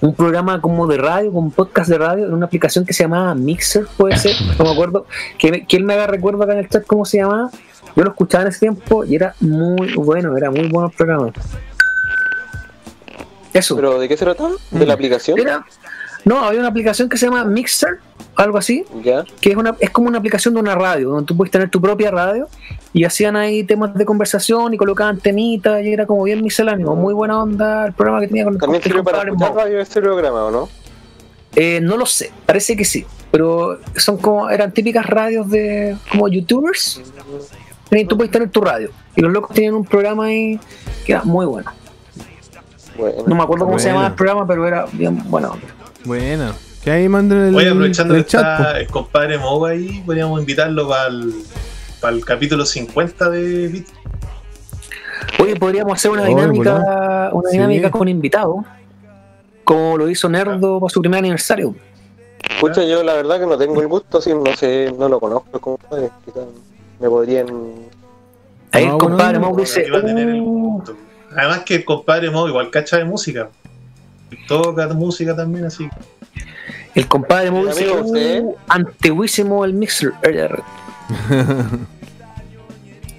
[SPEAKER 4] un programa como de radio, como un podcast de radio, en una aplicación que se llamaba Mixer, puede ser, no me acuerdo. Que, que él me haga recuerdo acá en el chat cómo se llamaba. Yo lo escuchaba en ese tiempo y era muy bueno, era muy bueno el programa. Eso.
[SPEAKER 2] ¿Pero de qué se trataba? ¿De la aplicación?
[SPEAKER 4] Era, no, había una aplicación que se llama Mixer, algo así,
[SPEAKER 2] Ya.
[SPEAKER 4] que es una es como una aplicación de una radio, donde tú puedes tener tu propia radio y hacían ahí temas de conversación y colocaban temitas y era como bien misceláneo, muy buena onda el programa que tenía con
[SPEAKER 2] ¿También sirve para escuchar radio este programa o no?
[SPEAKER 4] Eh, no lo sé, parece que sí, pero son como eran típicas radios de como youtubers. Y tú puedes tener tu radio y los locos tenían un programa ahí que era muy bueno.
[SPEAKER 2] Bueno.
[SPEAKER 4] No me acuerdo cómo se llamaba el programa, pero era bien bueno.
[SPEAKER 1] Buena. Que ahí manden el,
[SPEAKER 3] Oye, aprovechando
[SPEAKER 1] el
[SPEAKER 3] que
[SPEAKER 1] chat.
[SPEAKER 3] está el compadre Mo ahí, podríamos invitarlo para el, capítulo 50 de Bit.
[SPEAKER 4] Oye, podríamos hacer una
[SPEAKER 1] Oye,
[SPEAKER 4] dinámica,
[SPEAKER 1] volá.
[SPEAKER 4] una
[SPEAKER 1] Sí.
[SPEAKER 4] dinámica con invitados, como lo hizo Nerdo para su primer aniversario.
[SPEAKER 2] Escucha, yo la verdad que no tengo el gusto, así no sé, no lo conozco me podrían...
[SPEAKER 4] Ahí
[SPEAKER 1] Ah,
[SPEAKER 4] el compadre
[SPEAKER 1] bueno.
[SPEAKER 4] Mau dice, "Uh.
[SPEAKER 3] Además que el compadre Mo igual cacha de música. Toca música también, así.
[SPEAKER 4] El compadre
[SPEAKER 2] amigo usted.
[SPEAKER 4] "Uh, antiguísimo el Mixer.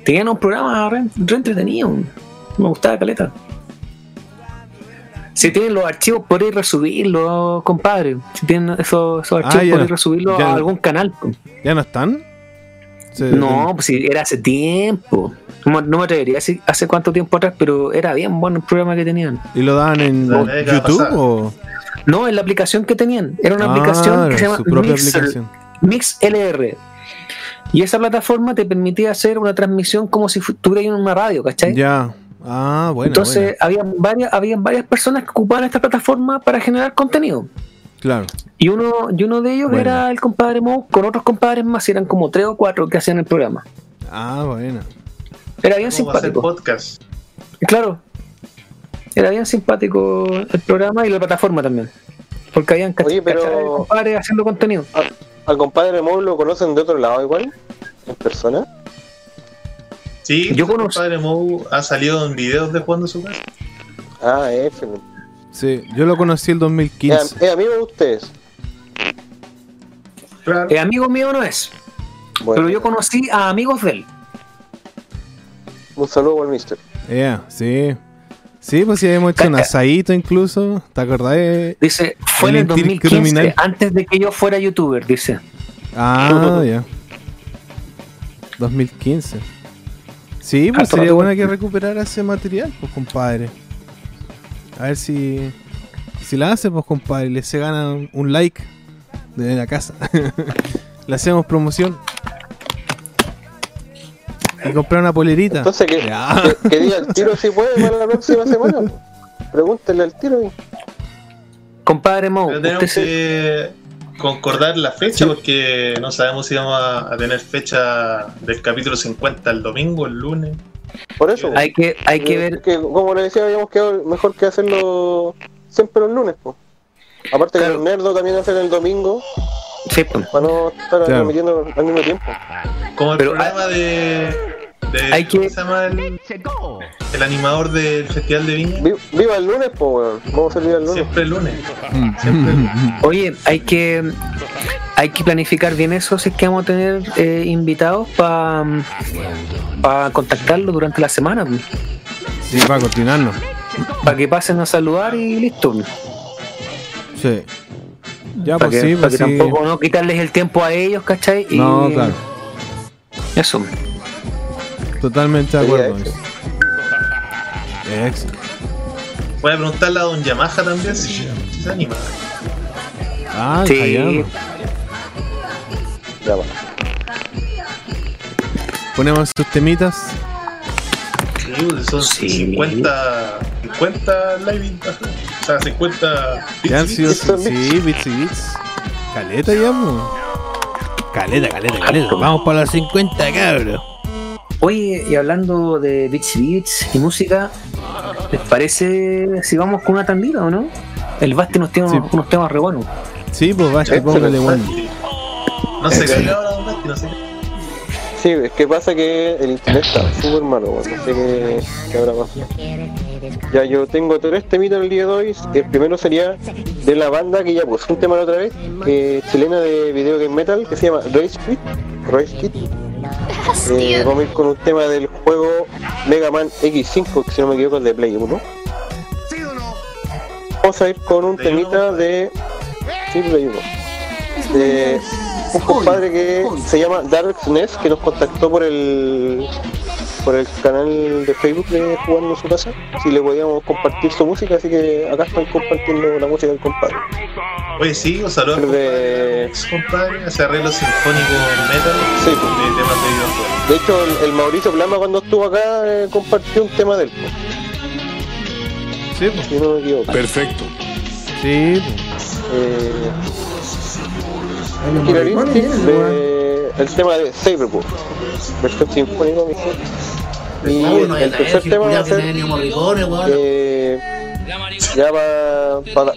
[SPEAKER 4] Tenían un programa re, re entretenido. Me gustaba caleta. Si tienen los archivos, podéis resubirlos, compadre. Si tienen esos, esos
[SPEAKER 1] Ah,
[SPEAKER 4] archivos,
[SPEAKER 1] ya.
[SPEAKER 4] podéis resubirlos a algún canal.
[SPEAKER 1] ¿Ya no están? Se-
[SPEAKER 4] No, pues si era hace tiempo. No, me- no me atrevería a decir hace cuánto tiempo atrás, pero era bien bueno el programa que tenían.
[SPEAKER 1] ¿Y lo daban en YouTube o...?
[SPEAKER 4] No, en la aplicación que tenían. Era una
[SPEAKER 1] Ah,
[SPEAKER 4] aplicación que se llama Mixer,
[SPEAKER 1] aplicación.
[SPEAKER 4] MixLR. Y esa plataforma te permitía hacer una transmisión como si estuvieras en una radio, ¿cachai?
[SPEAKER 1] Ya. Ah, bueno.
[SPEAKER 4] Entonces habían varias, habían varias personas que ocupaban esta plataforma para generar contenido.
[SPEAKER 1] Claro.
[SPEAKER 4] Y uno, y uno de ellos
[SPEAKER 1] Bueno.
[SPEAKER 4] era el compadre Mo, con otros compadres más, y eran como tres o cuatro que hacían el programa.
[SPEAKER 1] Ah, bueno.
[SPEAKER 4] Era bien
[SPEAKER 3] ¿Cómo va a hacer
[SPEAKER 4] simpático.
[SPEAKER 3] podcast?
[SPEAKER 4] Claro. Era bien simpático el programa y la plataforma también. Porque habían
[SPEAKER 2] Oye, pero-
[SPEAKER 4] compadres haciendo contenido.
[SPEAKER 2] Al compadre Mo lo conocen de otro lado igual, en persona.
[SPEAKER 3] Sí,
[SPEAKER 4] Yo
[SPEAKER 3] el
[SPEAKER 4] conozco-
[SPEAKER 3] compadre Mou ha salido en videos de jugando su casa.
[SPEAKER 2] Ah, F.
[SPEAKER 1] Sí, yo lo conocí el 2015.
[SPEAKER 2] Es amigo de ustedes.
[SPEAKER 3] Claro.
[SPEAKER 4] Eh, amigo mío no es,
[SPEAKER 2] Bueno,
[SPEAKER 4] pero yo conocí a amigos de él.
[SPEAKER 2] Un saludo el mister.
[SPEAKER 1] Ya, sí. Sí, pues sí, hemos hecho un asadito incluso. ¿Te acordás? de-
[SPEAKER 4] Dice, fue en el 2015,
[SPEAKER 1] intercriminal.
[SPEAKER 4] antes de que yo fuera youtuber, dice.
[SPEAKER 1] Ah, ya. 2015. Sí, pues
[SPEAKER 4] Harto
[SPEAKER 1] sería bueno que recuperara ese material, pues compadre. A ver si. Si la hace, pues compadre, le se gana un- un like de la casa. le hacemos promoción. Y comprar una polerita.
[SPEAKER 2] Entonces, que, que, que diga el tiro si puede para la próxima semana. Pregúntele al tiro. y-
[SPEAKER 4] Compadre Mo,
[SPEAKER 3] Pero
[SPEAKER 4] usted
[SPEAKER 3] tenemos
[SPEAKER 4] se-
[SPEAKER 3] que concordar la fecha porque no sabemos si vamos a, a tener fecha del capítulo 50 el domingo, el lunes.
[SPEAKER 2] Por eso.
[SPEAKER 4] hay que, hay que ver,
[SPEAKER 2] que, como le decía, habíamos quedado mejor que hacerlo siempre los lunes. Po. Aparte
[SPEAKER 4] Claro.
[SPEAKER 2] que los nerdos también hacen el domingo
[SPEAKER 4] sí, pues.
[SPEAKER 2] para no estar
[SPEAKER 1] Claro.
[SPEAKER 2] transmitiendo al mismo tiempo.
[SPEAKER 3] Como el
[SPEAKER 4] Pero
[SPEAKER 3] programa de, de-
[SPEAKER 4] hay
[SPEAKER 3] ¿cómo
[SPEAKER 4] que-
[SPEAKER 3] se llama el, el animador del Festival de Viña?
[SPEAKER 2] Vi- Viva el lunes, pues, weón. Vamos a salir el lunes.
[SPEAKER 3] Siempre el lunes.
[SPEAKER 1] Mm.
[SPEAKER 3] Siempre el lunes.
[SPEAKER 4] Oye, hay que hay que planificar bien eso si es que vamos a tener eh, invitados para contactarlos durante la semana,
[SPEAKER 1] Sí, para continuarnos.
[SPEAKER 4] para que pasen a saludar y listo.
[SPEAKER 1] Sí. Ya,
[SPEAKER 4] Para
[SPEAKER 1] pues
[SPEAKER 4] que,
[SPEAKER 1] sí,
[SPEAKER 4] para
[SPEAKER 1] pues
[SPEAKER 4] que
[SPEAKER 1] sí.
[SPEAKER 4] tampoco no quitarles el tiempo a ellos, ¿cachai? Y
[SPEAKER 1] No, claro.
[SPEAKER 4] Eso.
[SPEAKER 1] Totalmente de acuerdo. Ex.
[SPEAKER 3] Voy a preguntarle a Don Yamaha también si, si se anima.
[SPEAKER 1] Ah,
[SPEAKER 4] Sí.
[SPEAKER 1] Hayama.
[SPEAKER 2] Ya va.
[SPEAKER 1] Ponemos sus temitas.
[SPEAKER 3] Sí, son
[SPEAKER 4] Sí.
[SPEAKER 3] 50, 50 live. O sea, 50
[SPEAKER 1] Ya han
[SPEAKER 3] bits,
[SPEAKER 1] sido,
[SPEAKER 3] bits.
[SPEAKER 2] bits.
[SPEAKER 1] sí, bits y bits. Caleta ya, mo. Caleta, caleta, caleta. Vamos para los 50, cabrón.
[SPEAKER 4] Oye, y hablando de beats y beats y música, ¿les parece si vamos con una tandita o no? El Basti nos tiene
[SPEAKER 1] Sí.
[SPEAKER 4] unos, temas re buenos.
[SPEAKER 1] Sí, pues va,
[SPEAKER 2] Sí,
[SPEAKER 1] póngale bueno.
[SPEAKER 3] No sé qué ahora, Don Basti, no sé qué.
[SPEAKER 2] Sí, es que pasa que el internet está súper malo. No sé qué, qué habrá pasado. Ya, yo tengo tres temitas el día de hoy. El primero sería de la banda que ya puse un tema la otra vez, eh, chilena de video game metal, que se llama Rage Quit. Rage Quit. Eh, vamos a ir con un tema del juego Mega Man X5, que si no me equivoco es de Play 1. Vamos a ir con un
[SPEAKER 3] ¿Play uno,
[SPEAKER 2] temita de... Sí, Play 1. De un compadre que se llama Dark Ness, que nos contactó por el por el canal de Facebook de Jugando en su casa, si le podíamos compartir su música, así que acá están compartiendo la música del compadre.
[SPEAKER 3] Oye, sí, un saludo al
[SPEAKER 2] De,
[SPEAKER 3] compadre, compadre, hace arreglo sinfónico metal
[SPEAKER 2] Sí.
[SPEAKER 3] de temas de videojuegos.
[SPEAKER 2] de hecho, el, el Mauricio Plama cuando estuvo acá eh, compartió un tema del pues,
[SPEAKER 1] Sí, pues.
[SPEAKER 2] si no me equivoco.
[SPEAKER 9] Perfecto.
[SPEAKER 1] Sí, pues.
[SPEAKER 2] Eh, de- el tema de Saberbook, versión sinfónica, mi gente. Y
[SPEAKER 7] No,
[SPEAKER 2] el, tercer tema va a ser eh, ya va para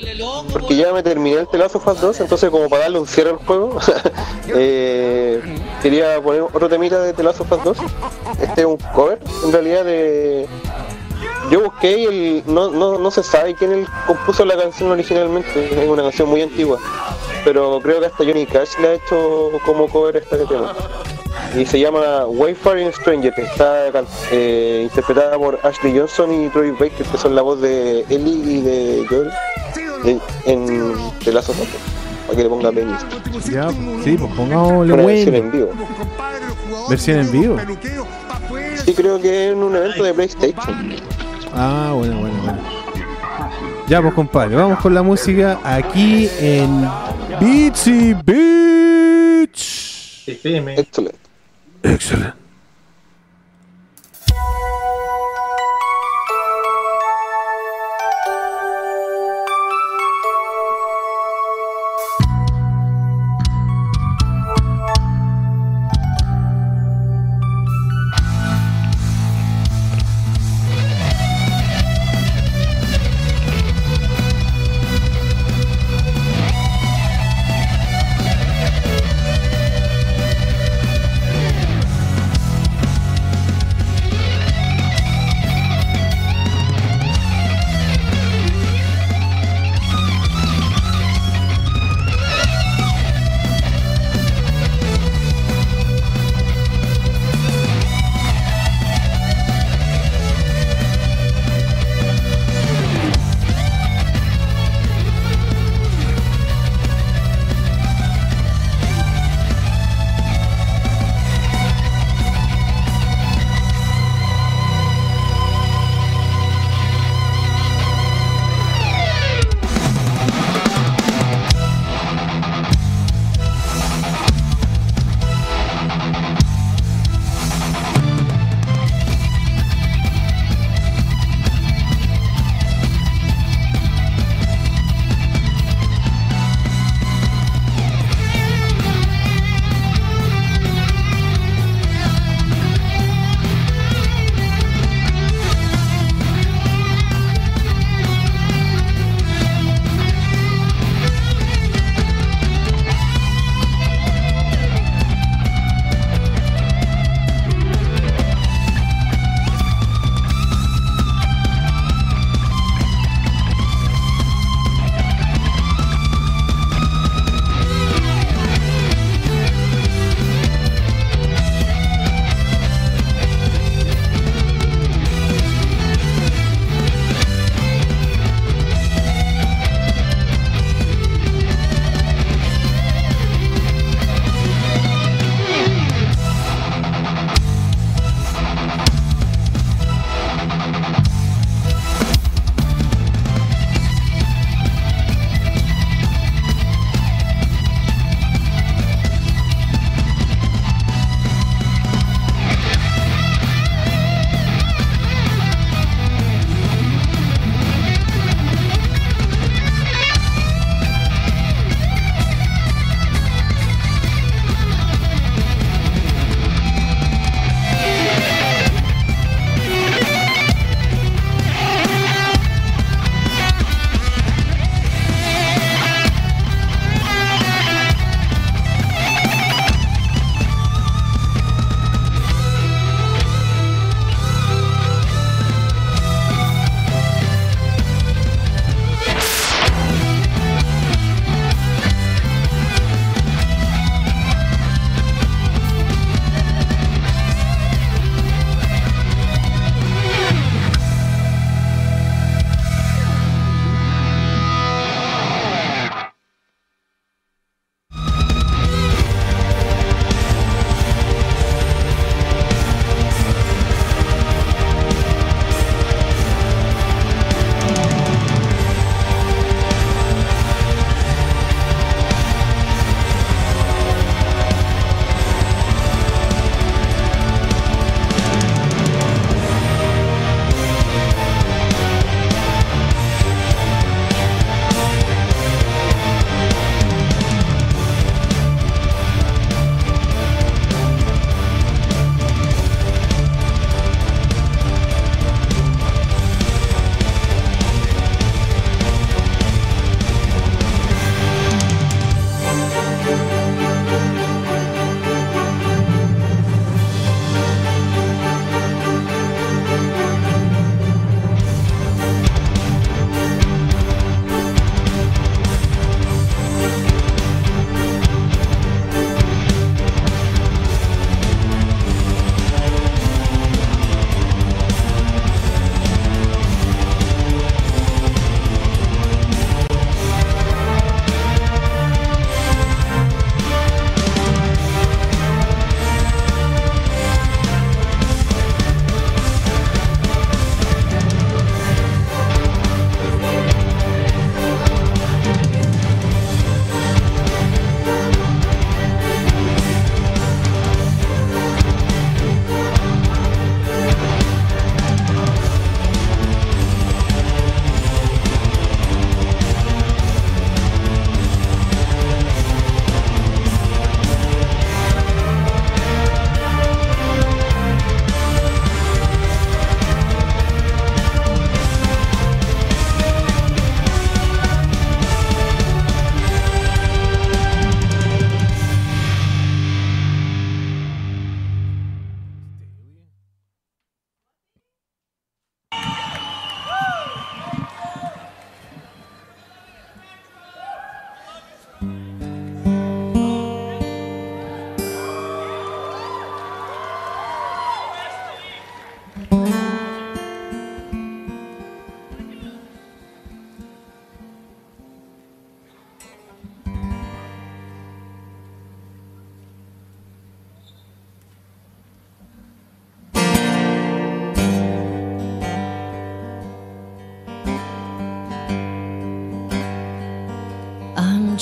[SPEAKER 2] porque ya me terminé el Telazo Fast 2 entonces como para darle un cierre al juego eh, quería poner otro temita de Telazo Fast 2 este es un cover en realidad de yo busqué y el, no, no, no se sabe quién el compuso la canción originalmente, es una canción muy antigua, pero creo que hasta Johnny Cash le ha hecho como cover este tema. Y se llama Wayfaring Stranger, que está eh, interpretada por Ashley Johnson y Troy Baker, que son la voz de Ellie y de Joel en, en The Last of Us, para que le ponga Benny.
[SPEAKER 1] Ya, sí, pues pongámosle
[SPEAKER 2] Una versión en vivo.
[SPEAKER 1] Versión en vivo.
[SPEAKER 2] Sí, creo que en un evento de PlayStation.
[SPEAKER 1] Ah, bueno, bueno, bueno. Ya, pues compadre, vamos con la música aquí en Beatsy Beach.
[SPEAKER 3] FM.
[SPEAKER 2] Excelente.
[SPEAKER 1] Excelente.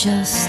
[SPEAKER 9] Just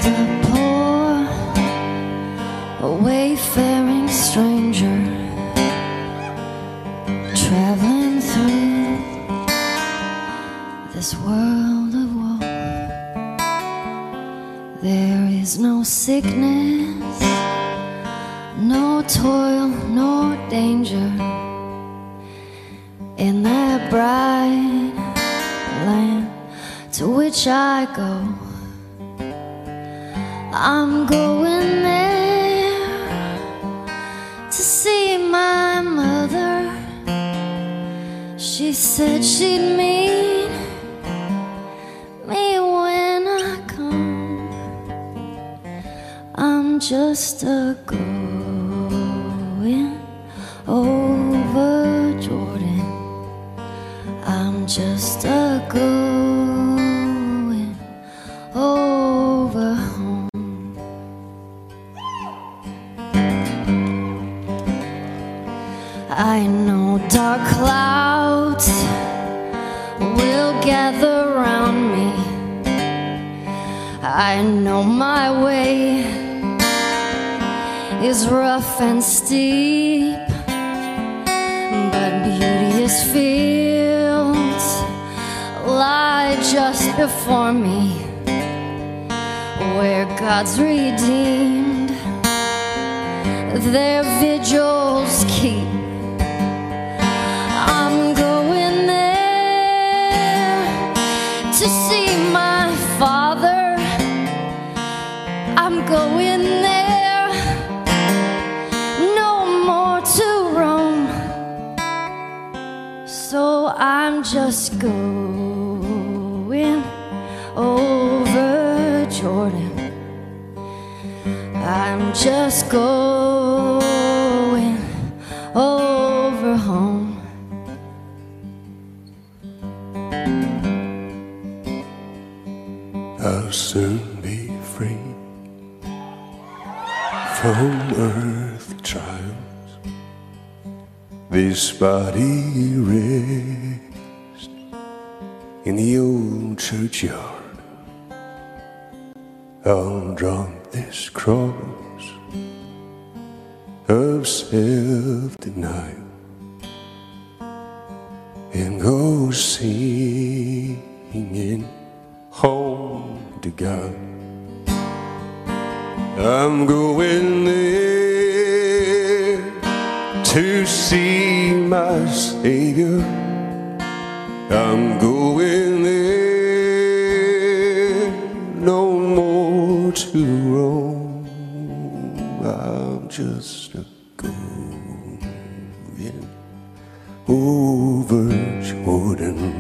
[SPEAKER 9] over Jordan.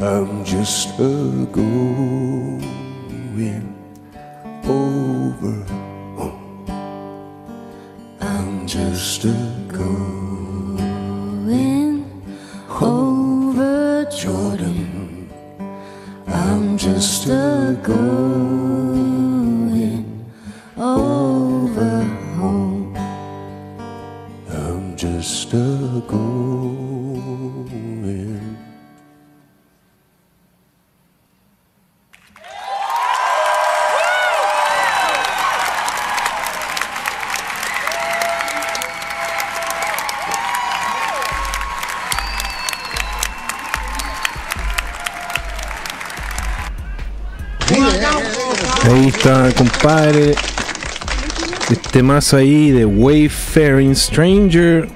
[SPEAKER 9] I'm just a going over. I'm just
[SPEAKER 10] a Going over Jordan. I'm just a going
[SPEAKER 9] going.
[SPEAKER 1] Ahí está, compadre. Este mazo ahí de Wayfaring Stranger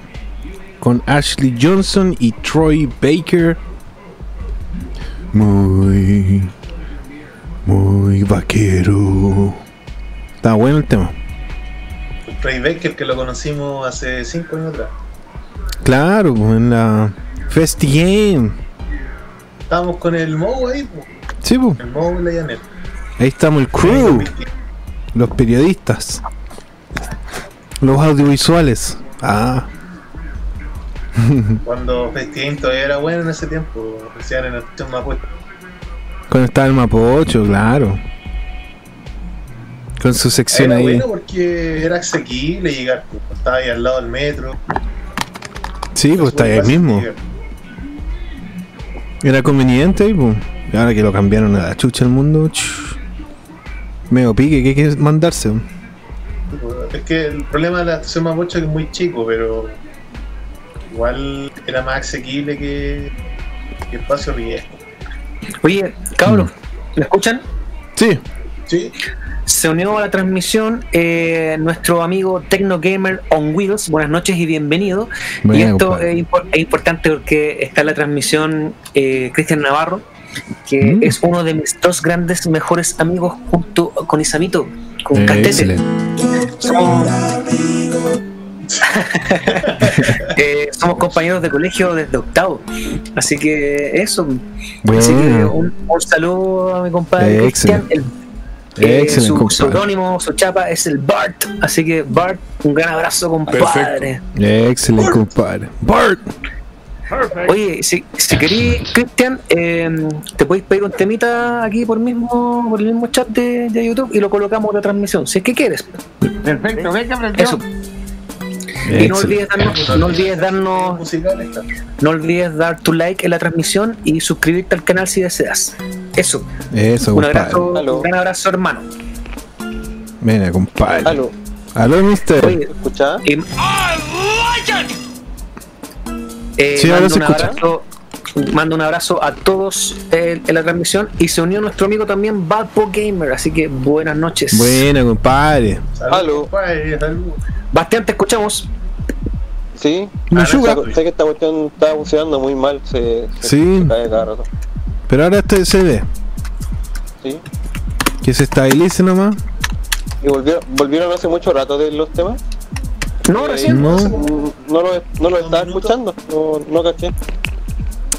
[SPEAKER 1] con Ashley Johnson y Troy Baker. Muy, muy vaquero. Está bueno el tema.
[SPEAKER 3] Ray Baker, que lo conocimos hace 5 años atrás.
[SPEAKER 1] Claro, pues, en la Festi Game.
[SPEAKER 3] Estábamos con el Moe ahí, po.
[SPEAKER 1] Sí, pues.
[SPEAKER 3] el la Janet.
[SPEAKER 1] Ahí estamos el crew, los periodistas, los audiovisuales. Ah,
[SPEAKER 3] Cuando Festivín todavía era bueno en ese tiempo, recién en el puesto.
[SPEAKER 1] cuando estaba el Mapocho, claro. Con su sección
[SPEAKER 3] Era
[SPEAKER 1] ahí.
[SPEAKER 3] bueno porque era asequible llegar, pues, estaba ahí al lado del metro.
[SPEAKER 1] Sí, pues está ahí mismo.
[SPEAKER 3] llegar.
[SPEAKER 1] Era conveniente y pues. Y ahora que lo cambiaron a la chucha el mundo. chu. medio pique, ¿qué quieres mandarse?
[SPEAKER 3] Es que el problema de la estación Mapocho es que es muy chico, pero igual era más asequible que, que Espacio Viejo.
[SPEAKER 4] Oye, cabros, ¿me escuchan?
[SPEAKER 1] Sí.
[SPEAKER 3] Sí.
[SPEAKER 4] Se unió a la transmisión eh, nuestro amigo Tecno Gamer on Wheels. Buenas noches y bienvenido. y esto es, impor- es importante porque está en la transmisión eh, Cristian Navarro, que
[SPEAKER 1] Mm.
[SPEAKER 4] es uno de mis dos grandes mejores amigos junto con Isamito, con
[SPEAKER 1] Eh,
[SPEAKER 4] Castete.
[SPEAKER 1] excelente.
[SPEAKER 4] Somos, Eh, somos compañeros de colegio desde octavo. Así que eso. Así que un, un saludo a mi compadre
[SPEAKER 1] Eh,
[SPEAKER 4] Cristian.
[SPEAKER 1] excelente.
[SPEAKER 4] El- eh,
[SPEAKER 1] Excelente,
[SPEAKER 4] su
[SPEAKER 1] compadre.
[SPEAKER 4] seudónimo, su chapa es el Bart. Así que Bart, un gran abrazo, compadre.
[SPEAKER 1] Excelente, compadre. Bart.
[SPEAKER 4] Oye, si, si querís, Cristian, eh, te podéis pedir un temita aquí por mismo por el mismo chat de, de YouTube y lo colocamos en la transmisión, si es que quieres.
[SPEAKER 8] Perfecto, ve que aprendió.
[SPEAKER 4] Eso. Y no olvides darnos, no olvides darnos, no olvides dar tu like en la transmisión y suscribirte al canal si deseas. Eso.
[SPEAKER 1] Eso,
[SPEAKER 4] Un abrazo, un gran abrazo, hermano.
[SPEAKER 1] Venga, compadre.
[SPEAKER 2] Aló,
[SPEAKER 1] Aló, mister.
[SPEAKER 2] ¿escuchás?
[SPEAKER 4] y- Eh,
[SPEAKER 1] Sí, ahora se escucha.
[SPEAKER 4] abrazo, mando un abrazo a todos eh, en la transmisión y se unió nuestro amigo también Badpo Gamer, así que buenas noches.
[SPEAKER 1] Buena, compadre.
[SPEAKER 3] Saludos,
[SPEAKER 2] Aló.
[SPEAKER 3] compadre, saludos.
[SPEAKER 4] Bastián, te escuchamos.
[SPEAKER 2] Sí.
[SPEAKER 1] Me
[SPEAKER 3] Ah,
[SPEAKER 1] ayuda.
[SPEAKER 3] no,
[SPEAKER 2] Sé que esta cuestión está funcionando muy mal, se, se,
[SPEAKER 1] Sí.
[SPEAKER 2] se cae cada rato.
[SPEAKER 1] Pero ahora este se ve.
[SPEAKER 2] Sí.
[SPEAKER 1] Que se estabilice nomás.
[SPEAKER 2] ¿Y volvieron, volvieron hace mucho rato de los temas?
[SPEAKER 4] No, recién.
[SPEAKER 1] No.
[SPEAKER 2] No lo, no lo estaba escuchando, no, no caché.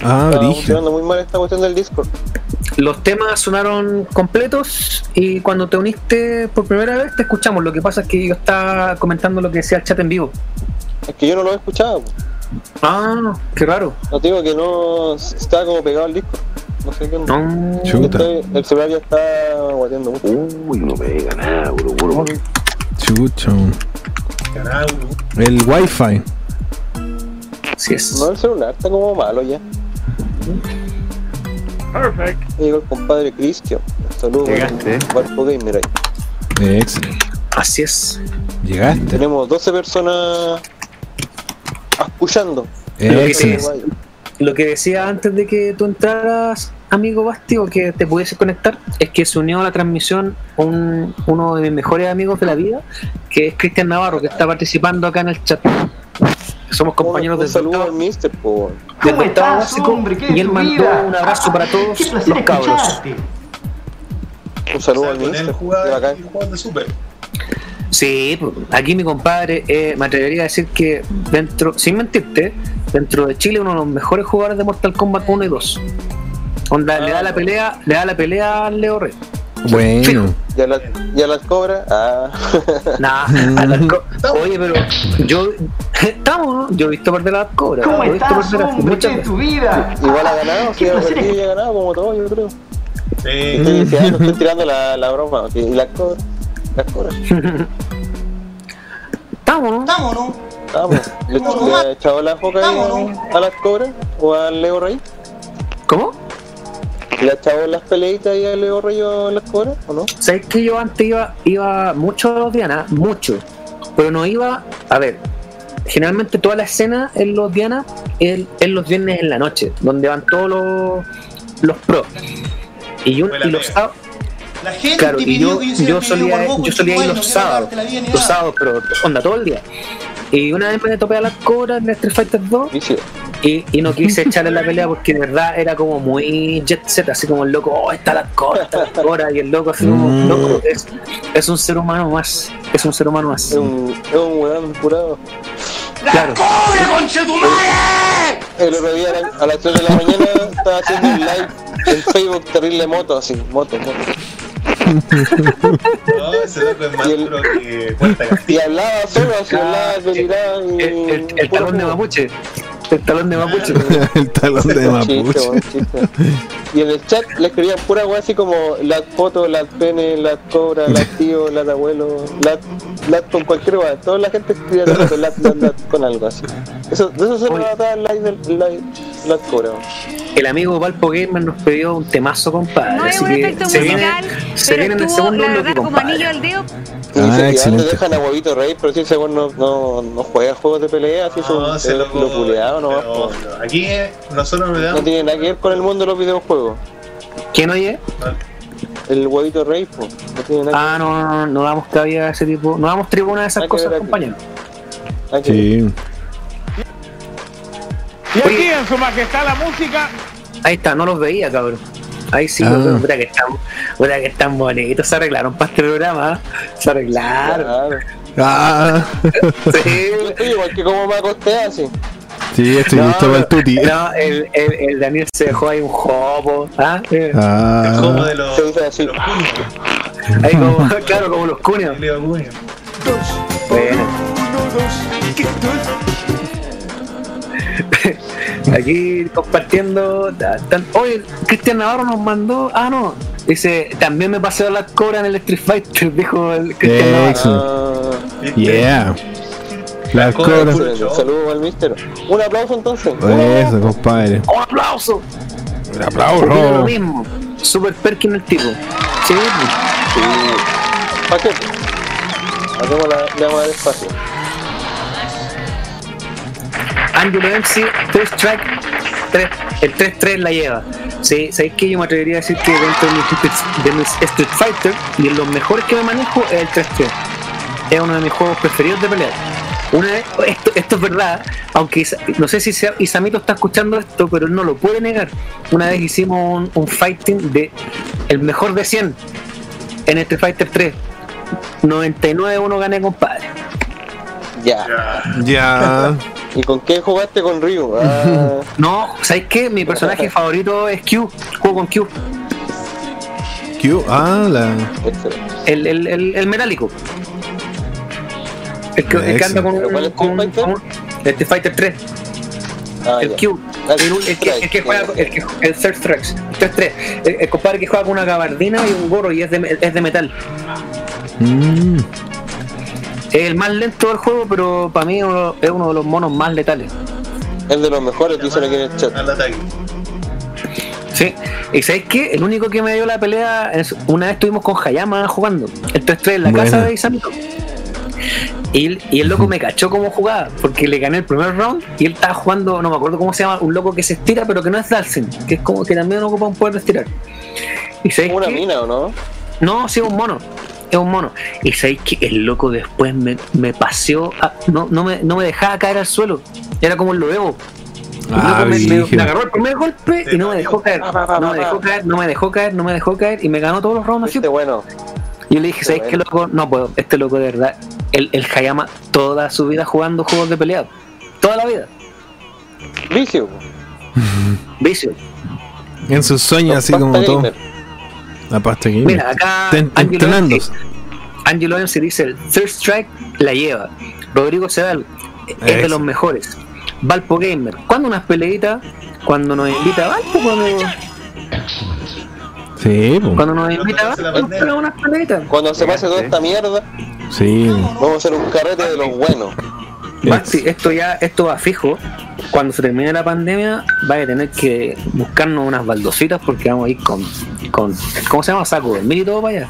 [SPEAKER 1] Ah, brígido.
[SPEAKER 2] funcionando muy mal esta cuestión del Discord.
[SPEAKER 4] Los temas sonaron completos y cuando te uniste por primera vez te escuchamos. Lo que pasa es que yo estaba comentando lo que decía el chat en vivo.
[SPEAKER 2] Es que yo no lo he escuchado.
[SPEAKER 4] Ah, qué raro.
[SPEAKER 2] No te digo que no estaba como pegado al Discord. No sé qué onda.
[SPEAKER 4] No.
[SPEAKER 1] Chuta.
[SPEAKER 2] Estoy- el celular ya está guateando mucho.
[SPEAKER 11] Uy, no pega nada, bro, bro.
[SPEAKER 1] Chucha. El wifi.
[SPEAKER 4] Así es.
[SPEAKER 2] No, el celular está como malo ya.
[SPEAKER 8] Perfect.
[SPEAKER 2] Llegó el compadre Cristian. Saludos.
[SPEAKER 11] Llegaste.
[SPEAKER 2] Barco Gamer ahí.
[SPEAKER 1] Excelente.
[SPEAKER 4] Así es.
[SPEAKER 1] Llegaste.
[SPEAKER 2] Tenemos 12 personas escuchando.
[SPEAKER 1] Excelente.
[SPEAKER 2] Vaya.
[SPEAKER 4] Lo que decía antes de que tú entraras, amigo Basti, o que te pudiese conectar, es que se unió a la transmisión un, uno de mis mejores amigos de la vida, que es Cristian Navarro, que está participando acá en el chat. Somos compañeros
[SPEAKER 2] un
[SPEAKER 4] del
[SPEAKER 2] saludo al Mister, po.
[SPEAKER 4] del
[SPEAKER 5] ¿Cómo estás,
[SPEAKER 4] básico
[SPEAKER 5] hombre? ¿Qué
[SPEAKER 4] y él mandó
[SPEAKER 5] vida?
[SPEAKER 4] un abrazo para todos
[SPEAKER 5] Qué placer
[SPEAKER 4] los cabros.
[SPEAKER 5] escucharte.
[SPEAKER 2] Un saludo al Mister.
[SPEAKER 3] Jugaba de super.
[SPEAKER 4] Sí, pues, aquí mi compadre, eh, me atrevería a decir que dentro, sin mentirte, dentro de Chile uno de los mejores jugadores de Mortal Kombat 1 y 2. Onda, le da la pelea, le da la pelea al Leo Rey.
[SPEAKER 1] Bueno.
[SPEAKER 2] ¿Y a, la- y a las cobras? Ah.
[SPEAKER 4] Nah, a las co- oye, pero yo estamos, ¿no? Yo he visto perder las cobras.
[SPEAKER 5] ¿Cómo
[SPEAKER 4] he visto
[SPEAKER 5] estás,
[SPEAKER 4] perder
[SPEAKER 5] hombre?
[SPEAKER 4] muchas
[SPEAKER 5] ¿Qué es
[SPEAKER 4] veces.
[SPEAKER 5] tu vida?
[SPEAKER 2] Igual ha ganado,
[SPEAKER 5] Qué
[SPEAKER 2] ha ganado como todo, yo creo.
[SPEAKER 3] Sí.
[SPEAKER 2] Estoy diciendo, estoy tirando la, la broma. ¿Y las cobras? Las cobras.
[SPEAKER 4] Estamos, ¿no?
[SPEAKER 5] Estamos, ¿no?
[SPEAKER 2] Vamos. ¿Le, le ha echado la foca a las cobras? ¿O al Leo Rey?
[SPEAKER 4] ¿Cómo?
[SPEAKER 2] ¿Le ha echado las peleitas ahí al Leo Rey o a las cobras? ¿O no?
[SPEAKER 4] ¿Sabes que yo antes iba, iba mucho a los Diana? Mucho. Pero no iba. A ver, generalmente toda la escena en los Diana es en los viernes en la noche, donde van todos los, los pros. Y, yo, y los sábados.
[SPEAKER 5] La gente
[SPEAKER 4] Claro, y yo,
[SPEAKER 5] que
[SPEAKER 4] yo solía,
[SPEAKER 5] vos,
[SPEAKER 4] yo solía ir los sábados. Los sábados, pero onda todo el día. Y una vez me topé a las cobras en Street Fighter 2
[SPEAKER 2] Vicio.
[SPEAKER 4] Y, y no quise echarle la pelea porque de verdad era como muy jet set, así como el loco, oh, está la cobra, está la cobra, y el loco así como,
[SPEAKER 1] Mm.
[SPEAKER 4] loco, es, es un ser humano más, es un ser humano más.
[SPEAKER 2] Es un, es un weón curado.
[SPEAKER 4] Claro.
[SPEAKER 2] El otro día a las 3 de la mañana estaba haciendo un live en Facebook terrible moto, así, moto, moto.
[SPEAKER 3] No, ese loco es más
[SPEAKER 2] Y el-
[SPEAKER 3] duro que cuenta
[SPEAKER 2] Y
[SPEAKER 3] Castillo.
[SPEAKER 2] hablaba solo, así hablaba, deliraba y...
[SPEAKER 4] El, el- el
[SPEAKER 2] puro
[SPEAKER 4] talón de. Mapuche. El talón de Mapuche.
[SPEAKER 1] el talón de mapuche.
[SPEAKER 2] chiste. Y en el chat le escribían pura weá así como las fotos, las penes, las cobras, las tíos, las abuelos, las, las con cualquier weá. Toda la gente escribía las las, las, las con algo así. Eso, de eso se trataba el live del live,
[SPEAKER 4] el amigo Valpo Gamer nos pidió un temazo, compadre.
[SPEAKER 12] No es
[SPEAKER 4] así
[SPEAKER 12] un
[SPEAKER 4] que
[SPEAKER 12] efecto
[SPEAKER 4] se
[SPEAKER 12] musical,
[SPEAKER 4] viene, se viene en el segundo
[SPEAKER 12] la verdad, como anillo al dedo.
[SPEAKER 2] Y
[SPEAKER 1] Ah,
[SPEAKER 2] dice que
[SPEAKER 1] excelente.
[SPEAKER 2] antes dejan a Huevito Rey, pero si ese weón no, no, no juega juegos de pelea, así
[SPEAKER 3] No,
[SPEAKER 2] es
[SPEAKER 3] lo
[SPEAKER 2] lo culeado, no,
[SPEAKER 3] pero Aquí eh, nosotros nos
[SPEAKER 2] no
[SPEAKER 3] damos.
[SPEAKER 2] tiene nada que ver con el mundo de los videojuegos.
[SPEAKER 4] ¿Quién oye?
[SPEAKER 2] El Huevito Rey, pues, no tiene nada
[SPEAKER 4] Ah, no, no, no, no damos cabida a ese tipo, no damos tribuna a esas cosas, compañero.
[SPEAKER 1] Sí.
[SPEAKER 8] Y aquí en su majestad la música.
[SPEAKER 4] Ahí está, no los veía, cabrón. Ahí sí,
[SPEAKER 1] Ah.
[SPEAKER 4] puta que están, puta que están bonitos, se arreglaron para este programa, ¿eh? se arreglaron.
[SPEAKER 2] Claro.
[SPEAKER 1] Ah,
[SPEAKER 4] Sí,
[SPEAKER 2] Yo estoy igual que como me acosté así.
[SPEAKER 1] sí, estoy listo para el tuti.
[SPEAKER 4] no, el, el, el Daniel se dejó ahí un jopo, ¿ah? Eh,
[SPEAKER 3] Como
[SPEAKER 1] Ah,
[SPEAKER 3] de los,
[SPEAKER 2] Se así.
[SPEAKER 3] los cuños.
[SPEAKER 4] Ahí como, claro, como los.
[SPEAKER 3] El Cuño.
[SPEAKER 4] Bueno. Aquí compartiendo. tan- Oye, Cristian Navarro nos mandó. Ah, no. Dice, también me paseo las cobras en el Street Fighter, dijo el Cristian Navarro.
[SPEAKER 2] Ah,
[SPEAKER 3] ¿Viste?
[SPEAKER 1] Yeah. Las
[SPEAKER 3] cobra
[SPEAKER 1] cobras.
[SPEAKER 2] excelente. Saludos al mister. Un aplauso entonces.
[SPEAKER 1] Eso, compadre.
[SPEAKER 4] ¡Un aplauso!
[SPEAKER 1] Un
[SPEAKER 4] Opino lo
[SPEAKER 1] aplauso.
[SPEAKER 4] mismo. Super Perkin el tipo. Sí,
[SPEAKER 2] Sí. ¿Para qué? Hacemos la, le vamos a
[SPEAKER 4] Angelo MC, 3 track, tres- el 3-3 la lleva. Sí, ¿sabéis que yo me atrevería a decir que dentro de mis, de mis Street Fighter y en los mejores que me manejo es el 3-3? Es uno de mis juegos preferidos de pelear. Una vez, esto, esto es verdad, aunque no sé si sea- Isamito está escuchando esto, pero él no lo puede negar. Una vez hicimos un, un fighting de el mejor de 100 en Street Fighter 3. 99-1 gané, compadre.
[SPEAKER 2] Ya.
[SPEAKER 3] Ya.
[SPEAKER 2] ¿Y con qué jugaste con Ryu? Ah,
[SPEAKER 4] No, ¿sabéis qué? Mi personaje favorito es Q. Juego con Q.
[SPEAKER 1] Q. Ah, la.
[SPEAKER 4] El, el, el, el metálico. El que, el que anda con
[SPEAKER 2] ¿Pero cuál
[SPEAKER 4] un.
[SPEAKER 2] es
[SPEAKER 4] Con,
[SPEAKER 2] Street Fighter?
[SPEAKER 4] con un- el Street Fighter 3.
[SPEAKER 2] Ah,
[SPEAKER 4] el
[SPEAKER 2] ya.
[SPEAKER 4] Q. El, el que, el que juega. El, que, el Third Strikes. El 3-3. El, el compadre que juega con una gabardina y un gorro y es de, es de metal.
[SPEAKER 1] Mm.
[SPEAKER 4] Es el más lento del juego, pero para mí uno- es uno de los monos más letales.
[SPEAKER 2] Es de los mejores, dicen aquí en el chat.
[SPEAKER 3] Al ataque.
[SPEAKER 4] Sí, y ¿sabéis qué? El único que me dio la pelea es una vez estuvimos con Hayama jugando el 3-3 en la casa de Isamito. Y, el- y el loco me cachó cómo jugaba, porque le gané el primer round y él estaba jugando, no me acuerdo cómo se llama, un loco que se estira, pero que no es Dalsen, que es como que también ocupa un poder de estirar. ¿Y sabéis
[SPEAKER 2] Una
[SPEAKER 4] qué?
[SPEAKER 2] mina, ¿o no?
[SPEAKER 4] No, sí, es un mono. Es un mono. Y sabéis que el loco después me, me paseó, a- no, no, me, no me dejaba caer al suelo. Era como el loevo. El
[SPEAKER 1] Ah,
[SPEAKER 4] me, me- me agarró el primer golpe y no me dejó caer. No me dejó caer, no me dejó caer, no me dejó caer y me ganó todos los rounds así.
[SPEAKER 2] Este bueno.
[SPEAKER 4] Y yo le dije, ¿sabes qué loco? No puedo, este loco de verdad. El, el Hayama toda su vida jugando juegos de pelea. Toda la vida.
[SPEAKER 2] Vicio.
[SPEAKER 4] Vicio.
[SPEAKER 1] En sus sueños, así como todo. Pasta gamer.
[SPEAKER 4] Mira, acá
[SPEAKER 1] Ten-
[SPEAKER 4] Angelo
[SPEAKER 1] entrenándose.
[SPEAKER 4] Angelo MC dice, el Third Strike la lleva. Rodrigo Sedal es de los mejores. Valpo Gamer. ¿Cuándo unas peleitas? Cuando nos invita Valpo, cuando,
[SPEAKER 1] Sí, po.
[SPEAKER 4] cuando nos invita
[SPEAKER 3] la
[SPEAKER 4] Valpo, unas peleitas.
[SPEAKER 2] Cuando se pase toda esta mierda,
[SPEAKER 1] Sí.
[SPEAKER 2] vamos a hacer un carrete de los buenos.
[SPEAKER 4] Basti, esto ya, esto va fijo. Cuando se termine la pandemia, vaya a tener que buscarnos unas baldositas porque vamos a ir con, con ¿cómo se llama? Saco de y todo para allá.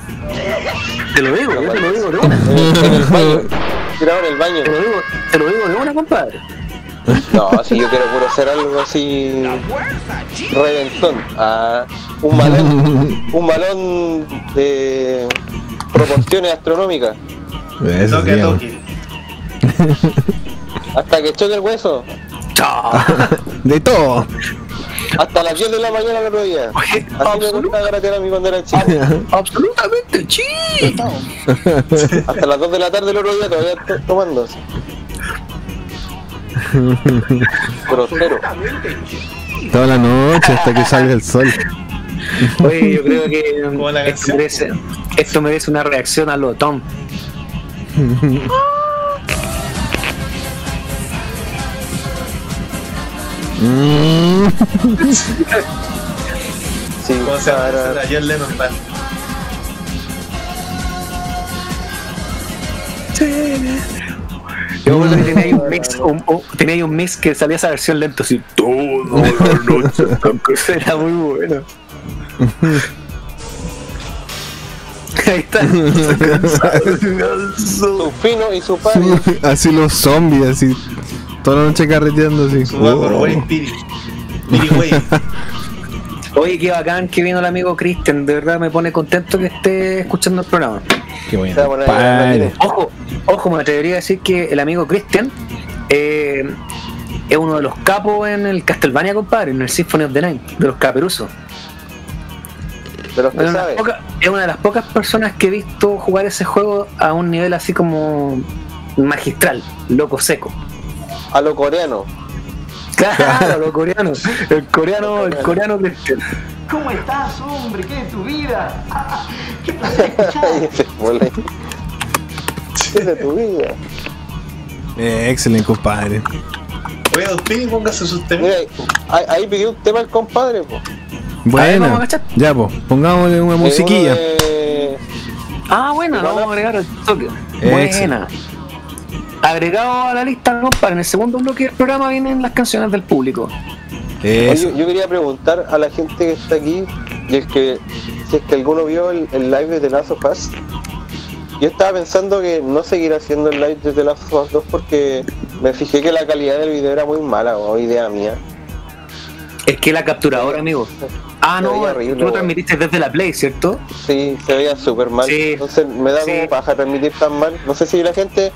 [SPEAKER 4] Te lo digo, yo te lo digo de una.
[SPEAKER 2] En el, baño.
[SPEAKER 4] Te lo digo, te lo digo de una, compadre.
[SPEAKER 2] No, si yo quiero puro hacer algo así. Reventón. Ah, un balón. Un balón de proporciones astronómicas.
[SPEAKER 1] Eso
[SPEAKER 3] Toque, toque.
[SPEAKER 2] Hasta que choque el hueso.
[SPEAKER 4] Chao.
[SPEAKER 1] De todo.
[SPEAKER 2] Hasta las 10 de la mañana el otro día.
[SPEAKER 4] Oye,
[SPEAKER 2] Así me carretear a mí cuando era chico.
[SPEAKER 4] absolutamente sí.
[SPEAKER 2] Hasta las 2 de la tarde el otro día todavía to- tomando. Grosero.
[SPEAKER 1] Toda la noche hasta que salga el sol.
[SPEAKER 4] Oye, yo creo que esto merece, esto merece una reacción a lo Tom.
[SPEAKER 2] Sí,
[SPEAKER 3] ¿Cómo se llama? John Lennon Band.
[SPEAKER 4] Yo me acuerdo que tenía ahí un mix, un, un- tenía ahí un mix que salía esa versión lento así, toda la noche. Era muy bueno. Ahí está.
[SPEAKER 2] Su fino y su party.
[SPEAKER 1] así los zombies, así. Toda la noche carreteando así. Oh.
[SPEAKER 4] Oye, qué bacán que vino el amigo Christian. De verdad me pone contento que esté escuchando el programa.
[SPEAKER 1] Qué bueno.
[SPEAKER 4] Ojo, ojo, me atrevería a decir que el amigo Christian eh, es uno de los capos en el Castlevania, compadre, en el Symphony of the Night, de los caperuzos.
[SPEAKER 2] De los que
[SPEAKER 4] Es una, es una de las pocas personas que he visto jugar ese juego a un nivel así como magistral, loco seco.
[SPEAKER 2] A lo coreano.
[SPEAKER 4] Claro, los coreanos. El coreano, el coreano Christian.
[SPEAKER 5] ¿Cómo estás, hombre? ¿Qué es tu vida? ¡Qué placer.
[SPEAKER 2] ¿Qué es de tu vida?
[SPEAKER 1] Eh, excelente, compadre.
[SPEAKER 3] Oye, Pini, póngase sus temas.
[SPEAKER 2] Ahí, ahí pidió un tema el compadre, po.
[SPEAKER 4] a
[SPEAKER 1] Bueno, ya, pues, pongámosle una musiquilla.
[SPEAKER 2] de-
[SPEAKER 4] Ah, buena, lo vamos a agregar al toque. Buena. Agregado a la lista, compadre, en el segundo bloque del programa vienen las canciones del público.
[SPEAKER 2] Oye, yo, yo quería preguntar a la gente que está aquí, y es que si es que alguno vio el, el live de The Last of Us, yo estaba pensando que no seguir haciendo el live de The Last of Us 2 porque me fijé que la calidad del video era muy mala, o idea mía.
[SPEAKER 4] Es que la capturadora, amigo. Ah,
[SPEAKER 2] Se
[SPEAKER 4] no,
[SPEAKER 2] horrible,
[SPEAKER 4] tú lo transmitiste desde la Play, ¿cierto?
[SPEAKER 2] Sí, se veía súper mal.
[SPEAKER 4] Sí.
[SPEAKER 2] Entonces me da
[SPEAKER 4] Sí.
[SPEAKER 2] como paja transmitir tan mal. No sé si la gente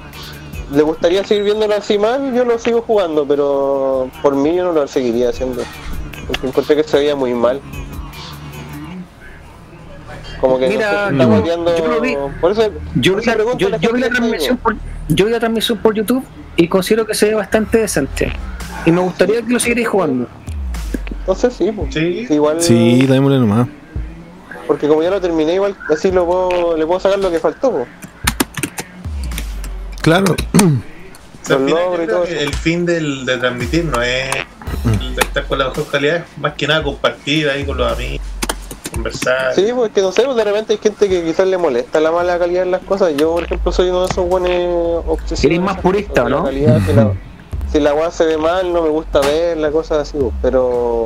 [SPEAKER 2] le gustaría seguir viéndolo así mal, yo lo sigo jugando, pero por mí yo no lo seguiría haciendo. Porque encontré que se veía muy mal. Como que
[SPEAKER 4] Mira,
[SPEAKER 2] no sé,
[SPEAKER 4] yo-
[SPEAKER 2] está volviendo-
[SPEAKER 4] yo lo vi.
[SPEAKER 2] Por eso,
[SPEAKER 4] Yo
[SPEAKER 2] por
[SPEAKER 4] vi, la, yo, yo vi transmisión por, yo vi la transmisión por YouTube y considero que se ve bastante decente. Y me gustaría que lo siguierais jugando.
[SPEAKER 2] Entonces sí, pues.
[SPEAKER 3] Sí.
[SPEAKER 2] igual.
[SPEAKER 1] Sí, démosle nomás.
[SPEAKER 2] Porque como ya lo terminé, igual así lo puedo, le puedo sacar lo que faltó. pues.
[SPEAKER 1] Claro.
[SPEAKER 3] O sea, al
[SPEAKER 2] Los
[SPEAKER 3] final,
[SPEAKER 2] logros
[SPEAKER 3] yo
[SPEAKER 2] y
[SPEAKER 3] creo
[SPEAKER 2] todo
[SPEAKER 3] que
[SPEAKER 2] eso.
[SPEAKER 3] el fin del, de transmitir no es el de estar con la mejor calidad, es más que nada compartir ahí con los amigos, conversar.
[SPEAKER 2] Sí, porque no sé, pues, de repente hay gente que quizás le molesta la mala calidad en las cosas. Yo, por ejemplo, soy uno de esos buenos obsesivos.
[SPEAKER 4] Eres más purista, ¿o no?
[SPEAKER 2] La calidad, la- si la weá se ve mal, no me gusta verla, cosas así, pues, pero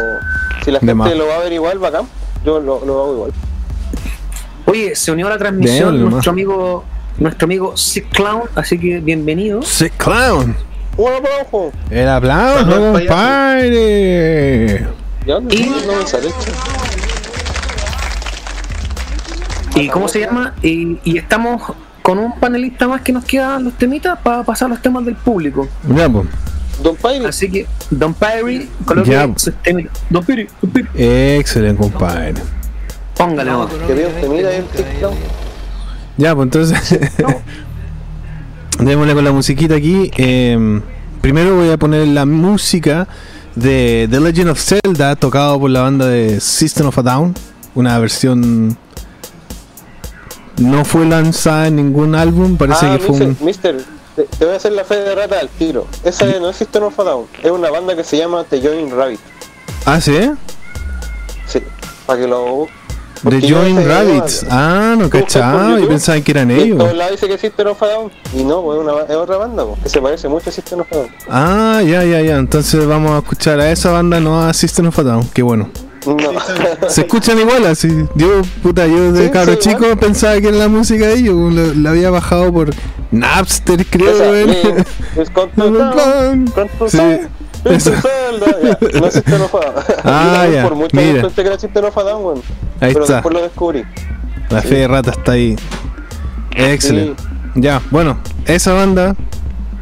[SPEAKER 2] si la
[SPEAKER 1] De
[SPEAKER 2] gente lo va a ver igual, bacán, yo lo, lo hago igual.
[SPEAKER 4] Oye, se unió a la transmisión nuestro amigo nuestro amigo Sick Clown, así que bienvenido.
[SPEAKER 1] Sick Clown.
[SPEAKER 2] Un aplauso.
[SPEAKER 1] El aplauso, compadre.
[SPEAKER 2] ¿Ya dónde
[SPEAKER 4] Y-
[SPEAKER 2] no?
[SPEAKER 4] ¿Y cómo se llama? Y, y estamos con un panelista más que nos quedan los temitas para pasar los temas del público.
[SPEAKER 1] Ya, pues.
[SPEAKER 2] Don
[SPEAKER 4] Así que, Don Pyrie, coloque
[SPEAKER 1] Ya.
[SPEAKER 4] sus temitas. Don Pyrie, Don Pyrie,
[SPEAKER 1] Excelente, compadre.
[SPEAKER 4] póngale
[SPEAKER 2] que mira TikTok.
[SPEAKER 1] Ya, pues entonces. Démosle con la musiquita aquí. Eh, primero voy a poner la música de The Legend of Zelda, tocado por la banda de System of a Down. Una versión. No fue lanzada en ningún álbum, parece
[SPEAKER 2] ah,
[SPEAKER 1] que fue un.
[SPEAKER 2] mister, mister, te, te voy a hacer la fe de rata al tiro. Esa no es System of a Down, es una banda que se llama The Join Rabbit.
[SPEAKER 1] Ah, sí,
[SPEAKER 2] Sí, para que lo
[SPEAKER 1] The Join Rabbits. Ah, no
[SPEAKER 2] por
[SPEAKER 1] cachaba, yo pensaba que eran ellos.
[SPEAKER 2] todos lados dice que System of y no, pues es, una, es otra banda pues, que se parece mucho a System of Down.
[SPEAKER 1] Ah, ya, ya, ya. Entonces vamos a escuchar a esa banda, no a System of Down. Qué bueno.
[SPEAKER 2] No.
[SPEAKER 1] Se escuchan igual así. Yo, puta, yo de
[SPEAKER 2] Sí,
[SPEAKER 1] cabro
[SPEAKER 2] sí,
[SPEAKER 1] chico
[SPEAKER 2] igual.
[SPEAKER 1] pensaba que era la música de ellos. La, la había bajado por Napster, creo,
[SPEAKER 2] Esa, eh, es down, con tu
[SPEAKER 1] Sí,
[SPEAKER 2] ya, no a Down.
[SPEAKER 1] Ah, ya,
[SPEAKER 2] Por mucho
[SPEAKER 1] mira.
[SPEAKER 2] pensé que era Down, weón.
[SPEAKER 1] Ahí
[SPEAKER 2] pero
[SPEAKER 1] está.
[SPEAKER 2] después lo descubrí.
[SPEAKER 1] La fe de rata está ahí. Excelente. Ya, bueno, esa banda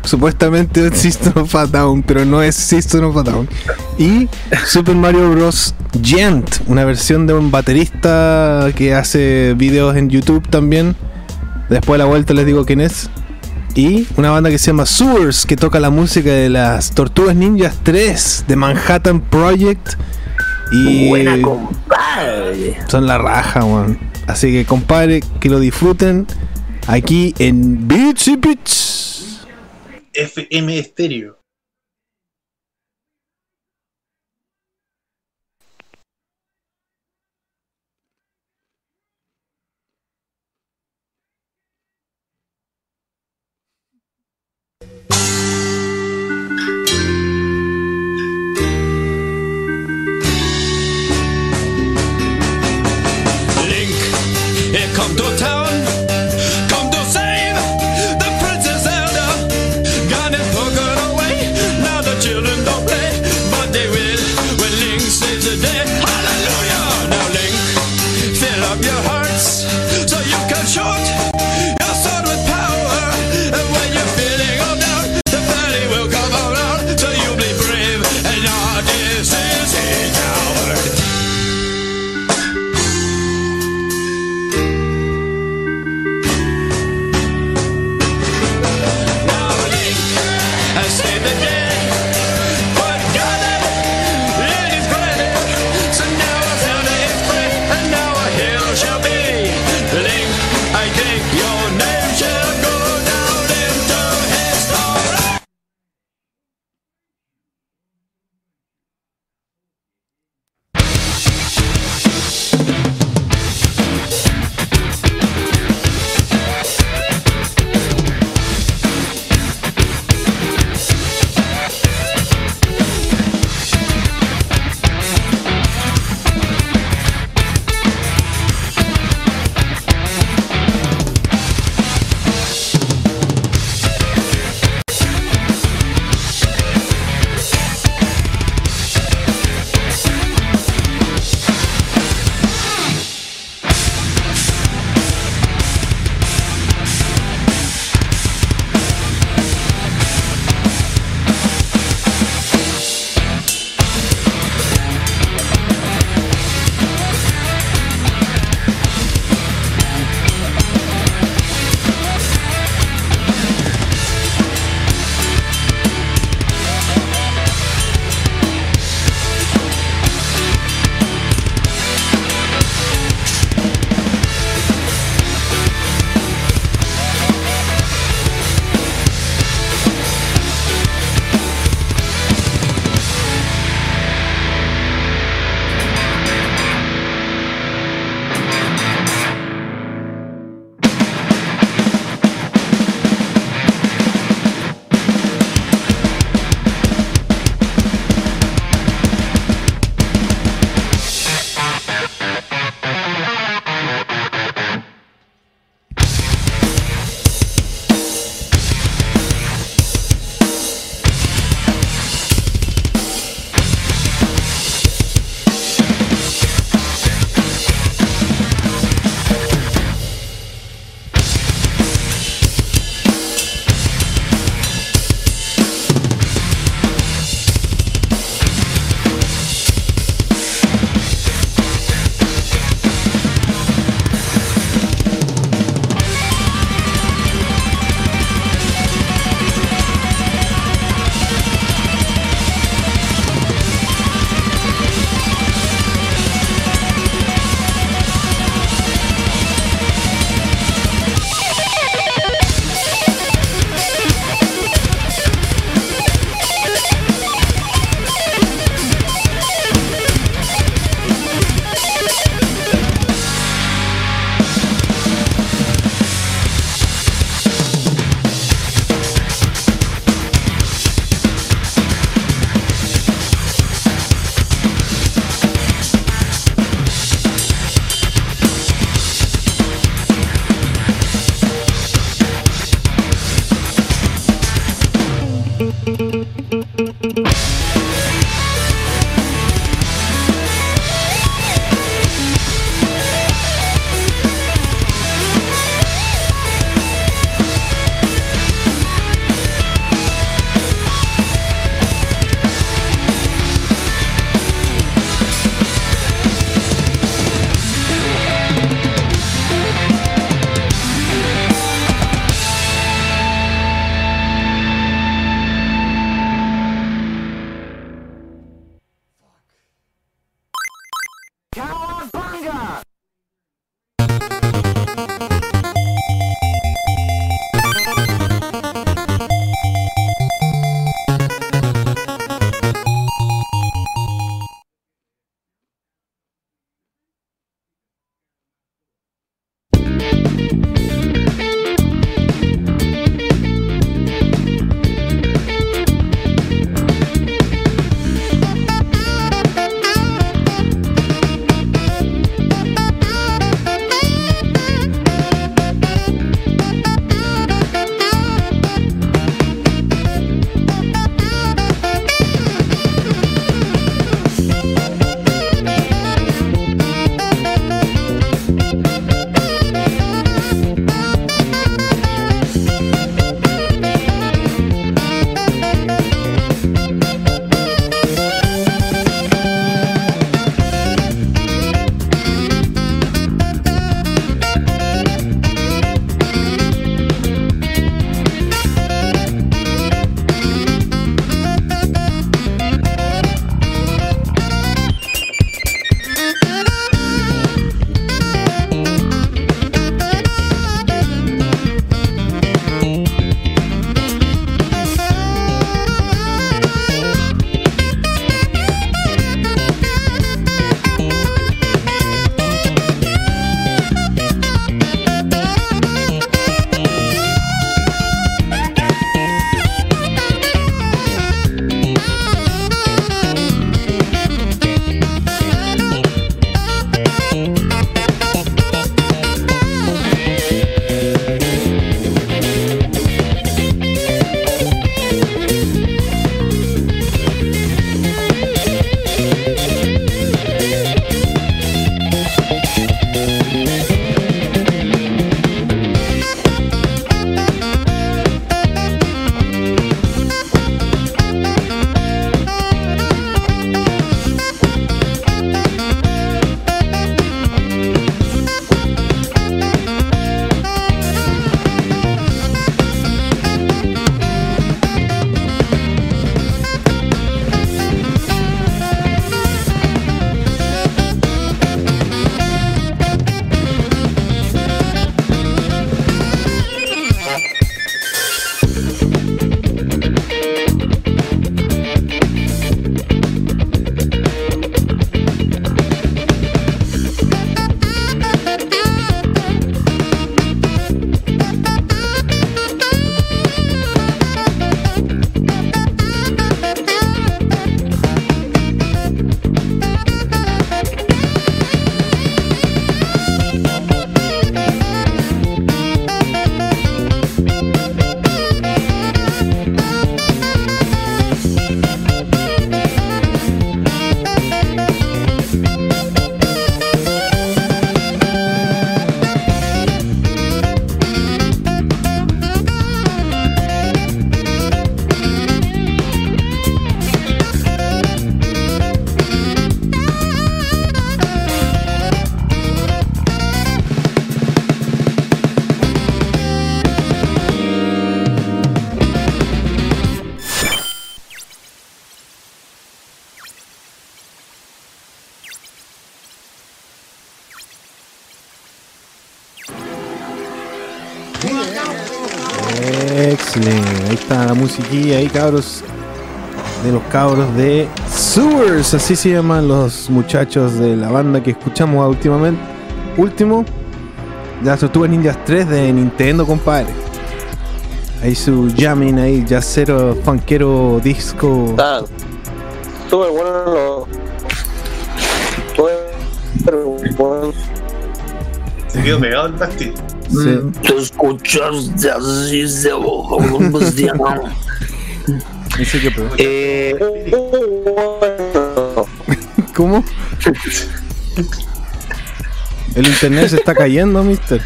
[SPEAKER 1] supuestamente es System of a Down, pero no es System of a Down. Y Super Mario Bros. Gent, una versión de un baterista que hace videos en YouTube también. Después de la vuelta les digo quién es. Y una banda que se llama Sewers, que toca la música de las Tortugas Ninjas 3 de Manhattan Project. Y
[SPEAKER 4] Buena compadre.
[SPEAKER 1] son la raja, weón. Así que, compadre, que lo disfruten aquí en Beats y Beats.
[SPEAKER 3] FM Estéreo.
[SPEAKER 1] Musiquilla ahí, cabros. De los cabros de Sewers. Así se llaman los muchachos de la banda que escuchamos últimamente. Último. Las Tortugas Ninjas 3 de Nintendo, compadre. Ahí su jamming ahí, jazzero, funkero, disco.
[SPEAKER 2] Está súper bueno bueno.
[SPEAKER 3] Se quedó pegado el pastil.
[SPEAKER 1] Sí.
[SPEAKER 4] Te escuchaste así se
[SPEAKER 1] Que
[SPEAKER 4] eh,
[SPEAKER 1] ¿Cómo? El internet se está cayendo, mister.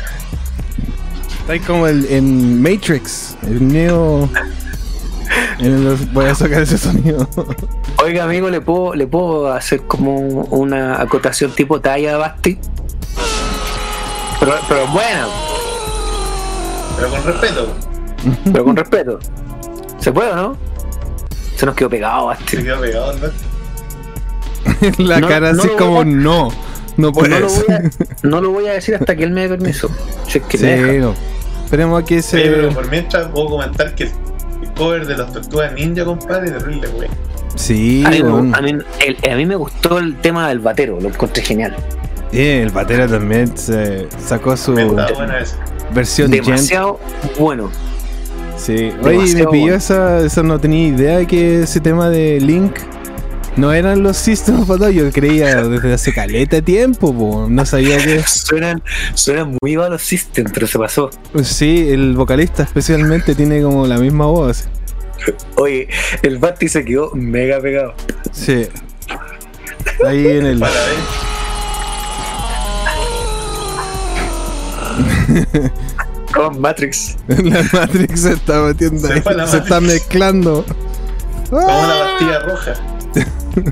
[SPEAKER 1] Está ahí como el, en Matrix, el Neo. Voy a sacar ese sonido.
[SPEAKER 4] Oiga, amigo, ¿le puedo, ¿le puedo hacer como una acotación tipo talla Basti? Pero, pero bueno,
[SPEAKER 3] Pero con respeto.
[SPEAKER 4] pero con respeto. ¿Se puede o no? Se nos quedó pegado, Basti.
[SPEAKER 3] Se quedó pegado el pastil.
[SPEAKER 1] La
[SPEAKER 4] No,
[SPEAKER 1] cara
[SPEAKER 4] no
[SPEAKER 1] así
[SPEAKER 4] lo
[SPEAKER 1] como
[SPEAKER 4] a-
[SPEAKER 1] no. No
[SPEAKER 4] no, lo
[SPEAKER 1] puedes.
[SPEAKER 4] voy a, no lo voy a decir hasta que él me dé permiso. Si es que
[SPEAKER 1] Sí,
[SPEAKER 4] me deja.
[SPEAKER 1] no. Esperemos a que
[SPEAKER 3] Oye,
[SPEAKER 1] se.
[SPEAKER 3] pero por mientras puedo comentar que el cover de las tortugas ninja, compadre, es terrible, güey.
[SPEAKER 1] Sí,
[SPEAKER 4] A mí, me-
[SPEAKER 1] weón.
[SPEAKER 4] a, mí, el- a mí me gustó el tema del batero, lo encontré genial.
[SPEAKER 1] Eh, el Batera también se sacó su versión gent.
[SPEAKER 4] Demasiado bueno.
[SPEAKER 1] Sí. Oye, me pilló esa, esa. No tenía idea que ese tema de Link no eran los System of a. Yo creía desde hace caleta de tiempo, po. No sabía que.
[SPEAKER 4] Suenan, suenan muy a los System, pero se pasó.
[SPEAKER 1] Sí, el vocalista especialmente tiene como la misma voz.
[SPEAKER 4] Oye, el Basti se quedó mega pegado.
[SPEAKER 1] Sí. Ahí en el.
[SPEAKER 4] Con Matrix.
[SPEAKER 1] La Matrix se está metiendo
[SPEAKER 3] Se
[SPEAKER 1] ahí.
[SPEAKER 3] la
[SPEAKER 1] Se está mezclando.
[SPEAKER 3] Tomó una pastilla roja.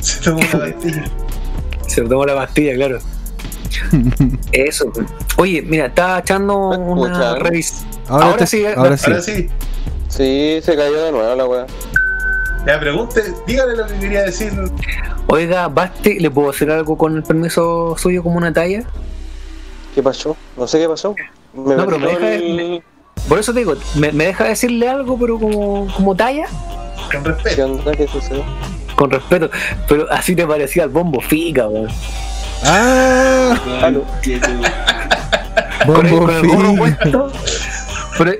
[SPEAKER 3] Se tomó una pastilla.
[SPEAKER 4] Se tomó la pastilla, claro. Eso. Oye, mira, estaba echando una revisión.
[SPEAKER 1] Ahora,
[SPEAKER 4] Ahora
[SPEAKER 1] te-
[SPEAKER 4] sí,
[SPEAKER 1] ahora sí.
[SPEAKER 3] Ahora sí.
[SPEAKER 2] Sí, se cayó de nuevo la wea.
[SPEAKER 3] Ya pregunte, dígale lo que quería decir.
[SPEAKER 4] Oiga, Basti, ¿le puedo hacer algo con el permiso suyo como una talla?
[SPEAKER 2] ¿Qué pasó? No sé qué pasó. Me
[SPEAKER 4] No, pero me deja
[SPEAKER 2] el-
[SPEAKER 4] Por eso te digo, ¿me, me deja decirle algo, pero como, como talla?
[SPEAKER 3] Con
[SPEAKER 2] ¿Qué
[SPEAKER 3] respeto.
[SPEAKER 2] ¿Qué sucedió?
[SPEAKER 4] Con respeto. Pero así te parecía el bombo fica, weón.
[SPEAKER 1] ¡Ah!
[SPEAKER 4] Con el,
[SPEAKER 1] Bombo
[SPEAKER 4] con el gorro
[SPEAKER 1] Fish.
[SPEAKER 4] puesto. Pero,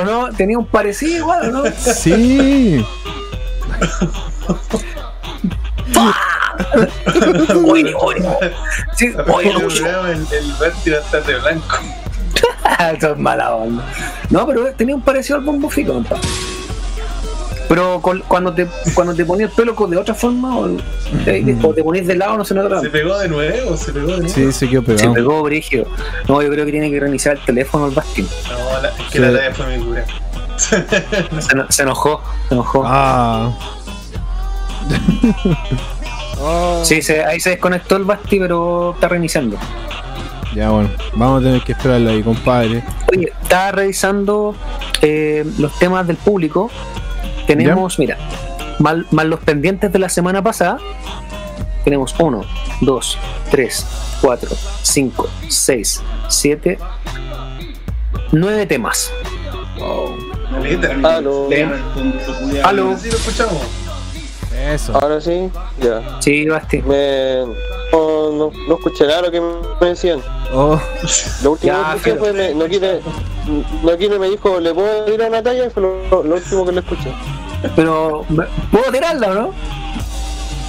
[SPEAKER 4] ¿O no? Tenía un parecido igual, ¿o ¿no?
[SPEAKER 1] Sí.
[SPEAKER 4] Oye, oye. Sí, oye,
[SPEAKER 3] El, el, a estar de blanco.
[SPEAKER 4] Eso es mala onda. No, pero tenía un parecido al bombo fica, compadre. Pero con- cuando te cuando te ponías el pelo con- de otra forma o, te- o te ponías de lado, no se notaba.
[SPEAKER 3] Se pegó de nuevo, se pegó de nuevo.
[SPEAKER 1] Sí, se quedó
[SPEAKER 4] Se
[SPEAKER 1] pegado.
[SPEAKER 4] pegó Brigio. No, yo creo que tiene que reiniciar el teléfono al Bastin.
[SPEAKER 3] No, la, es que
[SPEAKER 1] Sí.
[SPEAKER 3] la talla fue mi cura.
[SPEAKER 4] Se, se enojó, se enojó.
[SPEAKER 1] Ah.
[SPEAKER 4] Sí, se- ahí se desconectó el Basti, pero está reiniciando.
[SPEAKER 1] Ya bueno, vamos a tener que esperarlo ahí, compadre.
[SPEAKER 4] Oye, estaba revisando eh, los temas del público. Tenemos, mira, más, más los pendientes de la semana pasada. Tenemos 1, 2, 3, 4, 5, 6, 7, 9 temas.
[SPEAKER 3] Caleta.
[SPEAKER 2] Aló.
[SPEAKER 4] Aló.
[SPEAKER 1] Eso.
[SPEAKER 2] Ahora sí, ya.
[SPEAKER 4] Sí, Basti.
[SPEAKER 2] Me... No, no, no escuché nada lo que me decían.
[SPEAKER 1] Oh,
[SPEAKER 2] Lo último
[SPEAKER 4] Ya,
[SPEAKER 2] que escuché
[SPEAKER 4] pero-
[SPEAKER 2] fue, me, no quiere, no quiere me dijo, ¿le puedo ir a una talla? Fue lo, lo último que le escuché.
[SPEAKER 4] Pero, ¿puedo tirarla o no?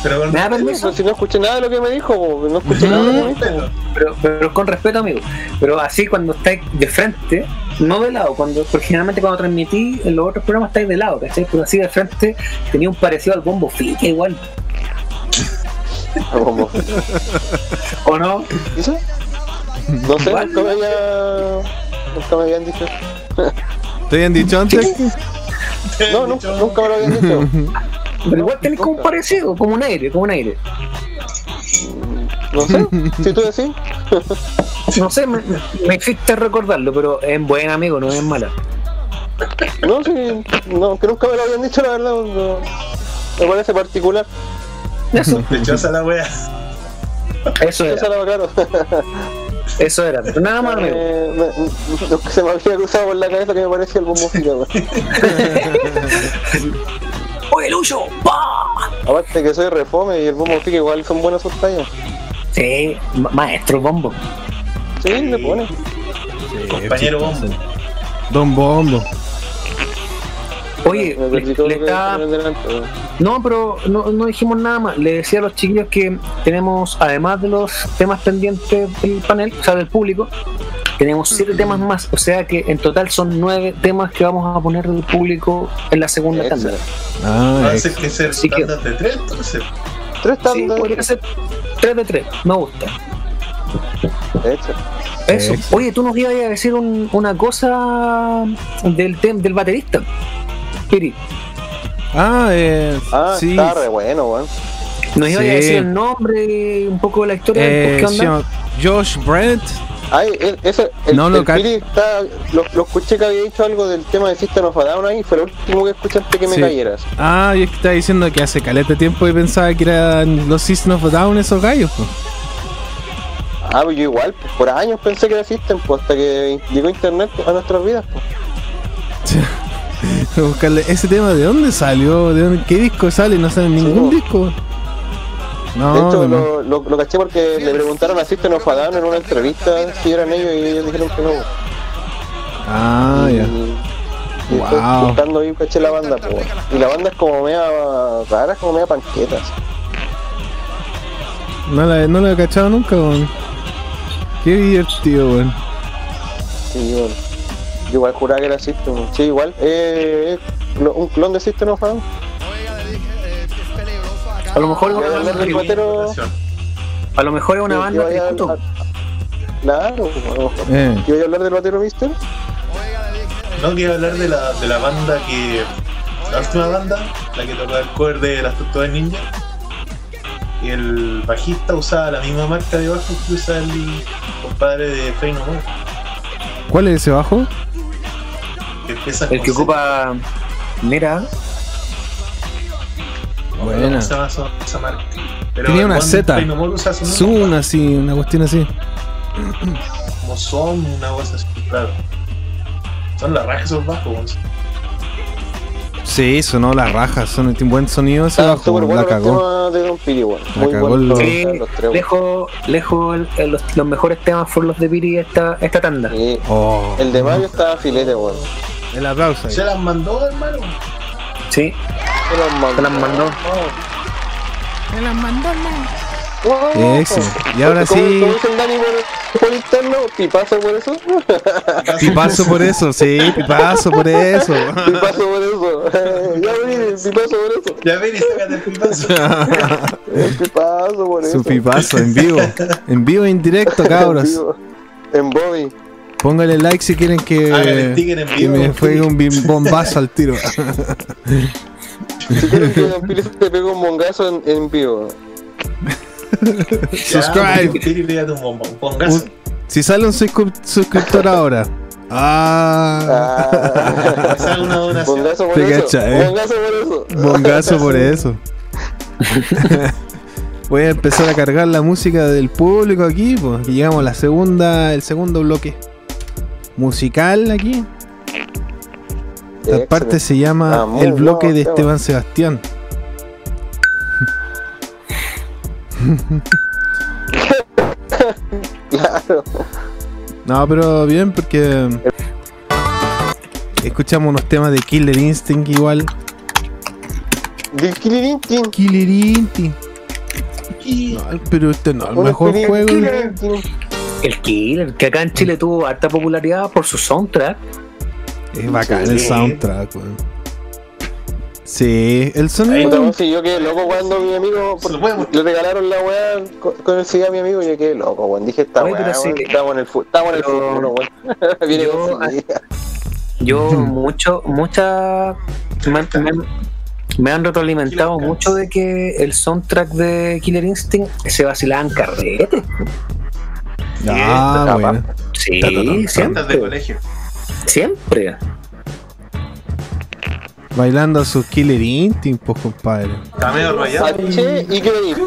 [SPEAKER 3] Pero con
[SPEAKER 4] ¿Me da permiso?
[SPEAKER 2] si no escuché nada de lo que me dijo, po, no escuché nada de lo que me dijo.
[SPEAKER 4] Pero, pero con respeto, amigo. Pero así cuando estáis de frente, no de lado, cuando, porque generalmente cuando transmití en los otros programas estáis de lado, ¿cachai? Pero así de frente tenía un parecido al bombo fica igual.
[SPEAKER 2] po. Como-
[SPEAKER 4] ¿O no?
[SPEAKER 2] ¿Eso? No sé,
[SPEAKER 4] Igual.
[SPEAKER 2] nunca me había... Nunca me habían dicho.
[SPEAKER 1] ¿te habían dicho antes?
[SPEAKER 2] No, nunca, nunca me lo habían dicho.
[SPEAKER 4] Pero igual tenéis como un parecido, como un aire, como un aire.
[SPEAKER 2] No sé, si tú decís.
[SPEAKER 4] No sé, me, me hiciste recordarlo, pero es buen amigo, no es mala.
[SPEAKER 2] No, sí, no, que nunca me lo habían dicho, la verdad. no- me parece particular.
[SPEAKER 4] Eso.
[SPEAKER 3] Lechosa la wea.
[SPEAKER 4] Eso
[SPEAKER 2] Eso
[SPEAKER 4] era,
[SPEAKER 2] claro.
[SPEAKER 4] eso era. Pero nada más, amigo.
[SPEAKER 2] Eh, me- se me había cruzado por la cabeza que me parecía el bombo.
[SPEAKER 4] ¡Oye, Lucho! ¡Pah!
[SPEAKER 2] Aparte que soy refome y el bombo fica igual son buenas sus tallas.
[SPEAKER 4] Sí, ma- maestro bombo.
[SPEAKER 2] Sí, le pone.
[SPEAKER 3] Compañero bombo.
[SPEAKER 1] Don Bombo.
[SPEAKER 4] Oye, le, está-. No, pero no, no dijimos nada más. Le decía a los chiquillos que tenemos, además de los temas pendientes del panel, o sea, del público, tenemos siete temas más. O sea que en total son nueve temas que vamos a poner del público en la segunda tanda.
[SPEAKER 1] Ah,
[SPEAKER 3] Va a
[SPEAKER 1] ex-
[SPEAKER 3] ser que ser
[SPEAKER 4] Así que-
[SPEAKER 3] tandas de tres, entonces.
[SPEAKER 2] Tres
[SPEAKER 4] Sí,
[SPEAKER 2] tandas.
[SPEAKER 4] podría ser tres de tres. Me gusta.
[SPEAKER 2] Hecho.
[SPEAKER 4] Eso. Oye, tú nos ibas a decir un- una cosa del, tem- del baterista. Piri,
[SPEAKER 1] ah, eh,
[SPEAKER 2] Ah,
[SPEAKER 1] sí.
[SPEAKER 2] está re bueno, weón.
[SPEAKER 4] nos ibas
[SPEAKER 1] Sí.
[SPEAKER 4] a decir el nombre, un poco de la historia
[SPEAKER 1] Eh,
[SPEAKER 4] del qué onda.
[SPEAKER 1] Josh Brent.
[SPEAKER 2] Ay, el- ese, el,
[SPEAKER 1] No, no,
[SPEAKER 2] el Piri está, lo, lo escuché que había dicho algo del tema de System of a Down ahí, fue lo último que escuché antes que me
[SPEAKER 1] Sí.
[SPEAKER 2] cayeras.
[SPEAKER 1] Ah, y es que estaba diciendo que hace caleta de tiempo y pensaba que eran los System of a Down esos gallos. po.
[SPEAKER 2] Ah, pues yo igual, pues, por años pensé que era System, pues hasta que llegó internet a nuestras vidas. Pues.
[SPEAKER 1] Buscarle ese tema, ¿de dónde salió? ¿De dónde, ¿Qué disco sale? No sale ningún
[SPEAKER 2] Sí.
[SPEAKER 1] disco. No,
[SPEAKER 2] de hecho, lo, lo, lo caché porque le preguntaron a System of a en una entrevista si eran ellos y ellos dijeron que no.
[SPEAKER 1] Ah,
[SPEAKER 2] y,
[SPEAKER 1] ya.
[SPEAKER 2] y
[SPEAKER 1] Wow.
[SPEAKER 2] ahí caché la banda, pues. Y la banda es como media rara, es como media panquetas.
[SPEAKER 1] No la, no la he cachado nunca, weón. Qué divertido, weón.
[SPEAKER 2] Sí. Yo igual juraba que era System. Sí, igual. Eh, lo- un clon de System of a.
[SPEAKER 4] A lo mejor es
[SPEAKER 2] Voy a
[SPEAKER 4] una
[SPEAKER 2] hablar
[SPEAKER 4] banda,
[SPEAKER 2] del batero.
[SPEAKER 4] a lo mejor es una banda tributo.
[SPEAKER 2] Claro.
[SPEAKER 1] Eh.
[SPEAKER 2] ¿Que voy a hablar del batero Mister?
[SPEAKER 3] No, quiero hablar de la, de la banda que. La última banda, la que tocaba el cover de las tortugas ninja. Y el bajista usaba la misma marca de bajo que usa el compadre de Fey No More,
[SPEAKER 1] ¿Cuál es ese bajo?
[SPEAKER 3] que empieza
[SPEAKER 4] El que ocupa.
[SPEAKER 3] Acuerdo
[SPEAKER 1] Buena.
[SPEAKER 3] llama esa, esa marca. Pero
[SPEAKER 1] Tenía una Z.
[SPEAKER 3] No
[SPEAKER 1] Zoom, así, una cuestión así.
[SPEAKER 3] como son una cosa así, claro. Son las rajas esos bajos.
[SPEAKER 1] Sí, sonó la raja, son, tiene buen sonido ese bajo,
[SPEAKER 2] bueno
[SPEAKER 1] la cagó.
[SPEAKER 2] de Don Piri, weón.
[SPEAKER 1] La
[SPEAKER 2] Muy
[SPEAKER 1] cagó
[SPEAKER 2] bueno.
[SPEAKER 1] el-
[SPEAKER 4] Sí,
[SPEAKER 2] los tres,
[SPEAKER 4] lejos, lejos el- el- los, los mejores temas fueron los de Piri esta, esta tanda.
[SPEAKER 2] Sí.
[SPEAKER 1] Oh,
[SPEAKER 2] El de Mario estaba filete, weón.
[SPEAKER 1] el aplauso ahí.
[SPEAKER 3] Se las mandó, hermano.
[SPEAKER 4] Sí,
[SPEAKER 2] Se las mandó.
[SPEAKER 4] se las mandó.
[SPEAKER 2] Wow.
[SPEAKER 1] Eso. Y ahora
[SPEAKER 2] ¿Cómo-
[SPEAKER 1] sí-
[SPEAKER 2] ¿Cómo dice el Dani por, por interno? ¿Pipazo por eso?
[SPEAKER 1] Pipazo por eso, sí, pipazo por eso.
[SPEAKER 2] Pipazo por eso. ya vení, pipazo por eso.
[SPEAKER 3] Ya ven y sácate el pipazo.
[SPEAKER 2] Pipazo por eso.
[SPEAKER 1] Su pipazo en vivo. En vivo e indirecto, cabros.
[SPEAKER 2] En vivo. En Bobby.
[SPEAKER 1] Póngale like si quieren que,
[SPEAKER 3] el sticker en
[SPEAKER 1] que
[SPEAKER 3] vivo.
[SPEAKER 1] me juegue un bombazo al tiro.
[SPEAKER 2] Si quieren que Don pegue un mongazo en, en vivo.
[SPEAKER 1] Subscribe.
[SPEAKER 3] Un
[SPEAKER 1] si sale un suscri- suscriptor ahora. Ah.
[SPEAKER 2] Ah.
[SPEAKER 3] Que salga una donación.
[SPEAKER 2] Mongazo por
[SPEAKER 1] Te
[SPEAKER 2] eso.
[SPEAKER 1] cacha, eh.
[SPEAKER 2] Mongazo por eso.
[SPEAKER 1] Bongazo por eso. Voy a empezar a cargar la música del público aquí, pues. Que llegamos a la segunda, el segundo bloque musical aquí. Esta
[SPEAKER 2] Excelente.
[SPEAKER 1] parte se llama
[SPEAKER 2] Ah,
[SPEAKER 1] El bloque de. Esteban Sebastián.
[SPEAKER 2] Claro.
[SPEAKER 1] No, pero bien porque escuchamos unos temas de Killer Instinct igual.
[SPEAKER 2] Del Kilirintin.
[SPEAKER 1] Killer Instinct. No, pero este no, el mejor
[SPEAKER 2] Kili-
[SPEAKER 1] juego.
[SPEAKER 2] Kilirintin.
[SPEAKER 4] El Killer, que acá en Chile tuvo harta popularidad por su soundtrack.
[SPEAKER 1] Es bacán el
[SPEAKER 3] Sí.
[SPEAKER 1] soundtrack, weón. Sí, el sonido.
[SPEAKER 2] si yo quedé loco cuando mi amigo le regalaron la weá con, con el CD a mi amigo y yo quedé loco, weón. Dije esta weá,
[SPEAKER 4] sí
[SPEAKER 2] estamos en el, estamos en el weón. Viene
[SPEAKER 4] yo-
[SPEAKER 2] con.
[SPEAKER 4] Yo mucho, mucha me, me- me han retroalimentado mucho de que el soundtrack de Killer Instinct se vacilaban carrete.
[SPEAKER 1] Ah,
[SPEAKER 2] Está
[SPEAKER 1] bueno.
[SPEAKER 4] Sí,
[SPEAKER 3] Tantas de
[SPEAKER 4] siempre.
[SPEAKER 3] colegio.
[SPEAKER 4] Siempre.
[SPEAKER 1] Bailando su Killer Instinct, pues compadre.
[SPEAKER 3] Está medio rayado.
[SPEAKER 2] H y Killer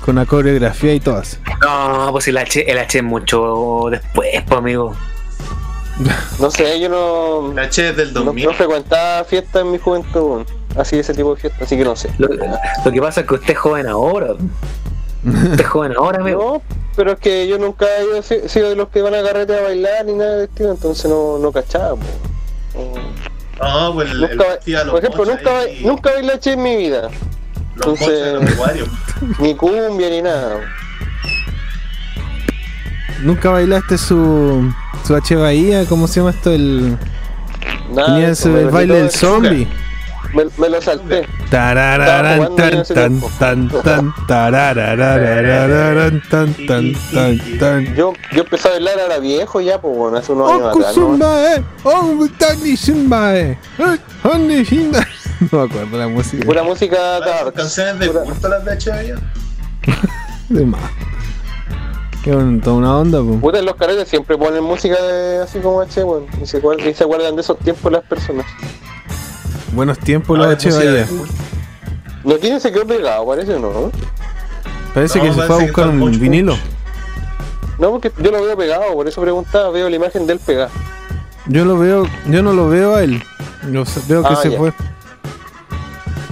[SPEAKER 1] Con una coreografía y todas.
[SPEAKER 4] No, pues el H, el H es mucho después, pues amigo.
[SPEAKER 2] No sé, yo no.
[SPEAKER 3] La H es del
[SPEAKER 2] No,
[SPEAKER 3] 2000.
[SPEAKER 2] no frecuentaba fiestas en mi juventud, así ese tipo de fiestas, así que no sé.
[SPEAKER 4] Lo, lo que pasa es que usted es joven ahora. Usted es joven ahora, amigo.
[SPEAKER 2] No, pero es que yo nunca he si- sido de los que van a carrete a bailar ni nada de estilo, entonces no, no cachaba. po. No.
[SPEAKER 3] Pues el,
[SPEAKER 2] Nunca, por ejemplo, nunca,
[SPEAKER 3] ahí,
[SPEAKER 2] nunca bailé H en mi vida.
[SPEAKER 3] Los los
[SPEAKER 2] Entonces, ni cumbia ni nada.
[SPEAKER 1] ¿Nunca bailaste su, su H Bahía? ¿Cómo se llama esto? El,
[SPEAKER 2] Nada,
[SPEAKER 1] tenía baile del
[SPEAKER 2] de-
[SPEAKER 1] zombie.
[SPEAKER 2] Me, me lo salté.
[SPEAKER 1] Tarararán, tan, tan, tan, tan, tararararararán, tan, tan, tan, tan.
[SPEAKER 2] Yo, yo empecé a bailar ahora viejo ya, pues bueno, hace unos años atrás. ¿no?
[SPEAKER 1] Oh, eh. No me acuerdo la música.
[SPEAKER 2] Pura música dark.
[SPEAKER 3] Canciones de culto las de ahí.
[SPEAKER 1] De más. Es un- toda una onda, pues.
[SPEAKER 2] Puta, en los carretes siempre ponen música de, así como H, bueno, y se, guardan, y se guardan de esos tiempos las personas.
[SPEAKER 1] Buenos tiempos los Bahía.
[SPEAKER 3] culto.
[SPEAKER 2] No tiene se quedó pegado, parece, ¿no?
[SPEAKER 1] Parece
[SPEAKER 3] No,
[SPEAKER 1] que se fue a buscar un
[SPEAKER 3] Punch
[SPEAKER 1] vinilo.
[SPEAKER 2] No, porque yo lo veo pegado, por eso preguntaba, veo la imagen de él pegado.
[SPEAKER 1] Yo lo veo, yo no lo veo a él. Yo veo que
[SPEAKER 2] Ah,
[SPEAKER 1] se
[SPEAKER 2] ya.
[SPEAKER 1] fue.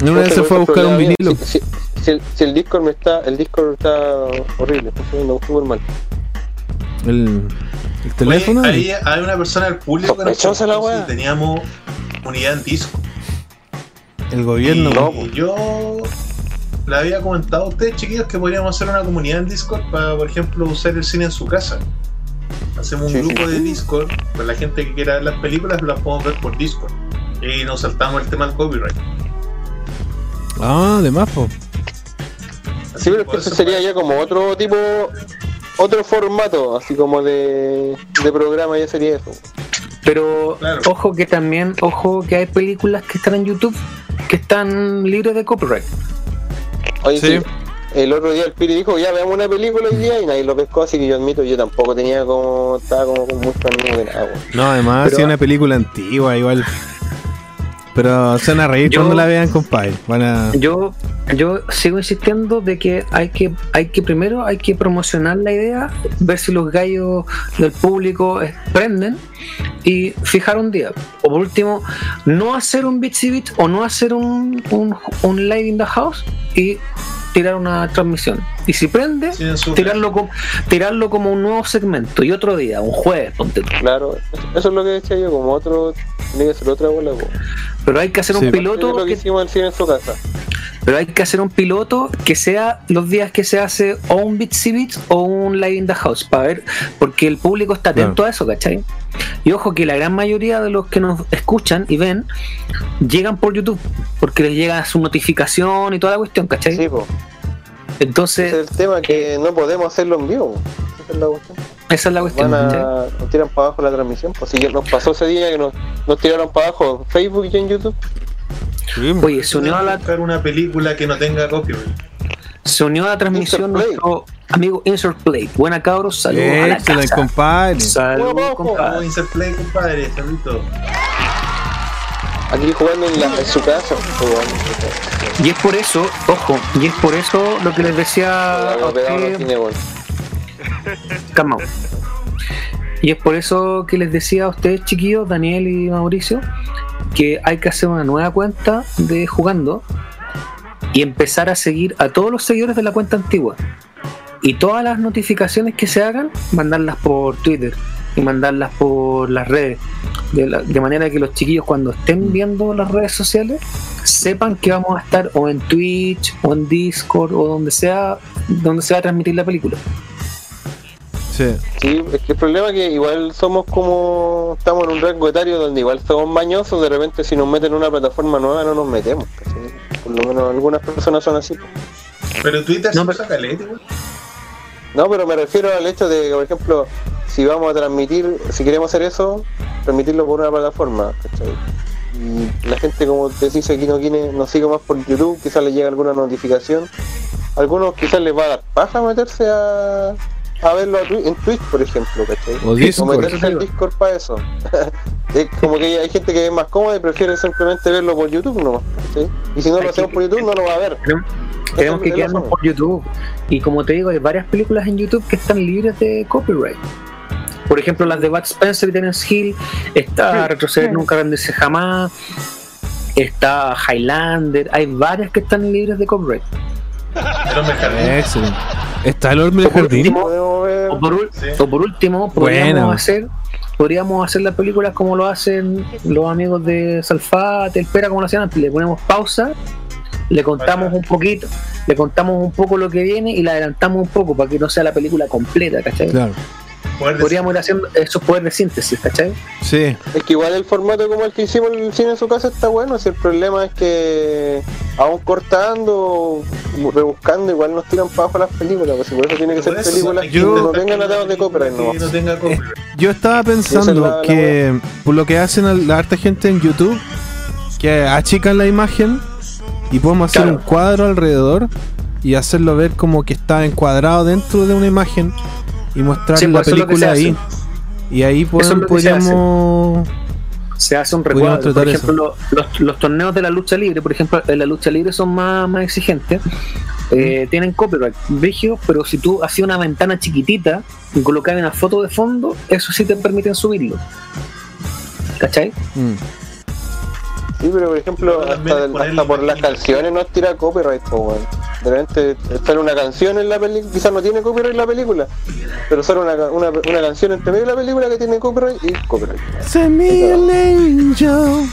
[SPEAKER 1] Una vez se fue a buscar un vinilo.
[SPEAKER 2] Si, si- si el, si el Discord me está, el Discord está horrible, está subiendo súper mal.
[SPEAKER 1] El, el teléfono.
[SPEAKER 3] Oye, ahí hay una persona del público que nos
[SPEAKER 2] la
[SPEAKER 3] si teníamos unidad en disco.
[SPEAKER 1] El gobierno.
[SPEAKER 3] Y
[SPEAKER 2] No,
[SPEAKER 3] yo le había comentado a ustedes, chiquillos, que podríamos hacer una comunidad en Discord para, por ejemplo, usar el cine en su casa. Hacemos un
[SPEAKER 2] Sí, sí.
[SPEAKER 3] grupo de Discord, para la gente que quiera ver las películas, las podemos ver por Discord. Y nos saltamos el tema del copyright.
[SPEAKER 1] Ah, de más, po.
[SPEAKER 2] Sí, pero es que eso sería ya como otro tipo, otro formato, así como de, de programa, ya sería eso.
[SPEAKER 4] Pero
[SPEAKER 3] Claro.
[SPEAKER 4] ojo que también, ojo que hay películas que están en YouTube que están libres de copyright.
[SPEAKER 2] Oye,
[SPEAKER 1] Sí.
[SPEAKER 2] sí. El otro día el Piri dijo, ya veamos una película hoy día y nadie lo pescó, así que yo admito, yo tampoco tenía como, estaba como con mucho ánimo de nada.
[SPEAKER 1] No, además,
[SPEAKER 4] Pero-
[SPEAKER 1] sí, una película antigua, igual. Pero se van a reír
[SPEAKER 4] Yo-
[SPEAKER 1] cuando la vean, compadre. Van a.
[SPEAKER 4] Yo, yo sigo insistiendo de que hay que, hay que primero hay que promocionar la idea, ver si los gallos del público prenden y fijar un día. O por último, no hacer un Bitsy Bit o no hacer un, un, un live in the house y tirar una transmisión. Y si prende, tirarlo como, tirarlo como un nuevo segmento y otro día, un jueves, ponte tú.
[SPEAKER 2] Claro, eso es lo que decía yo, como otro, tiene que ser otra bola.
[SPEAKER 4] Pero hay que hacer
[SPEAKER 1] Sí.
[SPEAKER 4] un
[SPEAKER 2] Es
[SPEAKER 4] piloto
[SPEAKER 2] lo que
[SPEAKER 4] que
[SPEAKER 2] hicimos el cine en su casa.
[SPEAKER 4] Pero hay que hacer un piloto que sea los días que se hace o un Bitsy Bits o un Live in the House, para ver, porque el público está atento
[SPEAKER 1] Claro.
[SPEAKER 4] a eso, ¿cachai? Y ojo que la gran mayoría de los que nos escuchan y ven llegan por YouTube, porque les llega su notificación y toda la cuestión, ¿cachai?
[SPEAKER 2] Sí, po.
[SPEAKER 4] Entonces,
[SPEAKER 2] Ese es el tema que no podemos hacerlo en vivo. Esa es la cuestión.
[SPEAKER 4] esa es la cuestión,
[SPEAKER 2] Van nos tiran para abajo la transmisión. Pues si ya nos pasó ese día que nos, nos tiraron para abajo en Facebook y en YouTube.
[SPEAKER 4] Oye, se unió a la,
[SPEAKER 3] buscar una película que no tenga copyright.
[SPEAKER 4] se unió a la transmisión nuestro amigo Insert Play. Buena cabros, saludos a la
[SPEAKER 1] Excelente,
[SPEAKER 4] casa.
[SPEAKER 1] compadre.
[SPEAKER 4] Saludos, compadre.
[SPEAKER 3] a insert play, compadre, saludito.
[SPEAKER 2] Aquí jugando en, la, en su casa.
[SPEAKER 4] Y es por eso, ojo, y es por eso lo que les decía
[SPEAKER 2] pegado no.
[SPEAKER 4] Calmao. Y es por eso que les decía a ustedes, chiquillos, Daniel y Mauricio, que hay que hacer una nueva cuenta de jugando y empezar a seguir a todos los seguidores de la cuenta antigua. Y todas las notificaciones que se hagan, mandarlas por Twitter y mandarlas por las redes. De, la- de manera que los chiquillos cuando estén viendo las redes sociales sepan que vamos a estar o en Twitch o en Discord o donde sea donde se va a transmitir la película.
[SPEAKER 1] Sí.
[SPEAKER 2] Sí, es que el problema es que igual somos como. Estamos en un rango etario donde igual somos mañosos. De repente, si nos meten en una plataforma nueva, no nos metemos. Por lo menos algunas personas son así.
[SPEAKER 3] Pero Twitter
[SPEAKER 4] No,
[SPEAKER 3] calete, güey.
[SPEAKER 2] No, pero me refiero al hecho de que, por ejemplo, si vamos a transmitir, si queremos hacer eso, transmitirlo por una plataforma, ¿cachai? Y la gente, como te dice aquí, no quiere, nos sigue más por YouTube, quizás le llega alguna notificación. Algunos quizás les va a dar paja meterse a, a verlo en Twitch, por ejemplo, ¿cachai?
[SPEAKER 1] O Discord.
[SPEAKER 2] meterse al Discord para eso. es como que hay gente que es más cómoda y prefiere simplemente verlo por YouTube nomás. ¿sí? Y si no lo hacemos por YouTube, no lo va a ver.
[SPEAKER 4] Tenemos que quedarnos por YouTube. Y como te digo, hay varias películas en YouTube que están libres de copyright. Por ejemplo, las de Bud Spencer y Terence Hill, está Retroceder Nunca Rendirse Jamás, está Highlander, hay varias que están libres de copyright.
[SPEAKER 3] Hombre jardín.
[SPEAKER 1] Excelente. ¿Está el jardín?
[SPEAKER 4] O por,
[SPEAKER 3] Sí.
[SPEAKER 4] o por último, podríamos
[SPEAKER 1] Bueno.
[SPEAKER 4] hacer podríamos hacer las películas como lo hacen los amigos de Salfate, el Pera, como lo hacían antes. Le ponemos pausa, le contamos un poquito, le contamos un poco lo que viene y le adelantamos un poco para que no sea la película completa, ¿cachai?
[SPEAKER 1] Claro.
[SPEAKER 4] Podríamos ir haciendo esos poderes de síntesis, ¿cachai?
[SPEAKER 1] Sí.
[SPEAKER 2] Es que igual el formato como el que hicimos en el cine en su casa está bueno, si el problema es que aún cortando, rebuscando, igual nos tiran para abajo las películas, pues, por eso tiene que ser
[SPEAKER 3] eso
[SPEAKER 2] películas
[SPEAKER 3] hay
[SPEAKER 2] que no tengan atados de copyright no.
[SPEAKER 3] no tenga copyright.
[SPEAKER 1] Yo estaba
[SPEAKER 2] es
[SPEAKER 1] pensando que por lo que hacen a la harta gente en YouTube, que achican la imagen y podemos hacer
[SPEAKER 4] Claro.
[SPEAKER 1] un cuadro alrededor y hacerlo ver como que está encuadrado dentro de una imagen y mostrar
[SPEAKER 4] Sí,
[SPEAKER 1] la
[SPEAKER 4] pues
[SPEAKER 1] película ahí. Y ahí
[SPEAKER 4] hace.
[SPEAKER 1] podríamos
[SPEAKER 4] Se hace un recuadro. Por ejemplo, lo- los, los torneos de la lucha libre, por ejemplo, en la lucha libre son más, más exigentes. Eh, tienen copyright rígido, pero si tú hacías una ventana chiquitita y colocabas una foto de fondo, eso sí te permiten subirlo. ¿Cachai?
[SPEAKER 1] Mm.
[SPEAKER 2] Sí, pero por ejemplo, hasta, por las canciones nos tira copyright, po, weón. De repente sale una canción en la película, quizás no tiene copyright la película, pero sale una, una, una canción entre medio de la película que tiene copyright y copyright.
[SPEAKER 1] Send me an angel.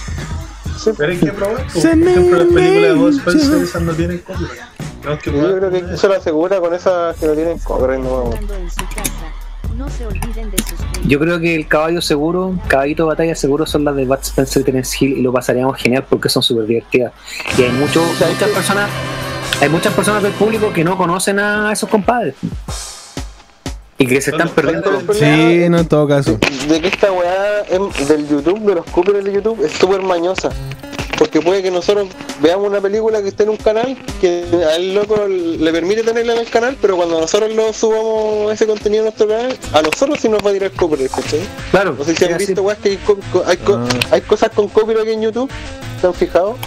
[SPEAKER 2] Sí,
[SPEAKER 3] Pero hay que probar. Por ejemplo, las películas de. Spencer esas no tienen copyright. Que
[SPEAKER 2] yo creo que eso lo asegura con esas que no tienen copyright, no vamos.
[SPEAKER 13] No se olviden de suscribirse.
[SPEAKER 4] Yo creo que el caballo seguro, caballito de batalla seguro son las de Bud Spencer y Terence Hill y lo pasaríamos genial porque son súper divertidas. Y hay mucho, muchas personas, hay muchas personas del público que no conocen a esos compadres. Y que se están
[SPEAKER 3] los
[SPEAKER 4] perdiendo.
[SPEAKER 3] padres
[SPEAKER 1] Sí, no en todo caso.
[SPEAKER 2] De que esta weá del YouTube, de los copyrights de YouTube, es súper mañosa. Porque puede que nosotros veamos una película que esté en un canal, que al loco le permite tenerla en el canal, pero cuando nosotros lo subamos ese contenido a nuestro canal, a nosotros sí nos va a tirar copyright, ¿cachai?
[SPEAKER 4] Claro,
[SPEAKER 2] No sé si han visto weas que hay, co- co- hay, co-
[SPEAKER 1] Ah.
[SPEAKER 2] hay cosas con copyright en YouTube, ¿se han fijado?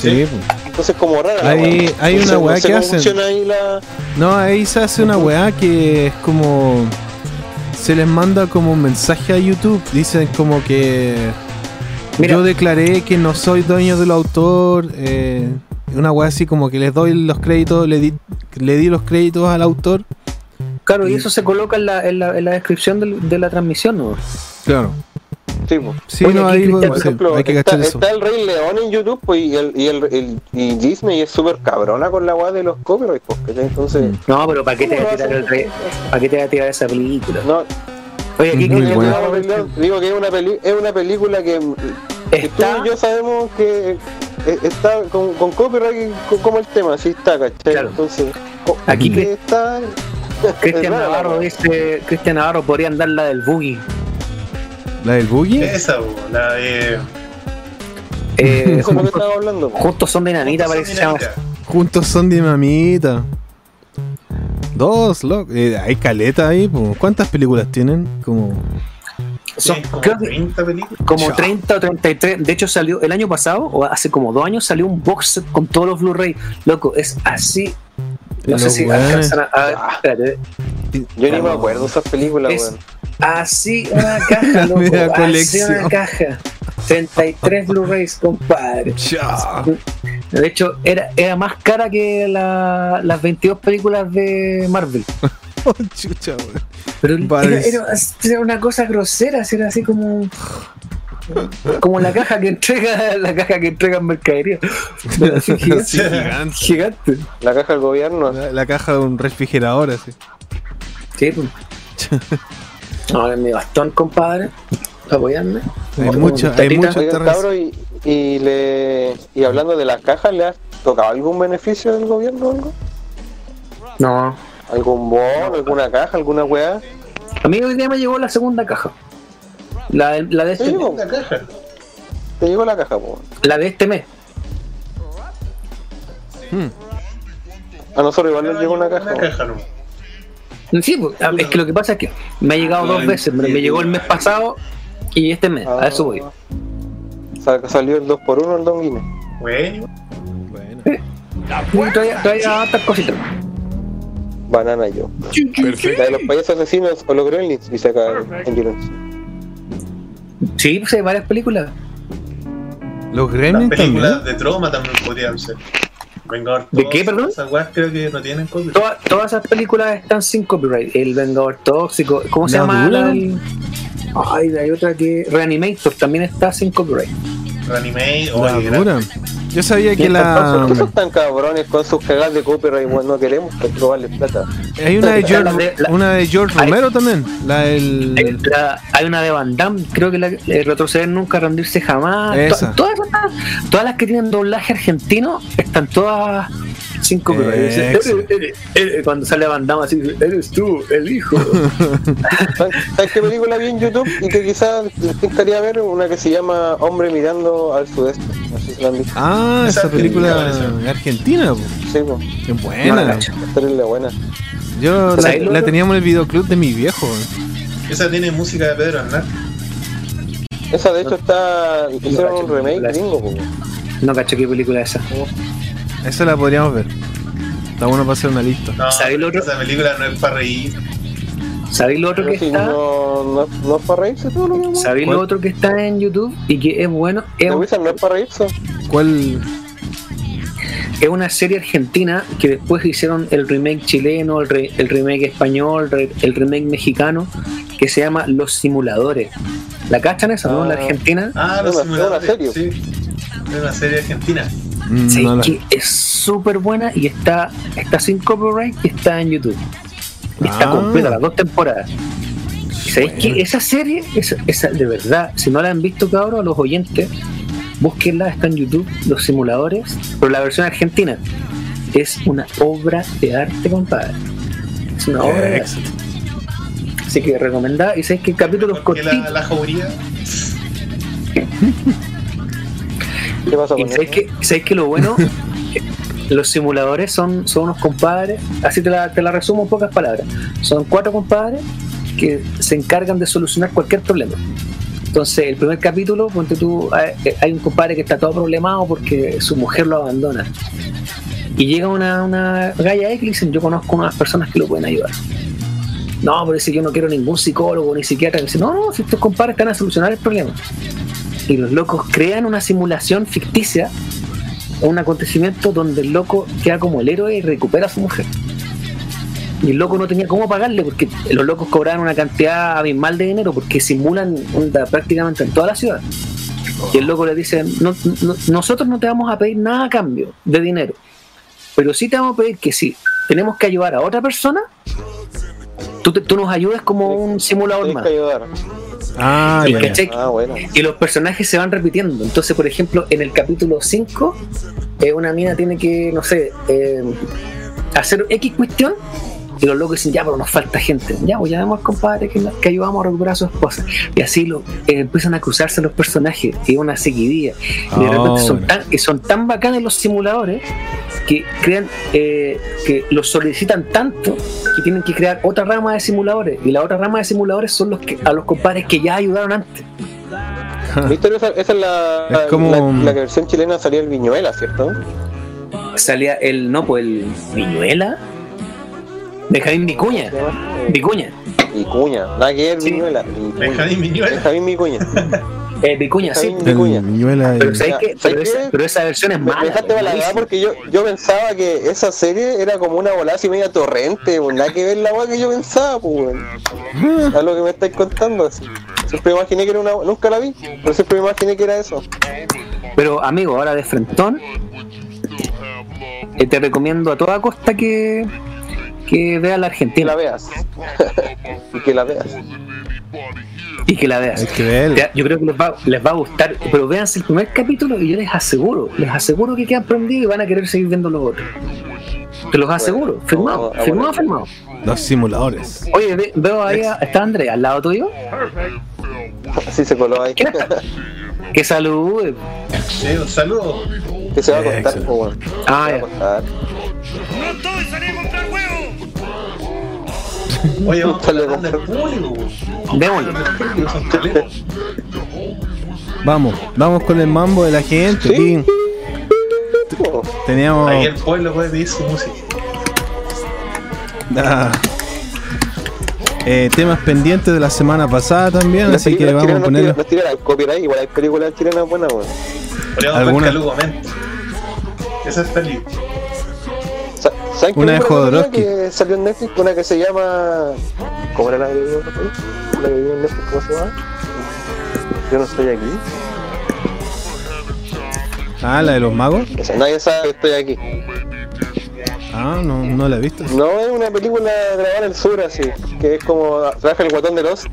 [SPEAKER 1] Sí. pues.
[SPEAKER 2] Entonces como rara. la
[SPEAKER 1] Hay-
[SPEAKER 2] wea.
[SPEAKER 1] hay una wea
[SPEAKER 2] no sé
[SPEAKER 1] que hacen.
[SPEAKER 2] funciona ahí la...
[SPEAKER 1] No, ahí se hace una weá que es como. Se les manda como un mensaje a YouTube. Dicen como que.
[SPEAKER 4] Mira.
[SPEAKER 1] Yo declaré que no soy dueño del autor. eh, una weá así como que les doy los créditos, le di, le di los créditos al autor.
[SPEAKER 4] Claro, y eso se coloca en la, en la, en la descripción del- de la transmisión, ¿no?
[SPEAKER 1] Claro.
[SPEAKER 2] Sí, po.
[SPEAKER 1] Sí,
[SPEAKER 4] Oye,
[SPEAKER 1] no,
[SPEAKER 4] aquí
[SPEAKER 1] ahí
[SPEAKER 4] Cristian,
[SPEAKER 1] sí,
[SPEAKER 2] ejemplo,
[SPEAKER 1] hay que
[SPEAKER 2] está,
[SPEAKER 1] eso.
[SPEAKER 2] está el Rey León en YouTube pues, y, el, y, el, el- y Disney es súper cabrona con la weá de los copyrights, pues. Entonces,
[SPEAKER 4] No, pero ¿para qué te
[SPEAKER 2] ¿Cómo
[SPEAKER 4] va a tirar el rey? ¿Para qué te va a tirar esa película?
[SPEAKER 2] no,
[SPEAKER 4] Oye, aquí
[SPEAKER 2] León, digo que es una, peli es una película que, que tú
[SPEAKER 4] está.
[SPEAKER 2] y yo sabemos que eh, está con, con copyright como el tema, sí está, ¿cachai?
[SPEAKER 4] Claro.
[SPEAKER 2] Entonces,
[SPEAKER 4] Aquí
[SPEAKER 2] que está...
[SPEAKER 4] Cristian Navarro dice, Cristian Navarro podría andar la del boogie.
[SPEAKER 1] ¿La del boogie?
[SPEAKER 3] Esa, la de.
[SPEAKER 4] Eh,
[SPEAKER 2] que
[SPEAKER 4] juntos,
[SPEAKER 2] estaba hablando.
[SPEAKER 4] juntos son dinamita, parece que se llama.
[SPEAKER 1] Juntos son dinamita. Dos, loco. Eh, hay caleta ahí. po. ¿Cuántas películas tienen? Como.
[SPEAKER 4] Son,
[SPEAKER 3] Sí, como
[SPEAKER 4] creo que
[SPEAKER 3] 30 películas.
[SPEAKER 4] como
[SPEAKER 1] Chao.
[SPEAKER 4] 30 o 33. De hecho, salió el año pasado, o hace como dos años, salió un box set con todos los Blu-ray. Loco, es así. No sé si alcanzan a. a ver, espérate.
[SPEAKER 2] Yo ni me acuerdo de esas películas,
[SPEAKER 4] Es
[SPEAKER 2] weón.
[SPEAKER 4] así una caja, loco. Así una caja. 33 Blu-rays, compadre.
[SPEAKER 1] Chao.
[SPEAKER 4] De hecho, era, era más cara que la- las 22 películas de Marvel.
[SPEAKER 1] Oh, chucha, weón.
[SPEAKER 4] Pero era, era- era una cosa grosera, era así como. Como la caja que entrega, la caja que entrega en mercadería. Así gigante.
[SPEAKER 1] Sí, gigante.
[SPEAKER 4] gigante.
[SPEAKER 2] La caja del gobierno.
[SPEAKER 1] La, la caja de un refrigerador así.
[SPEAKER 4] Sí, pues. Ahora mi bastón, compadre. Para apoyarme.
[SPEAKER 1] Hay
[SPEAKER 4] Como
[SPEAKER 1] mucho- hay mucho-
[SPEAKER 2] cabro, y, y, le, y hablando de las cajas, ¿le has tocado algún beneficio del gobierno o algo?
[SPEAKER 4] No.
[SPEAKER 2] ¿Algún bono, alguna caja, alguna weá?
[SPEAKER 4] A mí hoy día me llegó la segunda caja. La de, la de
[SPEAKER 2] ¿Te
[SPEAKER 4] este?
[SPEAKER 3] La caja.
[SPEAKER 2] ¿Te llegó la caja, po?
[SPEAKER 4] la de este mes.
[SPEAKER 2] A nosotros igual nos llegó una caja.
[SPEAKER 3] Una caja, no.
[SPEAKER 4] Sí, pues, ah, es que lo que pasa es que me ha llegado dos veces. Me, me llegó el mes pasado Y este mes, a eso voy.
[SPEAKER 2] Sa- Salió el 2x1 el Don Guinness.
[SPEAKER 3] Bueno,
[SPEAKER 4] Y todavía, todavía hartas cositas.
[SPEAKER 2] Banana yo. La de los payasos asesinos o los Gremlins, dice acá en Julius.
[SPEAKER 4] Sí, pues hay varias películas.
[SPEAKER 1] Los
[SPEAKER 3] las
[SPEAKER 1] Gremlins
[SPEAKER 3] películas
[SPEAKER 1] también.
[SPEAKER 3] de trauma también podrían ser. Vengador
[SPEAKER 4] ¿De
[SPEAKER 3] Tóxico,
[SPEAKER 4] qué, perdón?
[SPEAKER 3] Esas weas creo que no tienen.
[SPEAKER 4] Toda- todas esas películas están sin copyright. El Vengador Tóxico. ¿Cómo se
[SPEAKER 1] ¿La
[SPEAKER 4] llama? la Ay, hay otra que. Reanimator también está sin copyright.
[SPEAKER 3] Reanimate
[SPEAKER 1] La
[SPEAKER 3] o
[SPEAKER 1] dura. Yo sabía que la.
[SPEAKER 2] ¿Qué son tan cabrones con sus cagadas de copyright? Bueno, no queremos robarles plata.
[SPEAKER 1] Hay una de
[SPEAKER 4] La
[SPEAKER 1] George,
[SPEAKER 4] la-
[SPEAKER 1] una de George
[SPEAKER 4] Hay-
[SPEAKER 1] Romero también. La del.
[SPEAKER 4] Hay, la- hay una de Van Damme, creo que la eh, retroceder nunca, rendirse jamás.
[SPEAKER 1] Esa.
[SPEAKER 4] To- todas, esas- todas las que tienen doblaje argentino están todas
[SPEAKER 1] Exa.
[SPEAKER 4] "Eres- eres- eres", Cuando sale Van Damme así, dice, eres tú, el hijo.
[SPEAKER 2] ¿Sabes qué película vi en YouTube y que quizás les gustaría ver? Una que se llama Hombre mirando al sudeste. No sé si la han visto.
[SPEAKER 1] Ah, esa
[SPEAKER 3] Esa
[SPEAKER 1] película argentina. po.
[SPEAKER 2] Sí, pues,
[SPEAKER 1] Qué
[SPEAKER 4] No la
[SPEAKER 1] buena.
[SPEAKER 2] buena.
[SPEAKER 1] Yo la, teníamos en el videoclub de mi viejo.
[SPEAKER 3] Esa tiene música de Pedro Aznar.
[SPEAKER 2] Esa de hecho está. Hicieron un remake gringo, pues.
[SPEAKER 4] No cacho qué película es esa.
[SPEAKER 1] Esa la podríamos ver. Está bueno para hacer una lista.
[SPEAKER 3] No,
[SPEAKER 4] ¿Sabes lo otro?
[SPEAKER 3] esa película no es para reír.
[SPEAKER 4] ¿Sabéis lo otro que
[SPEAKER 2] si
[SPEAKER 4] está?
[SPEAKER 2] no, no, no es para reírse todo lo vamos.
[SPEAKER 4] ¿Sabéis
[SPEAKER 1] ¿Cuál?
[SPEAKER 4] lo otro que está en YouTube y que es bueno? Es,
[SPEAKER 2] Wizard no es para reírse.
[SPEAKER 1] ¿Cuál?
[SPEAKER 4] es una serie argentina que después hicieron el remake chileno, el, re- el remake español, re- el remake mexicano, que se llama Los Simuladores. ¿La cachan esa, no? La
[SPEAKER 2] Ah.
[SPEAKER 4] argentina.
[SPEAKER 3] Ah, los simuladores.
[SPEAKER 2] una serie.
[SPEAKER 3] Sí. Es una serie argentina.
[SPEAKER 1] Mm,
[SPEAKER 4] Sí,
[SPEAKER 1] no
[SPEAKER 4] que es súper buena y está, está sin copyright y está en YouTube. Y está
[SPEAKER 1] Ah.
[SPEAKER 4] completa, las dos temporadas. ¿Y ¿Sabéis que esa serie, esa, esa, de verdad, si no la han visto, cabros, a los oyentes, búsquenla, está en YouTube, los simuladores, pero la versión argentina es una obra de arte, compadre. Es una obra de arte. Así que recomendada. Y sabéis que capítulos cortitos.
[SPEAKER 3] la, la jauría.
[SPEAKER 2] ¿Qué pasa
[SPEAKER 4] Y
[SPEAKER 2] con
[SPEAKER 4] sabéis que, sabéis que lo bueno, los simuladores son, son unos compadres, así te la, te la resumo en pocas palabras. Son cuatro compadres que se encargan de solucionar cualquier problema. Entonces, el primer capítulo, ponte tú, hay, hay un compadre que está todo problemado porque su mujer lo abandona. Y llega una, una galla X y dicen, yo conozco unas personas que lo pueden ayudar. No, pero si yo no quiero ningún psicólogo ni psiquiatra. Y dice, no, no, si estos compadres están a solucionar el problema y los locos crean una simulación ficticia un acontecimiento donde el loco queda como el héroe y recupera a su mujer. Y el loco no tenía cómo pagarle porque los locos cobraban una cantidad abismal de dinero porque simulan onda, prácticamente en toda la ciudad. Y el loco le dice, "No- no- nosotros no te vamos a pedir nada a cambio de dinero, pero sí te vamos a pedir que si tenemos que ayudar a otra persona, tú, te- tú nos ayudes como un simulador más.
[SPEAKER 2] que ayudar.
[SPEAKER 1] Ah.
[SPEAKER 2] Ah, bueno.
[SPEAKER 4] Y los personajes se van repitiendo. Entonces, por ejemplo, en el capítulo 5, eh, una mina tiene que, no sé, eh, hacer X cuestión. Y los locos dicen, ya, pero nos falta gente. Ya, pues llamamos al compadre que, que ayudamos a recuperar a su esposa. Y así lo, eh, empiezan a cruzarse los personajes. Y una seguidilla. Y de
[SPEAKER 1] Ah,
[SPEAKER 4] repente son
[SPEAKER 1] bueno.
[SPEAKER 4] tan, y son tan bacanes los simuladores que crean eh, que los solicitan tanto que tienen que crear otra rama de simuladores. Y la otra rama de simuladores son los que a los compadres que ya ayudaron antes.
[SPEAKER 2] Víctor, esa, esa es la,
[SPEAKER 1] Es como-
[SPEAKER 2] la, la que versión chilena salía el Viñuela, ¿cierto?
[SPEAKER 4] salía el no pues el Viñuela Benjamín Vicuña Vicuña
[SPEAKER 2] Vicuña, nada que ver
[SPEAKER 4] Sí.
[SPEAKER 2] Viñuela.
[SPEAKER 3] Viñuela.
[SPEAKER 2] Benjamín Vicuña.
[SPEAKER 4] eh, Vicuña sí
[SPEAKER 2] Vicuña.
[SPEAKER 1] Viñuela
[SPEAKER 4] pero ¿sabes pero, esa, pero esa versión es
[SPEAKER 2] Me
[SPEAKER 4] mala
[SPEAKER 2] dejaste para la
[SPEAKER 4] buenísima.
[SPEAKER 2] porque yo, yo pensaba que esa serie era como una bola así media torrente, pues nada que ver la weá que yo pensaba, pues weón. A lo que me estáis contando. así. Siempre imaginé que era una. Nunca la vi, pero siempre me imaginé que era eso.
[SPEAKER 4] pero amigo ahora de frentón eh, te recomiendo a toda costa que que veas la
[SPEAKER 2] Que
[SPEAKER 4] Argentina
[SPEAKER 2] la veas. y que la veas.
[SPEAKER 4] y que la veas
[SPEAKER 1] que
[SPEAKER 4] yo creo que les va, les va a gustar pero véanse el primer capítulo y yo les aseguro les aseguro que quedan prendidos y van a querer seguir viendo los otros te los aseguro
[SPEAKER 2] Bueno,
[SPEAKER 4] firmado firmado firmado
[SPEAKER 1] Los simuladores.
[SPEAKER 4] Oye, ve- veo ahí, a- está Andrea al lado tuyo.
[SPEAKER 2] Así se coló ahí.
[SPEAKER 4] Que salude.
[SPEAKER 3] Sí, un saludo.
[SPEAKER 2] que se va a contar, pues.
[SPEAKER 4] Ah, ya.
[SPEAKER 12] ¡No estoy! ¡Salí a comprar huevo!
[SPEAKER 3] Oye, vamos del público.
[SPEAKER 1] Vamos, vamos con el mambo de la gente. aquí. Teníamos.
[SPEAKER 3] Ahí el pueblo puede pedir su música.
[SPEAKER 1] ah, eh, temas pendientes de la semana pasada también,
[SPEAKER 2] Las
[SPEAKER 1] así que vamos a ponerlo.
[SPEAKER 2] Nos tiran al copyright, igual hay películas chilenas buenas, weón.
[SPEAKER 3] Podríamos
[SPEAKER 1] ¿Alguna?
[SPEAKER 3] ver Calugo Mente. Esa es feliz.
[SPEAKER 2] Sa- ¿Saben
[SPEAKER 1] Una de Jodorowsky.
[SPEAKER 2] que salió en Netflix? Una que se llama. ¿Cómo era la que ahí? La que vimos en Netflix, ¿cómo se llama? Yo no estoy aquí.
[SPEAKER 1] Ah, la de los magos.
[SPEAKER 2] Nadie sabe que estoy aquí.
[SPEAKER 1] Ah, no, no la he visto.
[SPEAKER 2] No, es una película grabada en el sur, así. Que es como. Trabaja el guatón de Lost.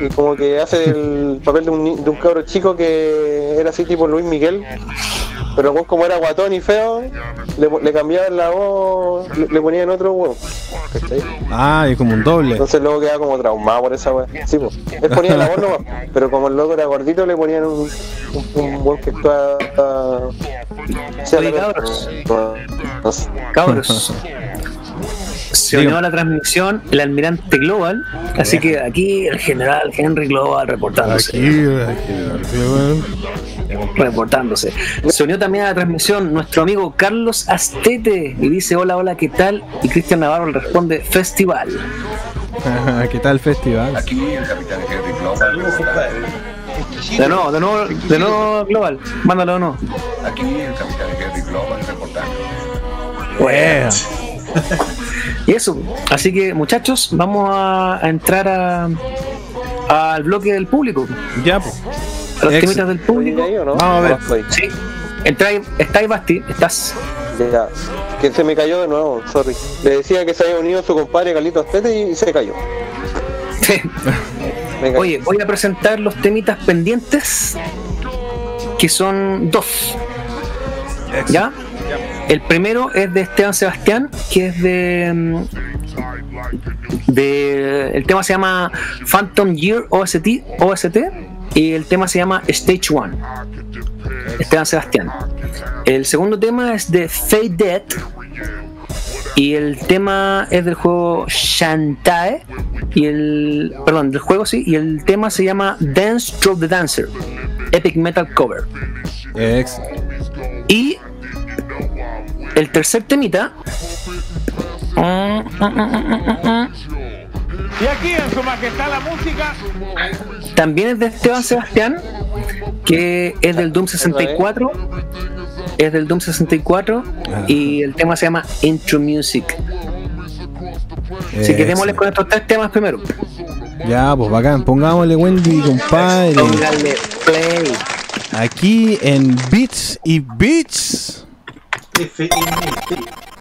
[SPEAKER 2] Y como que hace el papel de un, de un cabro chico que era así tipo Luis Miguel. Pero como era guatón y feo, le, le cambiaban la voz, le, le ponían otro huevo. ¿Cachai?
[SPEAKER 1] Ah, es como un doble.
[SPEAKER 2] Entonces luego quedaba como traumado por esa weá. Sí, pues. Él ponía la voz nomás, pero como el loco era gordito le ponían un, un, un que actuaba. Uh,
[SPEAKER 4] cabros.
[SPEAKER 2] no sé.
[SPEAKER 4] Cabros. Se unió a la transmisión el almirante Global, así que aquí el general Henry Global reportándose.
[SPEAKER 1] Aquí, aquí, weón.
[SPEAKER 4] reportándose. Se unió también a la transmisión nuestro amigo Carlos Astete y dice hola, hola, ¿qué tal? Y Cristian Navarro le responde festival.
[SPEAKER 1] ¿Qué tal el festival?
[SPEAKER 14] Aquí el capitán Henry Global.
[SPEAKER 3] Saludos, compadre.
[SPEAKER 4] De nuevo, de nuevo, de nuevo Global, mándalo o no.
[SPEAKER 14] Aquí el capitán Henry Global reportando.
[SPEAKER 1] Wea.
[SPEAKER 4] Y eso, así que muchachos, vamos a, a entrar a, al bloque del público,
[SPEAKER 1] Ya, pues.
[SPEAKER 4] a los temitas del público.
[SPEAKER 2] ¿Ahí o no?
[SPEAKER 1] Vamos a ver.
[SPEAKER 2] Estoy.
[SPEAKER 4] Sí, entra ahí, está ahí Basti, estás.
[SPEAKER 2] Ya, que se me cayó de nuevo, sorry. Le decía que se había unido su compadre Carlito Astete y se cayó. Cayó.
[SPEAKER 4] Oye, voy a presentar los temitas pendientes, que son dos. ¿Ya? El primero es de Esteban Sebastián, que es de. mm, de el tema se llama Phantom Year OST, OST y el tema se llama Stage One. Esteban Sebastián. El segundo tema es de Fade Dead. Y el tema es del juego Shantae. Y el. Perdón, del juego sí. Y el tema se llama Dance Through the Dancer. Epic Metal Cover.
[SPEAKER 1] Ex.
[SPEAKER 4] Y el tercer temita.
[SPEAKER 8] Y aquí en su majestad la música.
[SPEAKER 4] También es de Esteban Sebastián. Que es del Doom 64. Es del Doom 64. Y el tema se llama Intro Music. Así que démosle con estos tres temas primero.
[SPEAKER 1] Ya, pues bacán. Pongámosle Wendy, compadre.
[SPEAKER 4] Póngale play.
[SPEAKER 1] Aquí en Beats y Beats.
[SPEAKER 3] F.I.N.
[SPEAKER 9] Thank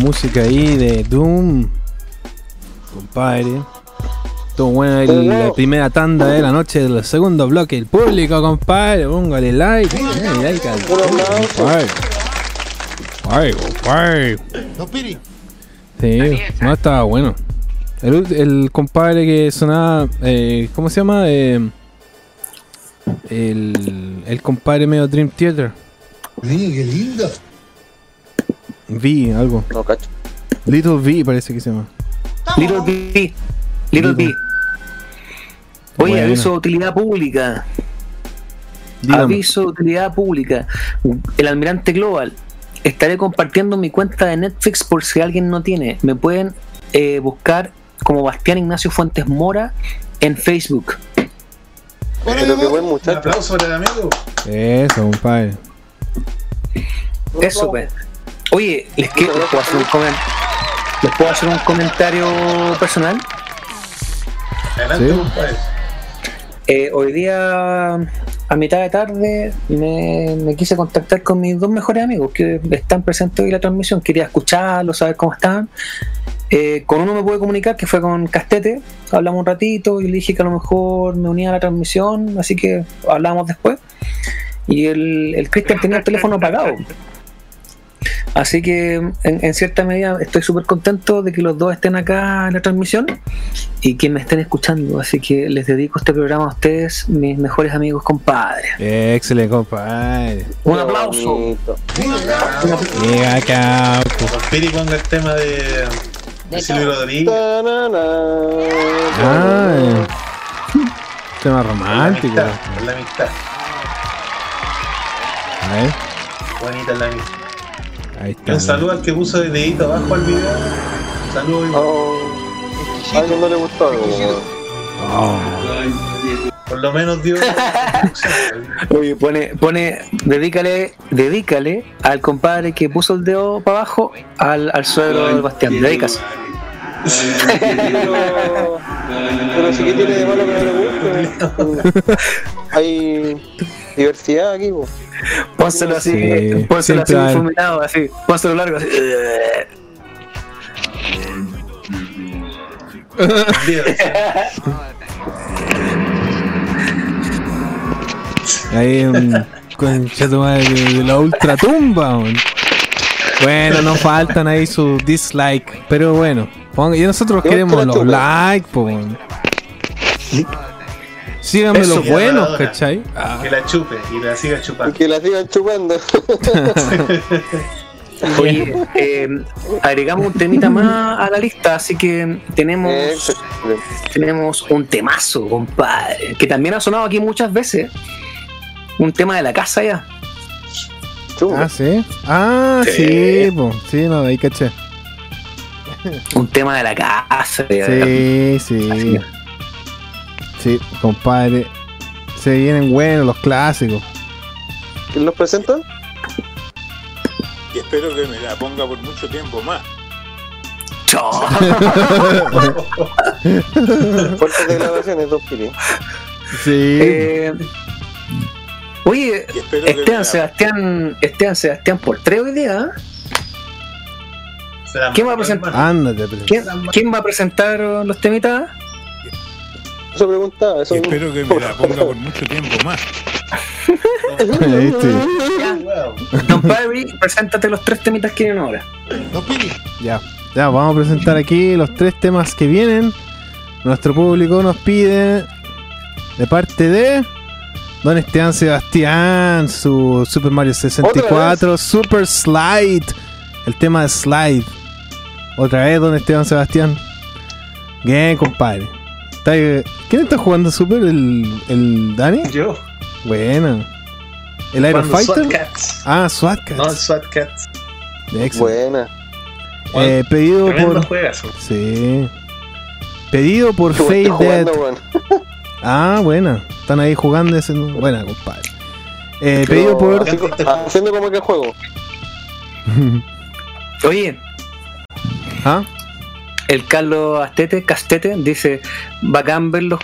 [SPEAKER 1] música ahí de Doom. Compadre. Todo bueno el- la primera tanda de la noche del segundo bloque. El público, compadre. Póngale like. Póngale like al compadre. Compadre, compadre. Sí, no estaba bueno. El, el compadre que sonaba, eh, ¿cómo se llama? Eh, el, el compadre medio Dream Theater.
[SPEAKER 6] Niño, qué lindo.
[SPEAKER 1] V, algo.
[SPEAKER 2] No, cacho.
[SPEAKER 1] Little V parece que se llama.
[SPEAKER 4] Little B. Little B. Oye,
[SPEAKER 1] Bueno.
[SPEAKER 4] aviso de utilidad pública.
[SPEAKER 1] Dígame.
[SPEAKER 4] Aviso de utilidad pública. El Almirante Global. Estaré compartiendo mi cuenta de Netflix por si alguien no tiene. Me pueden eh, buscar como Bastián Ignacio Fuentes Mora en Facebook.
[SPEAKER 2] Pero qué buen
[SPEAKER 3] Un
[SPEAKER 2] muchacho.
[SPEAKER 3] aplauso para el amigo.
[SPEAKER 1] Eso, compadre.
[SPEAKER 4] Eso, pues. Oye, les, quiero- les puedo hacer un comen- les puedo hacer un comentario personal.
[SPEAKER 3] Adelante,
[SPEAKER 1] Sí.
[SPEAKER 4] Eh, hoy día, a mitad de tarde, me, me quise contactar con mis dos mejores amigos que están presentes hoy en la transmisión. Quería escucharlos, saber cómo estaban. Eh, con uno me pude comunicar, que fue con Castete. Hablamos un ratito y le dije que a lo mejor me unía a la transmisión, así que hablamos después. Y el, el Cristian tenía el teléfono apagado. Así que en, en cierta medida estoy súper contento de que los dos estén acá en la transmisión y que me estén escuchando. Así que les dedico este programa a ustedes, mis mejores amigos compadres.
[SPEAKER 1] Excelente, compadre.
[SPEAKER 4] Un
[SPEAKER 2] Qué
[SPEAKER 4] aplauso.
[SPEAKER 2] bonito.
[SPEAKER 1] Llega acá.
[SPEAKER 3] Piri ponga el tema de, de Silvio Rodríguez.
[SPEAKER 1] Ah, tema
[SPEAKER 3] La
[SPEAKER 1] romántico.
[SPEAKER 3] amistad, es la amistad.
[SPEAKER 1] A ver,
[SPEAKER 3] Bonita es la amistad.
[SPEAKER 1] Ahí
[SPEAKER 3] Y
[SPEAKER 1] está.
[SPEAKER 3] un saludo al que puso el dedito abajo al video. Saludos.
[SPEAKER 2] Oh, a alguien no le gustó.
[SPEAKER 1] Oh,
[SPEAKER 3] Por lo menos dio.
[SPEAKER 4] Oye, pone, pone, dedícale, dedícale al compadre que puso el dedo para abajo al, al suegro de Bastián. Dedícase.
[SPEAKER 2] Pero, pero sí que tiene de malo que no le guste. Hay diversidad aquí, po.
[SPEAKER 4] Pónselo así,
[SPEAKER 1] Sí,
[SPEAKER 4] pónselo así
[SPEAKER 1] hay.
[SPEAKER 4] difuminado, así, pónselo largo así.
[SPEAKER 1] Ahí un concha de, la ultratumba. weón. Bueno, nos faltan ahí sus dislike. Pero bueno, y nosotros
[SPEAKER 2] ¿Qué
[SPEAKER 1] queremos los likes, po. Síganme
[SPEAKER 4] Eso,
[SPEAKER 1] los buenos. ¿cachai? Ah,
[SPEAKER 3] Que la chupe y la siga
[SPEAKER 2] Y
[SPEAKER 3] chupando.
[SPEAKER 2] que la sigan chupando.
[SPEAKER 4] Oye, eh, agregamos un temita más a la lista, así que tenemos, tenemos un temazo, compadre, que también ha sonado aquí muchas veces. Un tema de la casa ya.
[SPEAKER 1] Ah, sí. Ah, sí,
[SPEAKER 4] Sí.
[SPEAKER 1] po. Sí, no, ahí caché.
[SPEAKER 4] Un tema de la casa. ya.
[SPEAKER 1] Sí,
[SPEAKER 4] Así
[SPEAKER 1] sí. Sí, compadre. Se vienen buenos los clásicos.
[SPEAKER 2] ¿Quién los presenta?
[SPEAKER 15] Y espero que me la ponga por mucho tiempo más.
[SPEAKER 4] Chao.
[SPEAKER 2] Fuertes declaraciones, dos pili.
[SPEAKER 1] Sí.
[SPEAKER 4] Eh, oye, Esteban Sebastián, Esteban Sebastián por tres hoy día. ¿eh? ¿Quién va a presentar?
[SPEAKER 1] Ándate,
[SPEAKER 4] ¿Quién, quién va a presentar los temitas?
[SPEAKER 2] Eso preguntaba, eso
[SPEAKER 15] Y espero que me la ponga por mucho tiempo más.
[SPEAKER 4] Don Perry, preséntate los tres temitas que vienen ahora.
[SPEAKER 1] Ya, ya, vamos a presentar aquí los tres temas que vienen. Nuestro público nos pide de parte de Don Esteban Sebastián, su Super Mario 64, Super Slide, el tema de Slide. Otra vez, Don Esteban Sebastián. Bien, compadre. Está ¿Quién está jugando Super? ¿El, el Dani?
[SPEAKER 3] Yo.
[SPEAKER 1] Bueno. ¿El Iron Fighter?
[SPEAKER 3] SWAT Cats.
[SPEAKER 1] Ah, SWAT Cats.
[SPEAKER 3] No, el SWAT Cats.
[SPEAKER 2] Buena.
[SPEAKER 1] Eh, pedido
[SPEAKER 3] Tremendo
[SPEAKER 1] por.
[SPEAKER 3] juegazo.
[SPEAKER 1] Sí. Pedido por Fade
[SPEAKER 2] bueno
[SPEAKER 1] Dead.
[SPEAKER 2] jugando, weón.
[SPEAKER 1] Ah, buena. Están ahí jugando ese. Buena, compadre. Eh, pedido por.
[SPEAKER 2] co- Haciendo como que juego.
[SPEAKER 4] Oye,
[SPEAKER 1] ¿Ah?
[SPEAKER 4] El Carlos Astete, Castete, dice, bacán ver los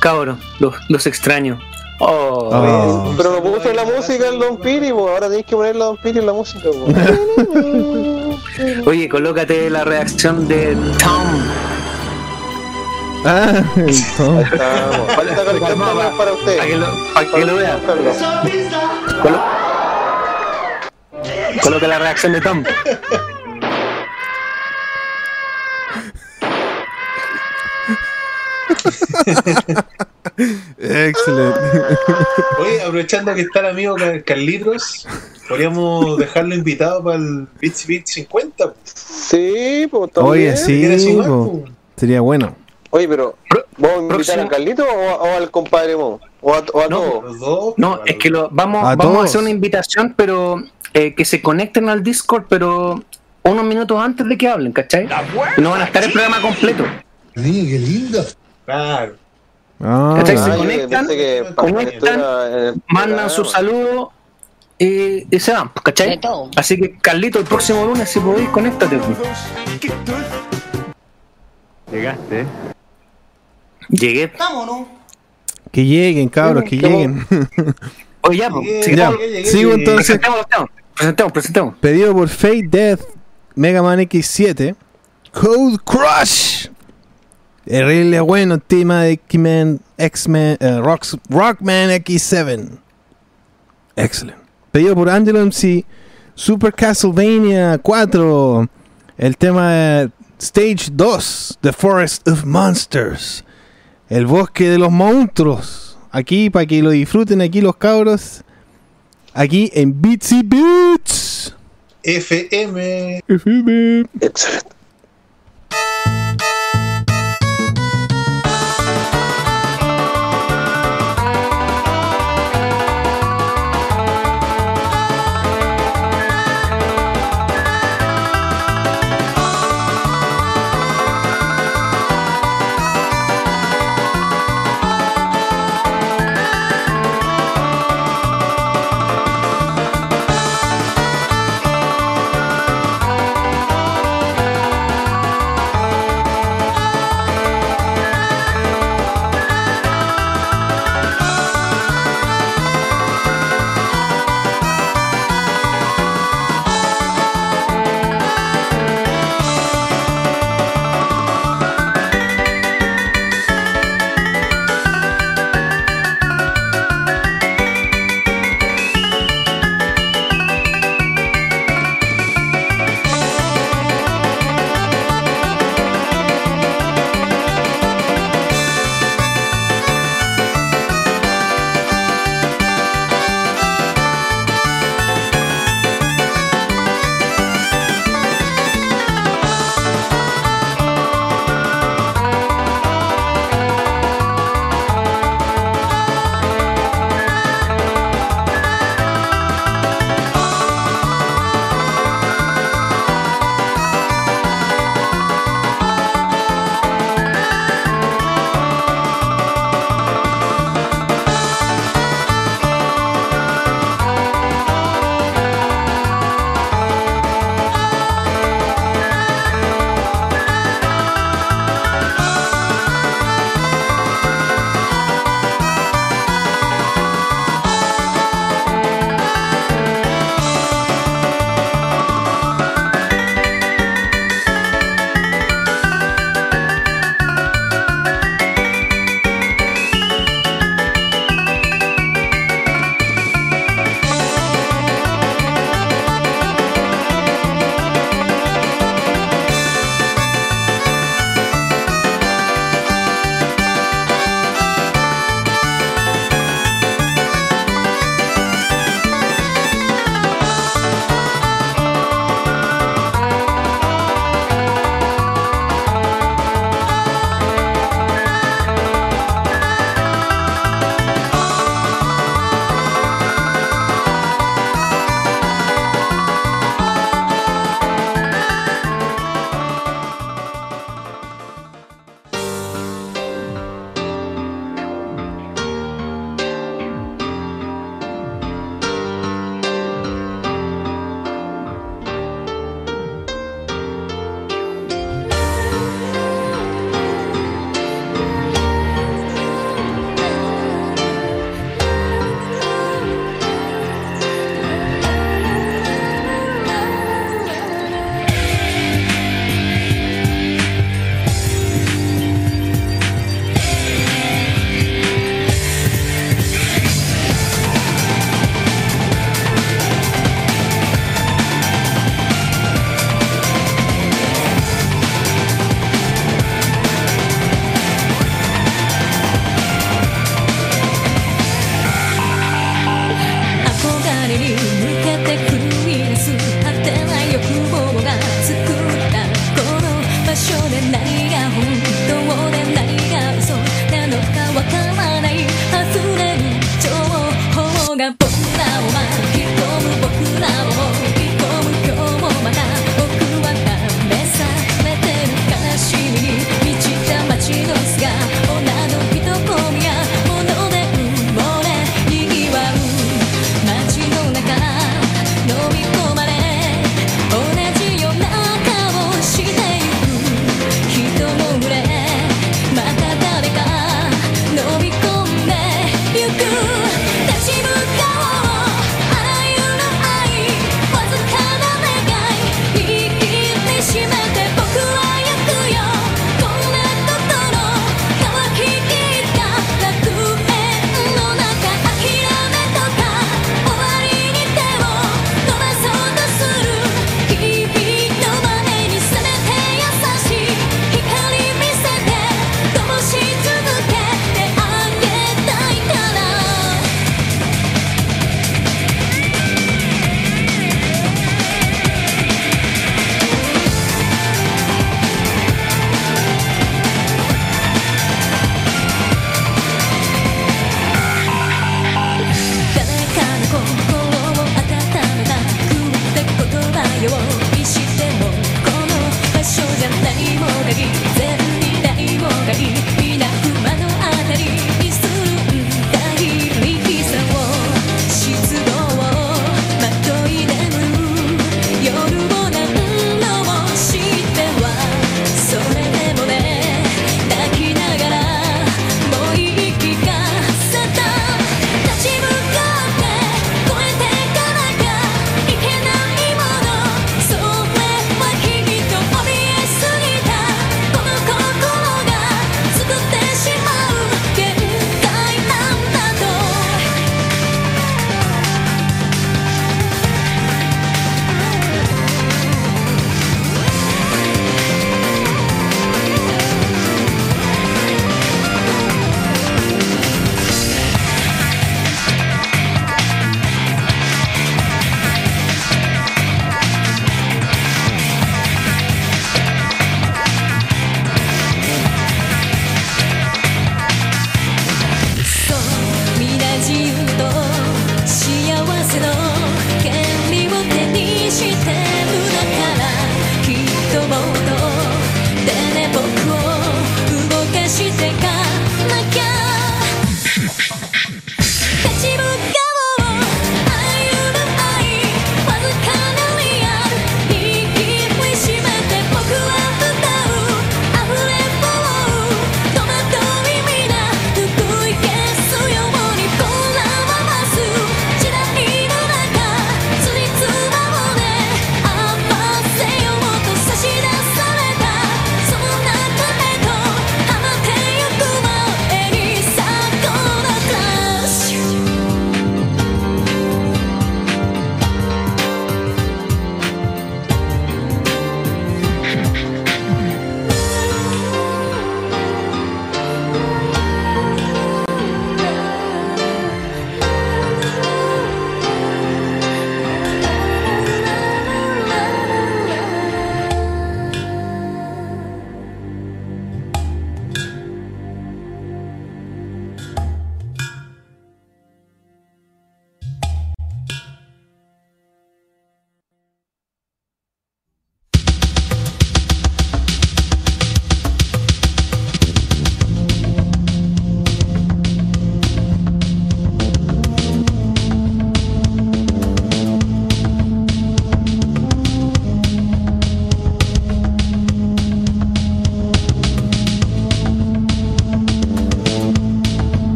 [SPEAKER 4] cabros, los, los extraños. Oh.
[SPEAKER 1] Oh.
[SPEAKER 2] Pero no puso la música el Don Piri, pues ahora tenéis que poner la Don Piri en la música.
[SPEAKER 4] Oye, colócate la reacción de Tom.
[SPEAKER 1] Ah.
[SPEAKER 2] Falta para usted.
[SPEAKER 4] Para que lo, para que lo. Colo- Coloca la reacción de Tom.
[SPEAKER 1] Excelente.
[SPEAKER 3] Oye, aprovechando que está el amigo Car- Carlitos, podríamos dejarlo invitado para el Beats Beat 50.
[SPEAKER 2] Sí, pues también.
[SPEAKER 1] Oye, sí,
[SPEAKER 3] ¿Quieres sumar,
[SPEAKER 1] po.
[SPEAKER 3] po?
[SPEAKER 1] sería bueno.
[SPEAKER 2] Oye, pero ¿vamos a invitar a Carlito o, al compadre Mo? ¿O a, o a
[SPEAKER 4] No.
[SPEAKER 2] todos?
[SPEAKER 3] Los dos.
[SPEAKER 4] No, es que lo, vamos,
[SPEAKER 1] A
[SPEAKER 4] vamos a
[SPEAKER 1] todos.
[SPEAKER 4] hacer una invitación, pero eh, que se conecten al Discord, pero unos minutos antes de que hablen, ¿cachai? No van a estar el programa completo.
[SPEAKER 6] Sí, qué lindo.
[SPEAKER 3] Claro.
[SPEAKER 1] Ah,
[SPEAKER 4] ¿Cachai? Se
[SPEAKER 2] Ah, yo
[SPEAKER 4] conectan,
[SPEAKER 2] que
[SPEAKER 4] conectan, mandan su saludo y, y se van, ¿cachai? Así que, Carlito, el próximo lunes, si podéis, conéctate. pues.
[SPEAKER 16] Llegaste.
[SPEAKER 4] Llegué.
[SPEAKER 1] que lleguen, cabros, que lleguen.
[SPEAKER 4] Oye, ya, pues.
[SPEAKER 3] Llegué,
[SPEAKER 4] sigamos.
[SPEAKER 1] ya,
[SPEAKER 3] llegué, llegué,
[SPEAKER 1] sigo entonces.
[SPEAKER 4] Presentemos, presentemos, presentemos, presentemos.
[SPEAKER 1] Pedido por Fate Death Mega Man X7 Code Crush. Terrible bueno tema de X-Men, X-Men, eh, Rockman X7. Excelente. Pedido por Angelo MC Super Castlevania 4. El tema de Stage 2, The Forest of Monsters. El bosque de los monstruos. Aquí, para que lo disfruten aquí los cabros. Aquí en Beatsy Beats.
[SPEAKER 3] FM.
[SPEAKER 1] FM.
[SPEAKER 2] Excelente.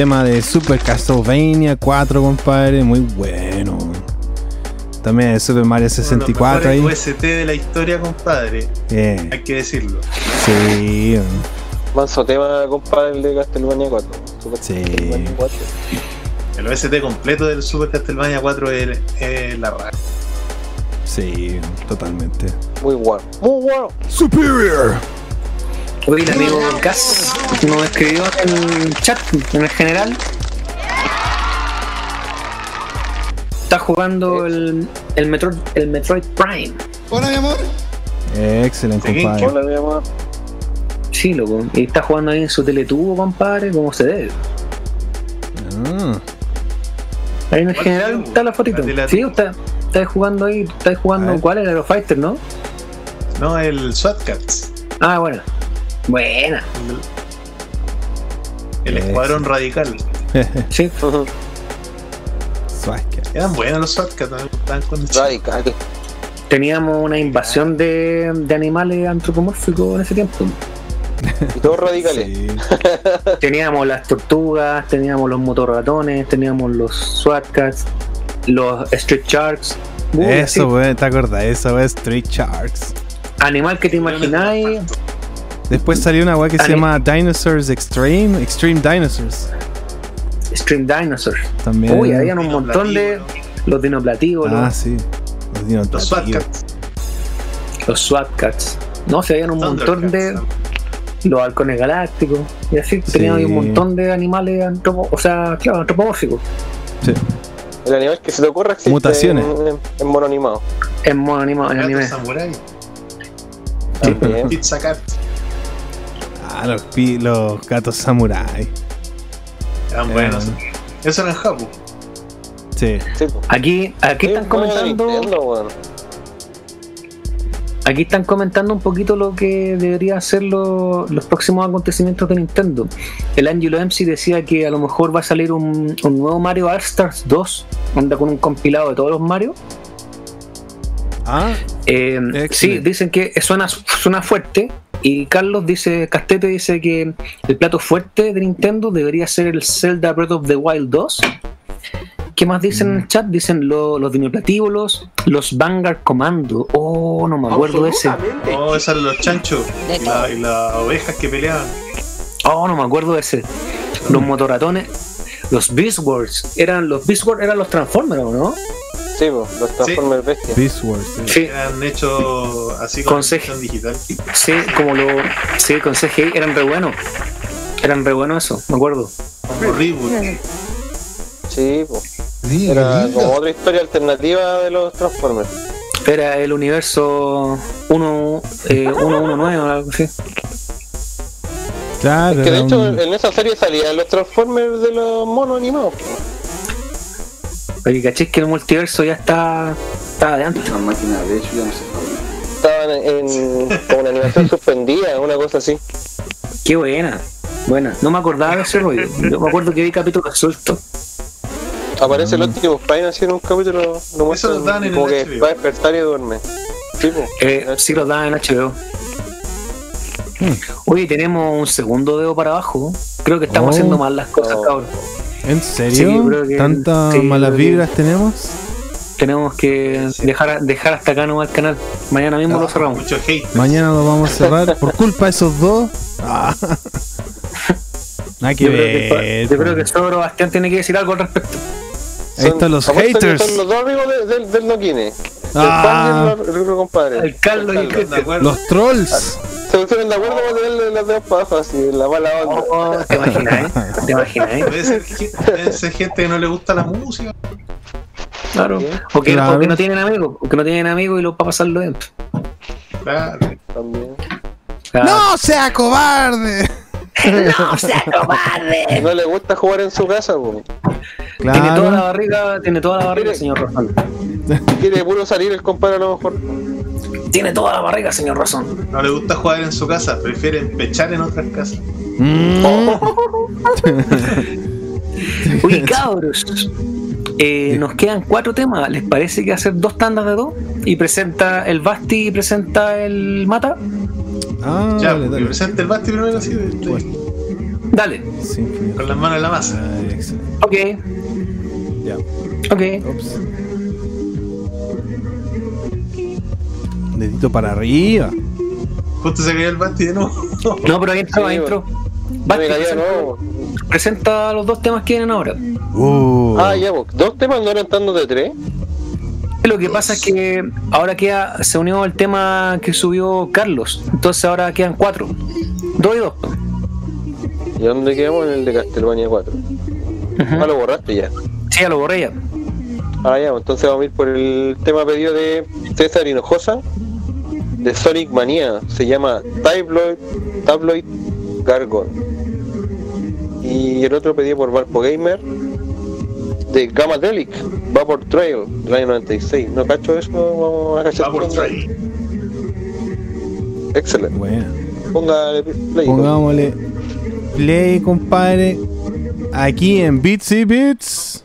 [SPEAKER 1] Tema de Super Castlevania 4, compadre, muy bueno. También el Super Mario 64 ahí.
[SPEAKER 3] Uno de los mejores OST de la historia, compadre.
[SPEAKER 1] Bien.
[SPEAKER 3] Hay que decirlo.
[SPEAKER 1] Sí,
[SPEAKER 2] Manso tema, compadre, el de Castlevania 4. Super
[SPEAKER 1] Sí.
[SPEAKER 2] Castlevania 4.
[SPEAKER 3] El OST completo del Super Castlevania 4 es, es la raja.
[SPEAKER 1] sí, totalmente.
[SPEAKER 2] Muy bueno. Muy bueno.
[SPEAKER 1] Superior.
[SPEAKER 4] Hoy el amigo Gas nos escribió en el chat, en el general. Está jugando el, el, Metroid, el Metroid Prime.
[SPEAKER 6] Hola, mi amor.
[SPEAKER 1] Excelente, compadre.
[SPEAKER 2] Hola, mi amor.
[SPEAKER 4] Sí, loco. Y está jugando ahí en su teletubo, compadre, como se debe.
[SPEAKER 1] Ah,
[SPEAKER 4] Ahí en el
[SPEAKER 3] ¿Cuál
[SPEAKER 4] general está la fotito.
[SPEAKER 3] La.
[SPEAKER 4] Sí, está, está jugando ahí, está jugando,
[SPEAKER 1] ver.
[SPEAKER 4] ¿cuál? El Aerofighter, ¿no?
[SPEAKER 3] No, el SWAT Cats.
[SPEAKER 4] Ah, bueno. Buena.
[SPEAKER 3] El
[SPEAKER 1] Eso.
[SPEAKER 3] Escuadrón Radical.
[SPEAKER 4] Sí.
[SPEAKER 1] Swagger.
[SPEAKER 3] Eran buenos los SWAT Cats, me gustaban cuando chico.
[SPEAKER 2] Radical.
[SPEAKER 4] Teníamos una invasión de, de animales antropomórficos en ese tiempo.
[SPEAKER 2] Y todos radicales.
[SPEAKER 1] Sí.
[SPEAKER 4] Teníamos las tortugas, teníamos los motorratones, teníamos los SWAT-Cats, los Street Sharks. Uy,
[SPEAKER 1] Eso,
[SPEAKER 4] sí.
[SPEAKER 1] wey, ¿te acuerdas? Eso es Street Sharks.
[SPEAKER 4] Animal que te imagináis.
[SPEAKER 1] Después salió una weá que se llama Dinosaurs Extreme, Extreme Dinosaurs.
[SPEAKER 4] Stream Dinosaurs.
[SPEAKER 1] También.
[SPEAKER 4] Uy, habían un montón de. Los dinoplativos,
[SPEAKER 1] Ah,
[SPEAKER 4] los,
[SPEAKER 1] sí. Los dinosaurios.
[SPEAKER 3] Los SWAT Cats.
[SPEAKER 4] los SWAT-Cats. No, se habían un montón de. Los halcones galácticos. Y así,
[SPEAKER 1] Sí.
[SPEAKER 4] ahí un montón de animales antropo, o sea, claro, antropomórficos.
[SPEAKER 1] Sí.
[SPEAKER 2] El animal que se te ocurra existe
[SPEAKER 1] Mutaciones.
[SPEAKER 2] En, en, en mono animado.
[SPEAKER 4] En mono animado, en anime.
[SPEAKER 3] Samurai.
[SPEAKER 2] También.
[SPEAKER 3] Pizza Cat.
[SPEAKER 1] Ah, los, pi- los gatos samurai.
[SPEAKER 3] Eran
[SPEAKER 1] Eh.
[SPEAKER 3] buenos. Eso era en Japón.
[SPEAKER 1] Sí.
[SPEAKER 4] Aquí, aquí
[SPEAKER 2] Sí,
[SPEAKER 4] están comentando.
[SPEAKER 2] Nintendo.
[SPEAKER 4] Aquí están comentando un poquito lo que deberían ser lo- los próximos acontecimientos de Nintendo. El Angelo MC decía que a lo mejor va a salir un, un nuevo Mario All Stars 2, onda con un compilado de todos los Mario.
[SPEAKER 1] Ah,
[SPEAKER 4] Eh, sí, dicen que suena, suena fuerte. Y Carlos dice, Castete dice que el plato fuerte de Nintendo debería ser el Zelda Breath of the Wild 2. ¿Qué más dicen en el chat? Dicen lo- los dinoplatíbulos, los Vanguard Commando. Oh, no me acuerdo de ese.
[SPEAKER 3] Oh, esos eran los chanchos. Y, la- y las ovejas que peleaban.
[SPEAKER 4] Oh, no me acuerdo de ese. Los motorratones. Los Beast Wars. Eran, los Beast Wars eran los Transformers, ¿o ¿no?
[SPEAKER 2] Sí, los Transformers Bestia.
[SPEAKER 1] Beast Wars. sí.
[SPEAKER 4] Sí,
[SPEAKER 3] Eran hechos así con digital.
[SPEAKER 4] sí, como lo. Sí, con CGI eran re buenos. Eran re buenos eso, me acuerdo.
[SPEAKER 3] Como reboot.
[SPEAKER 2] Sí, po.
[SPEAKER 6] Sí,
[SPEAKER 2] Era
[SPEAKER 6] lindo.
[SPEAKER 2] como otra historia alternativa de los Transformers.
[SPEAKER 4] Era el universo 1, eh, 119 o algo así.
[SPEAKER 1] Claro,
[SPEAKER 2] Que de hecho
[SPEAKER 1] un-
[SPEAKER 2] en esa serie salían los Transformers de los monos animados.
[SPEAKER 4] Porque caché que el multiverso ya está. Estaba de antes.
[SPEAKER 2] Estaban en como una animación suspendida, una cosa así.
[SPEAKER 4] Qué buena. Buena. No me acordaba de ese rollo. Yo me acuerdo que vi capítulos sueltos.
[SPEAKER 2] Aparece
[SPEAKER 1] Mm.
[SPEAKER 2] el Optimus Prime así en un capítulo, lo muestran
[SPEAKER 3] los dan en
[SPEAKER 2] como
[SPEAKER 3] el
[SPEAKER 2] que
[SPEAKER 3] HBO.
[SPEAKER 2] va a despertar y duerme. Sí, po.
[SPEAKER 4] Eh, sí los daban en HBO. Oye, tenemos un segundo dedo para abajo. Creo que estamos
[SPEAKER 1] Oh.
[SPEAKER 4] haciendo mal las cosas,
[SPEAKER 2] Oh.
[SPEAKER 4] cabrón.
[SPEAKER 1] ¿En
[SPEAKER 4] Sí,
[SPEAKER 1] serio?
[SPEAKER 4] que-
[SPEAKER 1] ¿Tantas
[SPEAKER 4] sí,
[SPEAKER 1] malas vibras tenemos?
[SPEAKER 4] Tenemos que dejar, dejar hasta acá nomás el canal. Mañana mismo lo cerramos.
[SPEAKER 3] Mucho hate.
[SPEAKER 1] Mañana lo vamos a cerrar por culpa de esos dos. Ah. Nada que
[SPEAKER 4] Yo creo que,
[SPEAKER 1] ver.
[SPEAKER 4] yo creo que solo Bastián tiene que decir algo al respecto.
[SPEAKER 1] Ahí están los haters.
[SPEAKER 2] Son los dos amigos de- del, del Noquine. El
[SPEAKER 1] Ah.
[SPEAKER 2] el, el otro compadre.
[SPEAKER 4] El Carlos y el.
[SPEAKER 1] Los trolls.
[SPEAKER 2] Se pusieron de acuerdo para tenerle las para abajo, así, la mala onda.
[SPEAKER 4] Oh, te imaginas, ¿eh? Te imaginas, ¿eh?
[SPEAKER 3] Debe ser, gente que no le gusta la música.
[SPEAKER 4] Claro. O que,
[SPEAKER 1] Claro.
[SPEAKER 4] o que no tienen amigos. O que no tienen amigos y los va a pasarlo dentro.
[SPEAKER 3] Claro.
[SPEAKER 2] También.
[SPEAKER 4] Claro.
[SPEAKER 1] ¡No sea cobarde!
[SPEAKER 4] ¡No sea cobarde!
[SPEAKER 2] No le gusta jugar en su casa, po.
[SPEAKER 4] Tiene toda la barriga, tiene toda la barriga, señor Razón.
[SPEAKER 2] Quiere puro salir el compadre a lo mejor.
[SPEAKER 4] Tiene toda la barriga, señor Razón.
[SPEAKER 3] No le gusta jugar en su casa, prefiere pechar en otras casas.
[SPEAKER 1] Mm.
[SPEAKER 4] Uy, cabros. Eh, nos quedan cuatro temas. ¿Les parece que hacer dos tandas de dos? y presenta el Basti y presenta el Mata.
[SPEAKER 1] Ah,
[SPEAKER 3] Ya,
[SPEAKER 1] dale,
[SPEAKER 3] presente el Basti primero así. de- de-
[SPEAKER 4] Dale.
[SPEAKER 3] Con las manos en la masa.
[SPEAKER 1] Ah, excelente.
[SPEAKER 4] Ok,
[SPEAKER 1] Ya.
[SPEAKER 4] ok.
[SPEAKER 1] Ups. Dedito para arriba.
[SPEAKER 3] Justo se cayó el Basti de nuevo.
[SPEAKER 4] No, pero ahí entró, ahí entró. Basti,
[SPEAKER 2] no.
[SPEAKER 4] presenta los dos temas que vienen ahora.
[SPEAKER 1] Uh.
[SPEAKER 2] Ah, ya, pues, dos temas no eran tanto de tres.
[SPEAKER 4] Lo que pasa es que ahora queda, se unió el tema que subió Carlos. Entonces ahora quedan cuatro. Dos y dos.
[SPEAKER 2] ¿Y dónde quedamos? En el de Castlevania 4. Ah, lo borraste ya.
[SPEAKER 4] Sí, ya lo borré ya.
[SPEAKER 2] Ah, ya, entonces vamos a ir por el tema pedido de César Hinojosa, de Sonic Manía. Se llama Tabloid, Tabloid Gargon. Y el otro pedido por Valpo Gamer, de Gamma Delic, Vapor Trail, del año 96. ¿No cacho eso? Vamos a cachar.
[SPEAKER 3] Vapor Trail.
[SPEAKER 2] Excelente.
[SPEAKER 1] Bueno.
[SPEAKER 2] Póngale play.
[SPEAKER 1] Pongámosle play, compadre. Aquí en Bits y Bits.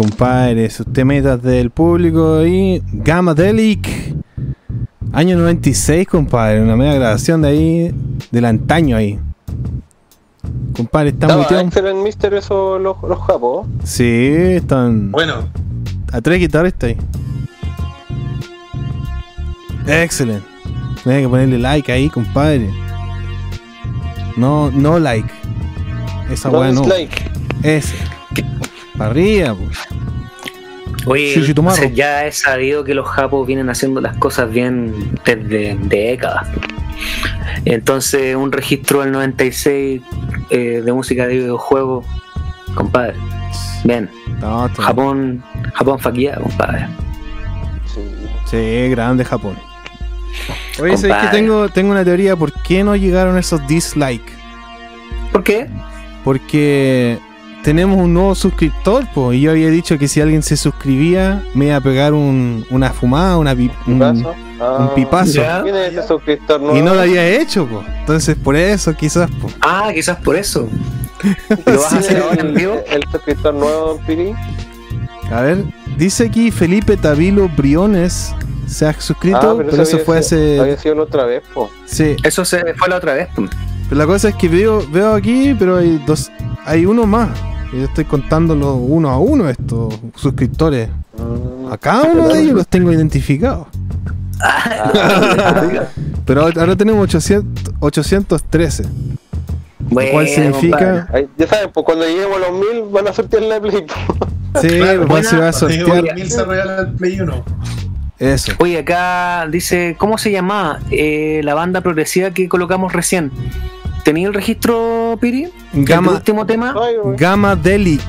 [SPEAKER 1] Compadre. Sus temetas del público ahí. Gamma Delic. Año 96, compadre. Una media grabación de ahí. Del antaño ahí. Compadre, está
[SPEAKER 2] Estaba
[SPEAKER 1] muteado.
[SPEAKER 2] Excellent Mister eso los, los japos.
[SPEAKER 1] Sí, están.
[SPEAKER 3] Bueno,
[SPEAKER 1] A tres guitarristas ahí. Excelente. Tiene que ponerle like ahí, compadre. No, no like. Esa
[SPEAKER 2] No
[SPEAKER 1] weá no.
[SPEAKER 2] dislike.
[SPEAKER 1] Ese. Para arriba, pues.
[SPEAKER 4] Oye, ya he sabido que los japos vienen haciendo las cosas bien desde décadas. Entonces, un registro del 96 eh, de música de videojuegos, compadre. Bien.
[SPEAKER 1] No,
[SPEAKER 4] Japón, Japón faqueado, compadre.
[SPEAKER 1] Sí, grande Japón. Oye, ¿sabes que tengo, tengo una teoría? ¿Por qué no llegaron esos dislikes?
[SPEAKER 4] ¿Por qué?
[SPEAKER 1] Porque tenemos un nuevo suscriptor, pues, y yo había dicho que si alguien se suscribía, me iba a pegar un- una fumada, una pi- un,
[SPEAKER 2] ¿Pipazo? Ah,
[SPEAKER 1] un pipazo.
[SPEAKER 2] ¿Quién es ese suscriptor nuevo?
[SPEAKER 1] Y no lo había hecho, pues. Entonces, por eso, quizás, pues.
[SPEAKER 4] Ah, quizás por eso. ¿Lo vas a hacer ahora en vivo?
[SPEAKER 2] El suscriptor nuevo, Don Piri.
[SPEAKER 1] A ver, dice aquí Felipe Tabilo Briones se ha suscrito,
[SPEAKER 2] Ah,
[SPEAKER 1] pero, eso fue
[SPEAKER 2] sido-
[SPEAKER 1] hace.
[SPEAKER 2] Había sido la otra vez, po.
[SPEAKER 1] Sí,
[SPEAKER 4] Eso se fue la otra vez.
[SPEAKER 1] pero la cosa es que veo, veo aquí, pero hay dos, hay uno más. Yo estoy contándolos uno a uno estos suscriptores. A cada uno de ellos los tengo identificados. Pero ahora tenemos 800, 813. Lo cual
[SPEAKER 4] Bueno,
[SPEAKER 1] significa.
[SPEAKER 2] Ahí- Ya saben, pues cuando lleguemos a los mil van a sortear la Play.
[SPEAKER 1] Sí,
[SPEAKER 3] Claro,
[SPEAKER 1] pues se va a sortear.
[SPEAKER 3] a mil se regala el Play 1.
[SPEAKER 1] Eso.
[SPEAKER 4] Oye, acá dice, ¿cómo se llama eh, la banda progresiva que colocamos recién? ¿Tenía el registro, Piri? ¿El
[SPEAKER 1] Gamma-
[SPEAKER 4] último tema?
[SPEAKER 1] Gamma Delic.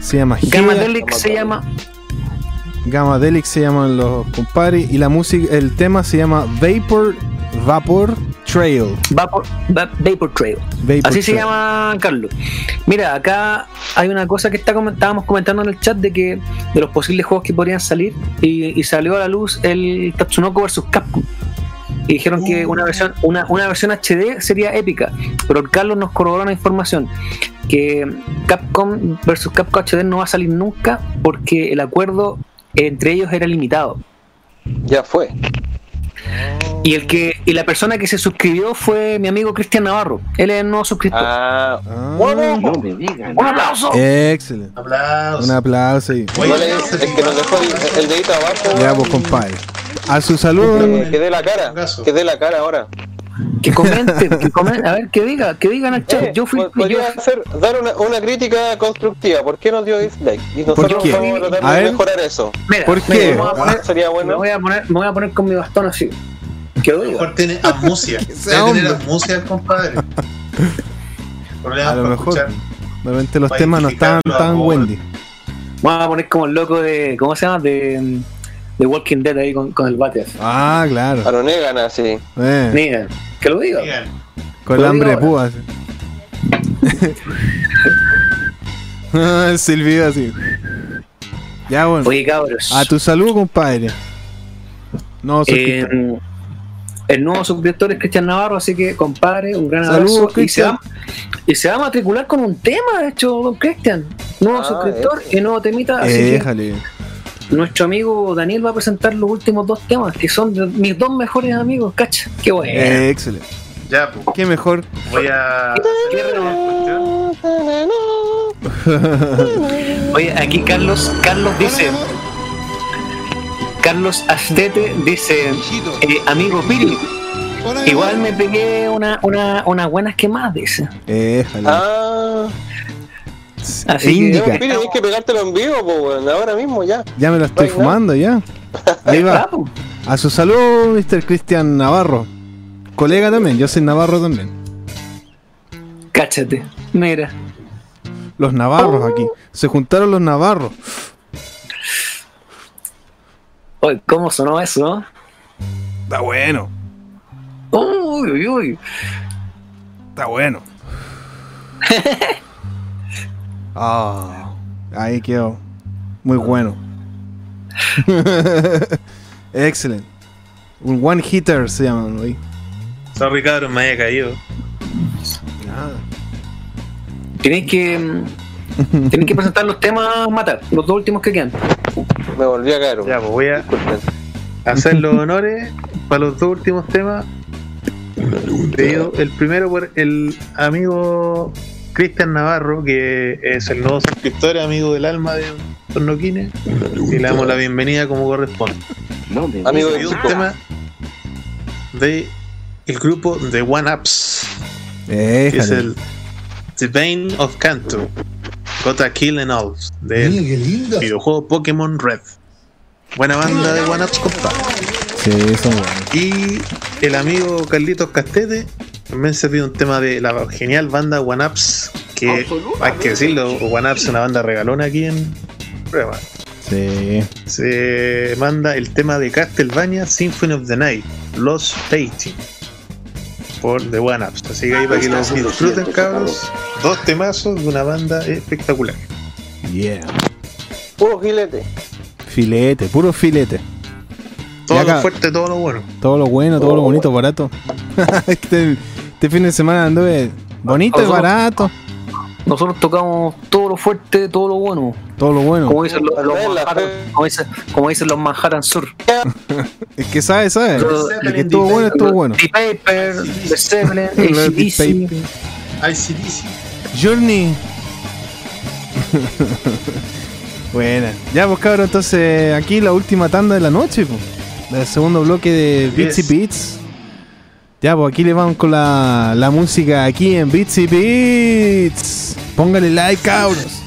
[SPEAKER 1] Se llama
[SPEAKER 4] Gamma Delic se llama
[SPEAKER 1] Gamma Delic se llaman los compadres. Y la música, el tema se llama Vapor Vapor Trail.
[SPEAKER 4] Vapor, Va- Vapor Trail.
[SPEAKER 1] Vapor
[SPEAKER 4] Así se llama Carlos. Mira, acá hay una cosa que está, comen- estábamos comentando en el chat de que de los posibles juegos que podrían salir y, y salió a la luz el Tatsunoko vs Capcom. Y dijeron que una versión, una, una versión HD sería épica, pero el Carlos nos corroboró una información que Capcom vs Capcom HD no va a salir nunca porque el acuerdo entre ellos era limitado.
[SPEAKER 2] Ya fue.
[SPEAKER 4] Y el que y la persona que se suscribió fue mi amigo Cristian Navarro. Él es el nuevo suscriptor.
[SPEAKER 2] Ah,
[SPEAKER 1] Ah,
[SPEAKER 2] bueno.
[SPEAKER 11] No me digan.
[SPEAKER 4] ¡Un aplauso!
[SPEAKER 1] excelente.
[SPEAKER 3] Aplausos.
[SPEAKER 1] Un aplauso ahí.
[SPEAKER 3] Oye,
[SPEAKER 2] No le- el que nos dejó el, el dedito abajo.
[SPEAKER 1] Ya,
[SPEAKER 2] weón,
[SPEAKER 1] pues, compadre. A su salud.
[SPEAKER 2] que, dé la cara. Que dé la cara ahora.
[SPEAKER 4] Que comente, que comente, a ver, que diga, que diga en el chat.
[SPEAKER 2] Eh,
[SPEAKER 4] yo fui,
[SPEAKER 2] pod- podría
[SPEAKER 4] yo-
[SPEAKER 2] hacer, dar una, una crítica constructiva. ¿Por qué nos dio dislike? Y nosotros
[SPEAKER 1] qué?
[SPEAKER 2] vamos a tratar de
[SPEAKER 1] ver.
[SPEAKER 2] mejorar eso.
[SPEAKER 4] mira,
[SPEAKER 1] ¿Por qué?
[SPEAKER 4] me voy a poner-
[SPEAKER 2] Sería
[SPEAKER 4] me
[SPEAKER 2] bueno.
[SPEAKER 4] voy a poner, me voy a poner con mi bastón así. Que lo
[SPEAKER 3] A lo
[SPEAKER 4] diga.
[SPEAKER 3] mejor tiene amnesia. Debe tener amnesia el compadre. Problemas
[SPEAKER 1] A lo
[SPEAKER 3] para
[SPEAKER 1] mejor.
[SPEAKER 3] escuchar.
[SPEAKER 1] De los temas no estaban
[SPEAKER 3] a
[SPEAKER 1] tan
[SPEAKER 3] modo.
[SPEAKER 1] Wendy.
[SPEAKER 4] Vamos a poner como el loco de. ¿Cómo se llama? De, de Walking Dead ahí con, con el bate.
[SPEAKER 1] Ah, claro.
[SPEAKER 2] A lo negan así.
[SPEAKER 1] Eh,
[SPEAKER 4] Mira, que lo diga.
[SPEAKER 3] Digan,
[SPEAKER 1] con el hambre de
[SPEAKER 4] digo
[SPEAKER 1] púas. el silbido así. Ya, bueno.
[SPEAKER 4] Oye, cabros.
[SPEAKER 1] A tu salud, compadre. No, suscriptor.
[SPEAKER 4] Eh, el nuevo suscriptor es Cristian Navarro, así que compadre, un gran
[SPEAKER 1] Saludos,
[SPEAKER 4] abrazo. Y se,
[SPEAKER 1] Cristian.
[SPEAKER 4] va, y se va a matricular con un tema, de hecho, don Cristian. Nuevo
[SPEAKER 2] Ah,
[SPEAKER 4] suscriptor
[SPEAKER 2] eso.
[SPEAKER 4] y nuevo temita. Así que
[SPEAKER 1] Déjale.
[SPEAKER 4] Nuestro amigo Daniel va a presentar los últimos dos temas, que son de mis dos mejores amigos, cacha. Qué bueno.
[SPEAKER 1] Eh, excelente.
[SPEAKER 3] Ya, pues,
[SPEAKER 1] Qué mejor.
[SPEAKER 3] voy a.
[SPEAKER 4] Oye, aquí Carlos, Carlos dice. Carlos Astete dice, eh, amigo Piri, igual me pegué una, una, unas buenas quemadas, dice.
[SPEAKER 1] Déjale.
[SPEAKER 2] Ah,
[SPEAKER 4] Así
[SPEAKER 1] E
[SPEAKER 4] que-
[SPEAKER 1] indica.
[SPEAKER 2] Piri, tienes que pegártelo en vivo, pues. Ahora mismo ya.
[SPEAKER 1] Ya me lo estoy
[SPEAKER 2] Right now.
[SPEAKER 1] fumando, ya. Ahí va. A su salud, Mr. Cristian Navarro. Colega también, yo soy Navarro también.
[SPEAKER 4] Cáchate, mira.
[SPEAKER 1] Los Navarros aquí. Se juntaron los Navarros.
[SPEAKER 4] Oye, ¿cómo sonó eso?
[SPEAKER 1] Está bueno.
[SPEAKER 4] Uy, uy, uy.
[SPEAKER 1] Está bueno. Ah, ahí quedó. Muy bueno. Excelente. Un one hitter se llama ahí.
[SPEAKER 3] Sorry, cabrón, me había caído.
[SPEAKER 1] Nada.
[SPEAKER 4] Tenéis que. mm, Tienes que presentar los temas, Mata, los dos últimos que quedan.
[SPEAKER 2] Me volví a caer.
[SPEAKER 3] Ya, pues voy a hacer los honores para los dos últimos temas. Pedido el primero por el amigo Cristian Navarro, que es el nuevo suscriptor, amigo del alma de Tornoquines, y le damos la bienvenida como corresponde.
[SPEAKER 2] Amigo de
[SPEAKER 3] un tema de el grupo The One Ups,
[SPEAKER 1] Eh,
[SPEAKER 3] que es el The Bane of Kanto, Got a Kill and All, del videojuego Pokémon Red. Buena banda de One Ups, compadre.
[SPEAKER 1] Sí, son buenos.
[SPEAKER 3] Y el amigo Carlitos Castete también se pide un tema de la genial banda One Ups, que hay que decirlo, One Ups es una banda regalona aquí en prueba.
[SPEAKER 1] Sí.
[SPEAKER 3] Se manda el tema de Castlevania Symphony of the Night, Lost Painting, por The One Ups. Así que ahí para que los disfruten, cabros. Dos temazos de una banda espectacular.
[SPEAKER 1] Yeah.
[SPEAKER 2] Puro gilete.
[SPEAKER 1] Filete, puro filete.
[SPEAKER 3] Todo
[SPEAKER 1] acá-
[SPEAKER 3] lo fuerte, todo lo bueno.
[SPEAKER 1] Todo lo bueno, todo lo bonito, barato. este, este fin de semana anduve bonito y barato.
[SPEAKER 4] Nosotros tocamos todo lo fuerte, todo lo bueno.
[SPEAKER 1] Todo lo bueno.
[SPEAKER 4] Como dicen los, Manhattan, como dicen, como dicen los Manhattan Sur.
[SPEAKER 1] Es que sabe, sabe.
[SPEAKER 4] Los-
[SPEAKER 1] El que estuvo bueno, estuvo bueno.
[SPEAKER 4] The Paper, The Zeppelin, ACDC.
[SPEAKER 3] ICDC.
[SPEAKER 1] Journey. Buena. Ya, pues cabrón, entonces aquí la última tanda de la noche, pues. El segundo bloque de Beats y
[SPEAKER 3] Yes.
[SPEAKER 1] Beats. Ya, pues aquí le vamos con la, la música aquí en Beats y Beats. Póngale like, cabros.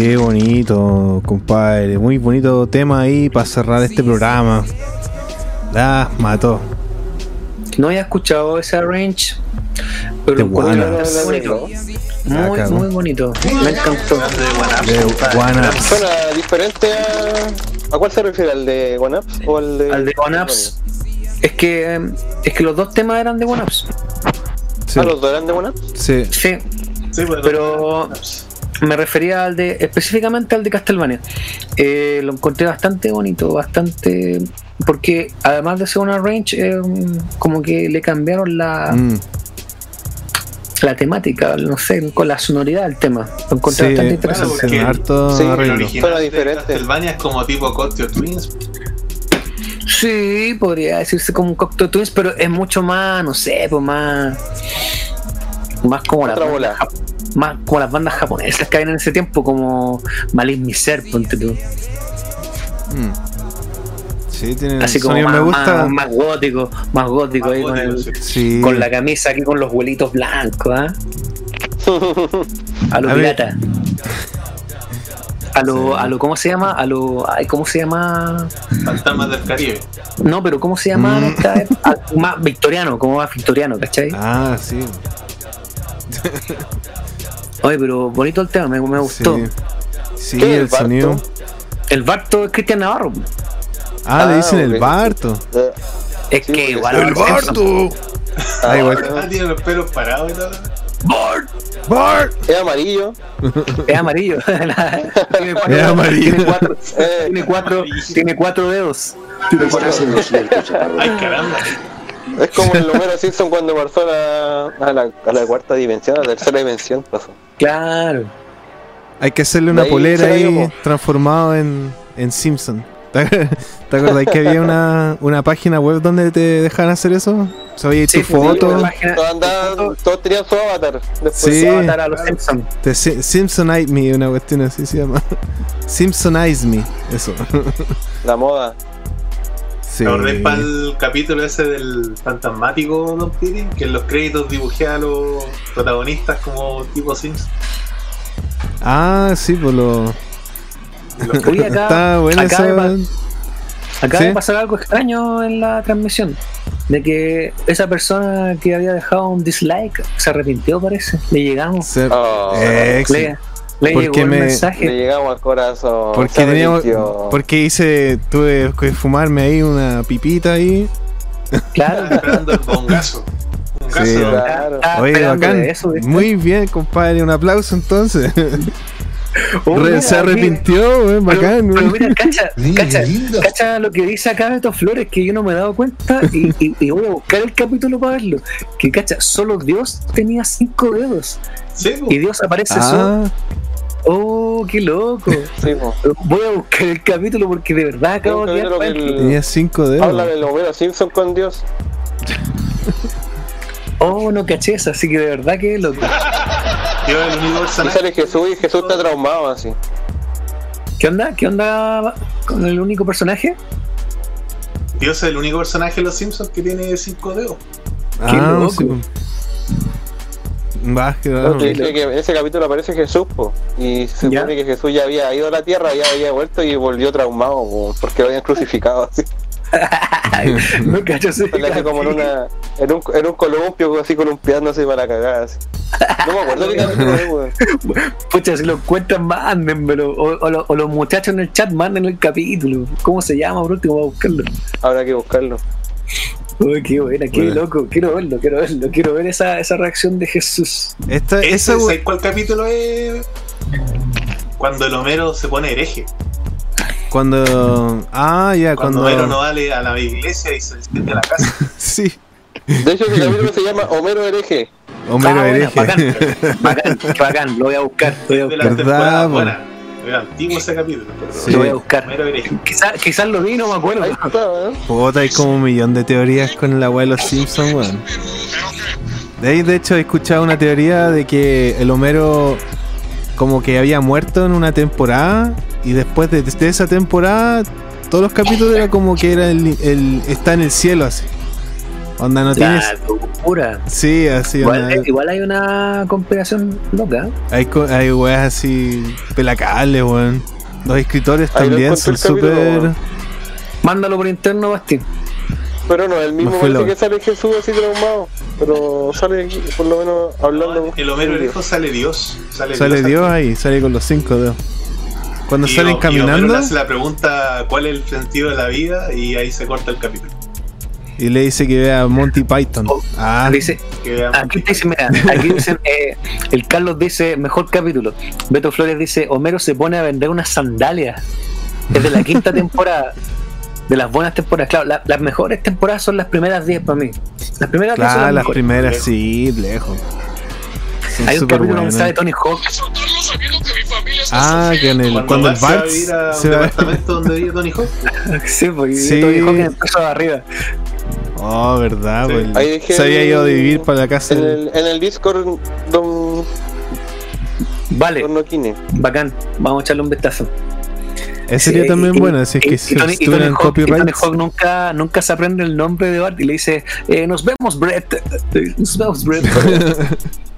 [SPEAKER 1] Qué bonito, compadre. Muy bonito tema ahí para cerrar este programa. La mató.
[SPEAKER 4] No había escuchado ese range, pero bonito. Muy, muy bonito. Me encantó.
[SPEAKER 1] De One Ups.
[SPEAKER 2] Suena diferente a. ¿A cuál se refiere? ¿Al de One Ups o al de.?
[SPEAKER 4] Al de One Ups. Es que, es que los dos temas eran de One Ups.
[SPEAKER 1] Sí.
[SPEAKER 2] ¿Ah, los dos eran de One Ups?
[SPEAKER 1] Sí.
[SPEAKER 4] Sí,
[SPEAKER 3] Sí, pues,
[SPEAKER 4] pero me refería al de específicamente al de Castlevania. Eh, lo encontré bastante bonito, bastante porque además de ser una range, eh, como que le cambiaron la,
[SPEAKER 1] Mm.
[SPEAKER 4] la temática, no sé, con la sonoridad del tema. Lo encontré
[SPEAKER 1] Sí,
[SPEAKER 4] bastante
[SPEAKER 3] Bueno,
[SPEAKER 4] interesante.
[SPEAKER 3] porque
[SPEAKER 1] harto
[SPEAKER 2] Sí,
[SPEAKER 3] el
[SPEAKER 2] diferente.
[SPEAKER 3] Castlevania es como tipo Cotio Twins.
[SPEAKER 4] Sí, podría decirse como un Cocteau Twins, pero es mucho más, no sé, pues más. Más como
[SPEAKER 2] Otra
[SPEAKER 4] bandas,
[SPEAKER 2] bola.
[SPEAKER 4] Más como las bandas japonesas que habían en ese tiempo, como Malin Miser, ponte tú.
[SPEAKER 1] Mm. Sí, tiene
[SPEAKER 4] Así como
[SPEAKER 1] sonido,
[SPEAKER 4] más,
[SPEAKER 1] me gusta.
[SPEAKER 4] más, más gótico, más gótico
[SPEAKER 3] Más
[SPEAKER 4] ahí con, el-
[SPEAKER 3] sí.
[SPEAKER 1] Sí.
[SPEAKER 4] con la camisa aquí con los vuelitos blancos, ¿ah? A lo
[SPEAKER 1] A ver.
[SPEAKER 4] pirata. A lo, a lo, ¿cómo se llama? A lo, ay, ¿cómo se llama?
[SPEAKER 3] Fantasmas del Caribe.
[SPEAKER 4] No, pero ¿cómo se llama?
[SPEAKER 1] Mm.
[SPEAKER 4] esta? Ah, más victoriano, como más victoriano, ¿cachai?
[SPEAKER 1] Ah, sí.
[SPEAKER 4] Oye, pero bonito el tema, me, me gustó.
[SPEAKER 1] Sí, Sí,
[SPEAKER 2] ¿Qué es el
[SPEAKER 1] el sonido.
[SPEAKER 4] El Barto es Cristian Navarro.
[SPEAKER 1] Ah, le
[SPEAKER 2] Ah,
[SPEAKER 1] dicen el
[SPEAKER 2] ok.
[SPEAKER 1] Barto.
[SPEAKER 2] Eh,
[SPEAKER 4] Es
[SPEAKER 2] Sí,
[SPEAKER 4] que igual.
[SPEAKER 2] el
[SPEAKER 4] Bart Simpson.
[SPEAKER 1] Ah, igual.
[SPEAKER 3] Tiene los pelos parados y todo.
[SPEAKER 1] Bart.
[SPEAKER 2] Es amarillo.
[SPEAKER 4] Es amarillo. tiene, cuatro,
[SPEAKER 1] Es amarillo.
[SPEAKER 4] tiene cuatro,
[SPEAKER 2] Eh,
[SPEAKER 4] tiene cuatro, tiene cuatro dedos.
[SPEAKER 11] Lo cierto, chaparro.
[SPEAKER 3] Ay, caramba.
[SPEAKER 2] es como el Homero Simpson cuando pasó a la, a la, a la cuarta dimensión, a la tercera dimensión. Pasó.
[SPEAKER 4] Claro.
[SPEAKER 1] Hay que hacerle una
[SPEAKER 2] ahí
[SPEAKER 1] polera ahí transformado en, en Simpson. ¿Te acordás que había una, una página web donde te dejaban hacer eso? Sabías
[SPEAKER 4] Sí,
[SPEAKER 1] tu
[SPEAKER 4] sí,
[SPEAKER 1] foto.
[SPEAKER 4] página-
[SPEAKER 2] Todos, andaban- todos tenían su avatar. Después,
[SPEAKER 1] Sí.
[SPEAKER 4] su avatar a los Simpson.
[SPEAKER 1] Te Si- Simpsonize Me, una cuestión así se llama. Simpsonize Me, eso.
[SPEAKER 2] La moda.
[SPEAKER 1] Sí.
[SPEAKER 3] Me acordé para el capítulo ese del fantasmático Don Piri, que en los créditos dibujé a los protagonistas como tipo Sims.
[SPEAKER 1] Ah, sí, pues lo.
[SPEAKER 4] Oye, acá,
[SPEAKER 1] Está
[SPEAKER 4] acá, pa- acaba
[SPEAKER 1] ¿Sí?
[SPEAKER 4] de pasar algo extraño en la transmisión. De que esa persona que había dejado un dislike se arrepintió, parece. Le llegamos.
[SPEAKER 1] Se-
[SPEAKER 2] Oh,
[SPEAKER 1] Eh,
[SPEAKER 4] Le, le
[SPEAKER 1] Porque
[SPEAKER 4] llegó el
[SPEAKER 1] me-
[SPEAKER 2] Le
[SPEAKER 4] mensaje.
[SPEAKER 2] llegamos al corazón.
[SPEAKER 1] Porque teníamos, hice, tuve que fumarme ahí una pipita ahí.
[SPEAKER 4] Claro.
[SPEAKER 3] Esperando el bongazo. Bongazo.
[SPEAKER 1] Sí.
[SPEAKER 2] Claro.
[SPEAKER 1] Oye, bacán. Muy bien, compadre, un aplauso entonces.
[SPEAKER 4] Oh,
[SPEAKER 1] Re-
[SPEAKER 4] mira,
[SPEAKER 1] se arrepintió,
[SPEAKER 4] Pero,
[SPEAKER 1] bacán.
[SPEAKER 4] pero mira, cacha, cacha, lo que dice acá Beto Flores, que yo no me he dado cuenta y, y- y voy a buscar el capítulo para verlo. Que cacha, solo Dios tenía cinco dedos
[SPEAKER 3] Sí,
[SPEAKER 4] y Dios aparece solo. Oh, qué loco.
[SPEAKER 2] Sí.
[SPEAKER 4] Voy a buscar el capítulo porque de verdad acabo de quedar
[SPEAKER 2] el-
[SPEAKER 1] tenía cinco dedos.
[SPEAKER 2] Habla del Homero Simpson con Dios.
[SPEAKER 4] Oh, no caché eso, así que de verdad que loco.
[SPEAKER 3] El único
[SPEAKER 2] Y
[SPEAKER 3] personaje.
[SPEAKER 2] sale Jesús y Jesús está traumado así.
[SPEAKER 4] ¿Qué onda? ¿Qué onda con el único personaje?
[SPEAKER 3] Dios es el único personaje de los Simpsons que tiene cinco dedos.
[SPEAKER 4] Qué
[SPEAKER 1] Ah,
[SPEAKER 4] loco.
[SPEAKER 1] sí,
[SPEAKER 2] No, que que en ese capítulo aparece Jesús, po, y se
[SPEAKER 4] Ya.
[SPEAKER 2] supone que Jesús ya había ido a la tierra, ya había vuelto y volvió traumado, po, porque lo habían crucificado así.
[SPEAKER 4] ese
[SPEAKER 2] Sale así como en, una, en, un, en un columpio, así columpiándose para cagar. Así. No me acuerdo qué capítulo es.
[SPEAKER 4] Pucha, si lo encuentran, mándenmelo. O, o o los muchachos en el chat manden el capítulo. ¿Cómo se llama? Por último, voy a buscarlo.
[SPEAKER 2] Habrá que buscarlo.
[SPEAKER 4] Uy, qué buena, qué
[SPEAKER 1] Bueno.
[SPEAKER 4] loco. Quiero verlo, quiero verlo. Quiero ver esa, esa reacción de Jesús.
[SPEAKER 1] Esta,
[SPEAKER 3] Ese,
[SPEAKER 1] esa,
[SPEAKER 3] ¿Sabes cuál capítulo es? Cuando el Homero se pone hereje.
[SPEAKER 1] cuando. Ah, ya,
[SPEAKER 3] Cuando,
[SPEAKER 1] cuando.
[SPEAKER 3] Homero no vale a la iglesia y se desciende a la casa.
[SPEAKER 1] Sí,
[SPEAKER 2] De hecho, ese capítulo se llama Homero hereje.
[SPEAKER 1] Homero
[SPEAKER 4] Ah,
[SPEAKER 1] hereje.
[SPEAKER 4] bacán, bacán, bacán, lo voy a buscar. Lo voy a
[SPEAKER 3] De
[SPEAKER 4] buscar.
[SPEAKER 3] la
[SPEAKER 1] ¿Verdad,
[SPEAKER 3] buena. Era antiguo ese capítulo.
[SPEAKER 1] Sí.
[SPEAKER 4] Lo voy a buscar. Quizás lo vi, no me acuerdo.
[SPEAKER 2] Ahí está, ¿eh?
[SPEAKER 1] Puta, hay como un millón de teorías con de los Simpsons, weón. De ahí, de hecho, he escuchado una teoría de que el Homero como que había muerto en una temporada y después de, de esa temporada todos los capítulos era como que era el, el- está en el cielo así. Onda, no
[SPEAKER 4] La
[SPEAKER 1] tienes.
[SPEAKER 4] locura.
[SPEAKER 1] Sí, así.
[SPEAKER 4] Igual,
[SPEAKER 1] onda,
[SPEAKER 4] eh, igual hay una conspiración loca.
[SPEAKER 1] Hay, co- hay weas así. Pelacables, weón. Los escritores
[SPEAKER 2] Ahí
[SPEAKER 1] también son súper.
[SPEAKER 4] Mándalo por interno, Basti.
[SPEAKER 2] Pero no, el mismo
[SPEAKER 1] No
[SPEAKER 2] parece que sale Jesús así traumado. Pero sale aquí, por lo menos hablando.
[SPEAKER 3] El Homero Orejo sale Dios. Sale,
[SPEAKER 1] Sale Dios ahí, sale con los cinco dedos. Cuando
[SPEAKER 3] Y-
[SPEAKER 1] salen
[SPEAKER 3] y Homero
[SPEAKER 1] caminando
[SPEAKER 3] le hace la pregunta cuál es el sentido de la vida y ahí se corta el capítulo.
[SPEAKER 1] Y le dice que vea Monty Python. Ah,
[SPEAKER 4] Dice,
[SPEAKER 3] Que vean-
[SPEAKER 4] aquí te dice, mira, aquí dicen, eh, el Carlos dice, mejor capítulo. Beto Flores dice, Homero se pone a vender unas sandalias. Es de la quinta temporada. De las buenas temporadas. Claro, la- las mejores temporadas son las primeras 10 para mí. Las primeras 10 son
[SPEAKER 1] claro,
[SPEAKER 4] las
[SPEAKER 1] primeras sí, lejos. Son
[SPEAKER 4] Hay un capítulo donde sale Tony Hawk.
[SPEAKER 1] Ah, que en el,
[SPEAKER 3] Cuando,
[SPEAKER 1] cuando el
[SPEAKER 3] Bart se va a vivir a un departamento donde vive Tony Hawk.
[SPEAKER 4] Sí, porque
[SPEAKER 1] Sí.
[SPEAKER 4] Tony Hawk en el piso de arriba.
[SPEAKER 1] Oh, verdad,
[SPEAKER 3] Sí.
[SPEAKER 1] pues,
[SPEAKER 2] Ahí
[SPEAKER 1] se había ido a vivir para la casa.
[SPEAKER 2] En el, en el Discord, Don,
[SPEAKER 4] Vale,
[SPEAKER 2] don Noquine.
[SPEAKER 4] bacán. Vamos a echarle un vistazo.
[SPEAKER 1] Esa sería
[SPEAKER 4] Sí,
[SPEAKER 1] también
[SPEAKER 4] y-
[SPEAKER 1] es
[SPEAKER 4] y-
[SPEAKER 1] que
[SPEAKER 4] y
[SPEAKER 1] si
[SPEAKER 4] Tony- Tony
[SPEAKER 1] estuvieran
[SPEAKER 4] Hawk- Tony
[SPEAKER 1] copyright.
[SPEAKER 4] Hawk nunca, nunca se aprende el nombre de Bart y le dice, eh, nos vemos, Brett. Nos vemos, Brett.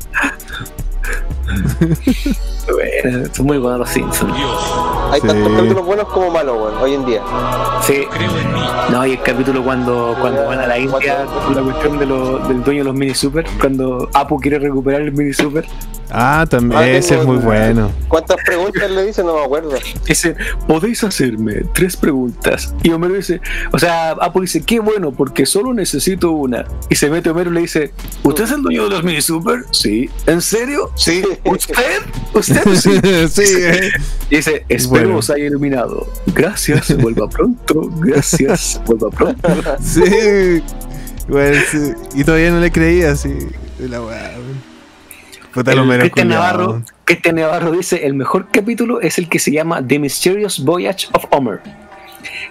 [SPEAKER 4] bueno, son muy buenos los Simpsons.
[SPEAKER 2] Hay
[SPEAKER 1] Sí.
[SPEAKER 2] tantos capítulos buenos como malos, hoy en día.
[SPEAKER 4] Sí. No, y el capítulo cuando, cuando van a la India la cuestión de lo- del dueño de los mini super, cuando Apu quiere recuperar el mini super,
[SPEAKER 1] Ah, también,
[SPEAKER 2] Ah,
[SPEAKER 1] ese es muy bueno.
[SPEAKER 2] ¿Cuántas preguntas le dicen? No me acuerdo.
[SPEAKER 4] dice, podéis hacerme tres preguntas. Y Homero dice, o sea, Apu dice, qué bueno, porque solo necesito una. Y se mete Homero y le dice, ¿usted es el dueño de los mini super? Sí. ¿En serio? Sí. ¿Usted? ¿Usted? Sí.
[SPEAKER 1] sí, eh.
[SPEAKER 4] Y dice, espero
[SPEAKER 1] Bueno.
[SPEAKER 4] os haya iluminado. Gracias, vuelva pronto. Gracias, vuelva pronto.
[SPEAKER 1] sí. Bueno, sí. Y todavía no le creía así. de La weá. Puta lo
[SPEAKER 4] El
[SPEAKER 1] menos
[SPEAKER 4] Cristian Navarro, Cristian Navarro dice, el mejor capítulo es el que se llama The Mysterious Voyage of Homer.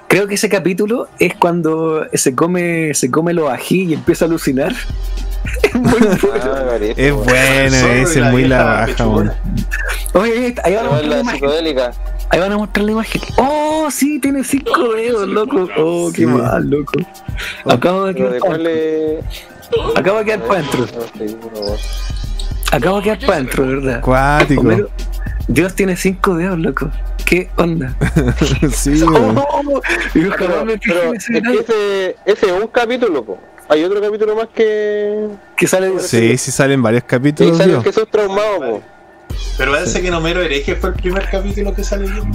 [SPEAKER 4] Creo que ese capítulo es cuando se come, se come los ají y empieza a alucinar. Es muy bueno.
[SPEAKER 2] Ah, Garejo,
[SPEAKER 1] Es ese es muy la baja.
[SPEAKER 4] Oye, ahí van a mostrar la
[SPEAKER 2] la
[SPEAKER 4] imagen. Ahí van a mostrar la imagen. Oh, sí, tiene cinco dedos, loco. Oh, qué
[SPEAKER 1] Sí.
[SPEAKER 4] mal, loco. Acabo de quedar. Acabo de quedar para adentro. Acabo de quedar para adentro, de verdad.
[SPEAKER 1] Cuático.
[SPEAKER 4] Homero, Dios tiene cinco dedos, loco. ¿Qué onda?
[SPEAKER 1] sí.
[SPEAKER 4] Oh,
[SPEAKER 2] Pero es
[SPEAKER 4] ese
[SPEAKER 2] que ese, ese es un capítulo, po. Hay otro capítulo más que.
[SPEAKER 4] que sale
[SPEAKER 1] Sí, sí salen varios
[SPEAKER 2] que
[SPEAKER 1] capítulos,
[SPEAKER 2] sale
[SPEAKER 1] tío.
[SPEAKER 2] Jesús traumado, po.
[SPEAKER 3] Pero parece que Homero Hereje fue el primer capítulo que sale Dios.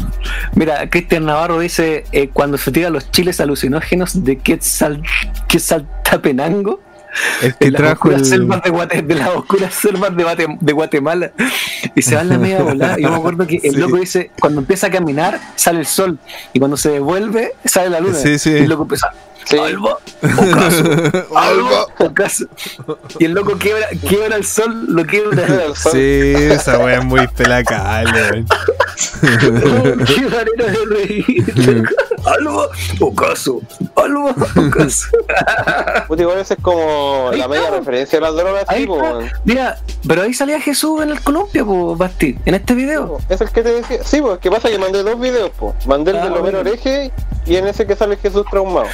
[SPEAKER 4] Mira, Cristian Navarro dice eh, cuando se tiran los chiles alucinógenos de Quetzal, Quetzaltapenango
[SPEAKER 1] El que
[SPEAKER 4] de las
[SPEAKER 1] trajo
[SPEAKER 4] oscuras
[SPEAKER 1] el.
[SPEAKER 4] selvas de, Guate- de las oscuras selvas de, Guate- de Guatemala y se va en la media volada. Yo me acuerdo que el
[SPEAKER 1] Sí.
[SPEAKER 4] loco dice cuando empieza a caminar sale el sol y cuando se devuelve sale la luna.
[SPEAKER 1] Sí, sí.
[SPEAKER 4] Y el loco empieza
[SPEAKER 2] Sí.
[SPEAKER 4] Alba, ocaso, Alba, ocaso. Y el loco quiebra, quiebra el sol, lo quiebra.
[SPEAKER 2] El sol.
[SPEAKER 1] Sí, esa weá es muy.
[SPEAKER 4] Oh, qué manera de reír. Alba, ocaso, Alba, ocaso.
[SPEAKER 2] Puta, igual ese es como
[SPEAKER 4] Ahí
[SPEAKER 2] la media
[SPEAKER 4] está.
[SPEAKER 2] referencia a las drogas,
[SPEAKER 4] Ahí
[SPEAKER 2] sí, po,
[SPEAKER 4] está.
[SPEAKER 2] weón.
[SPEAKER 4] Mira, pero ahí salía Jesús en el columpio, po, Basti, en este video.
[SPEAKER 2] Es el que te decía. Sí, pues, ¿qué pasa? Que mandé dos videos, po. Mandé el
[SPEAKER 4] Ah,
[SPEAKER 2] del Homero
[SPEAKER 4] bueno.
[SPEAKER 2] Oreje y en ese que sale Jesús traumado.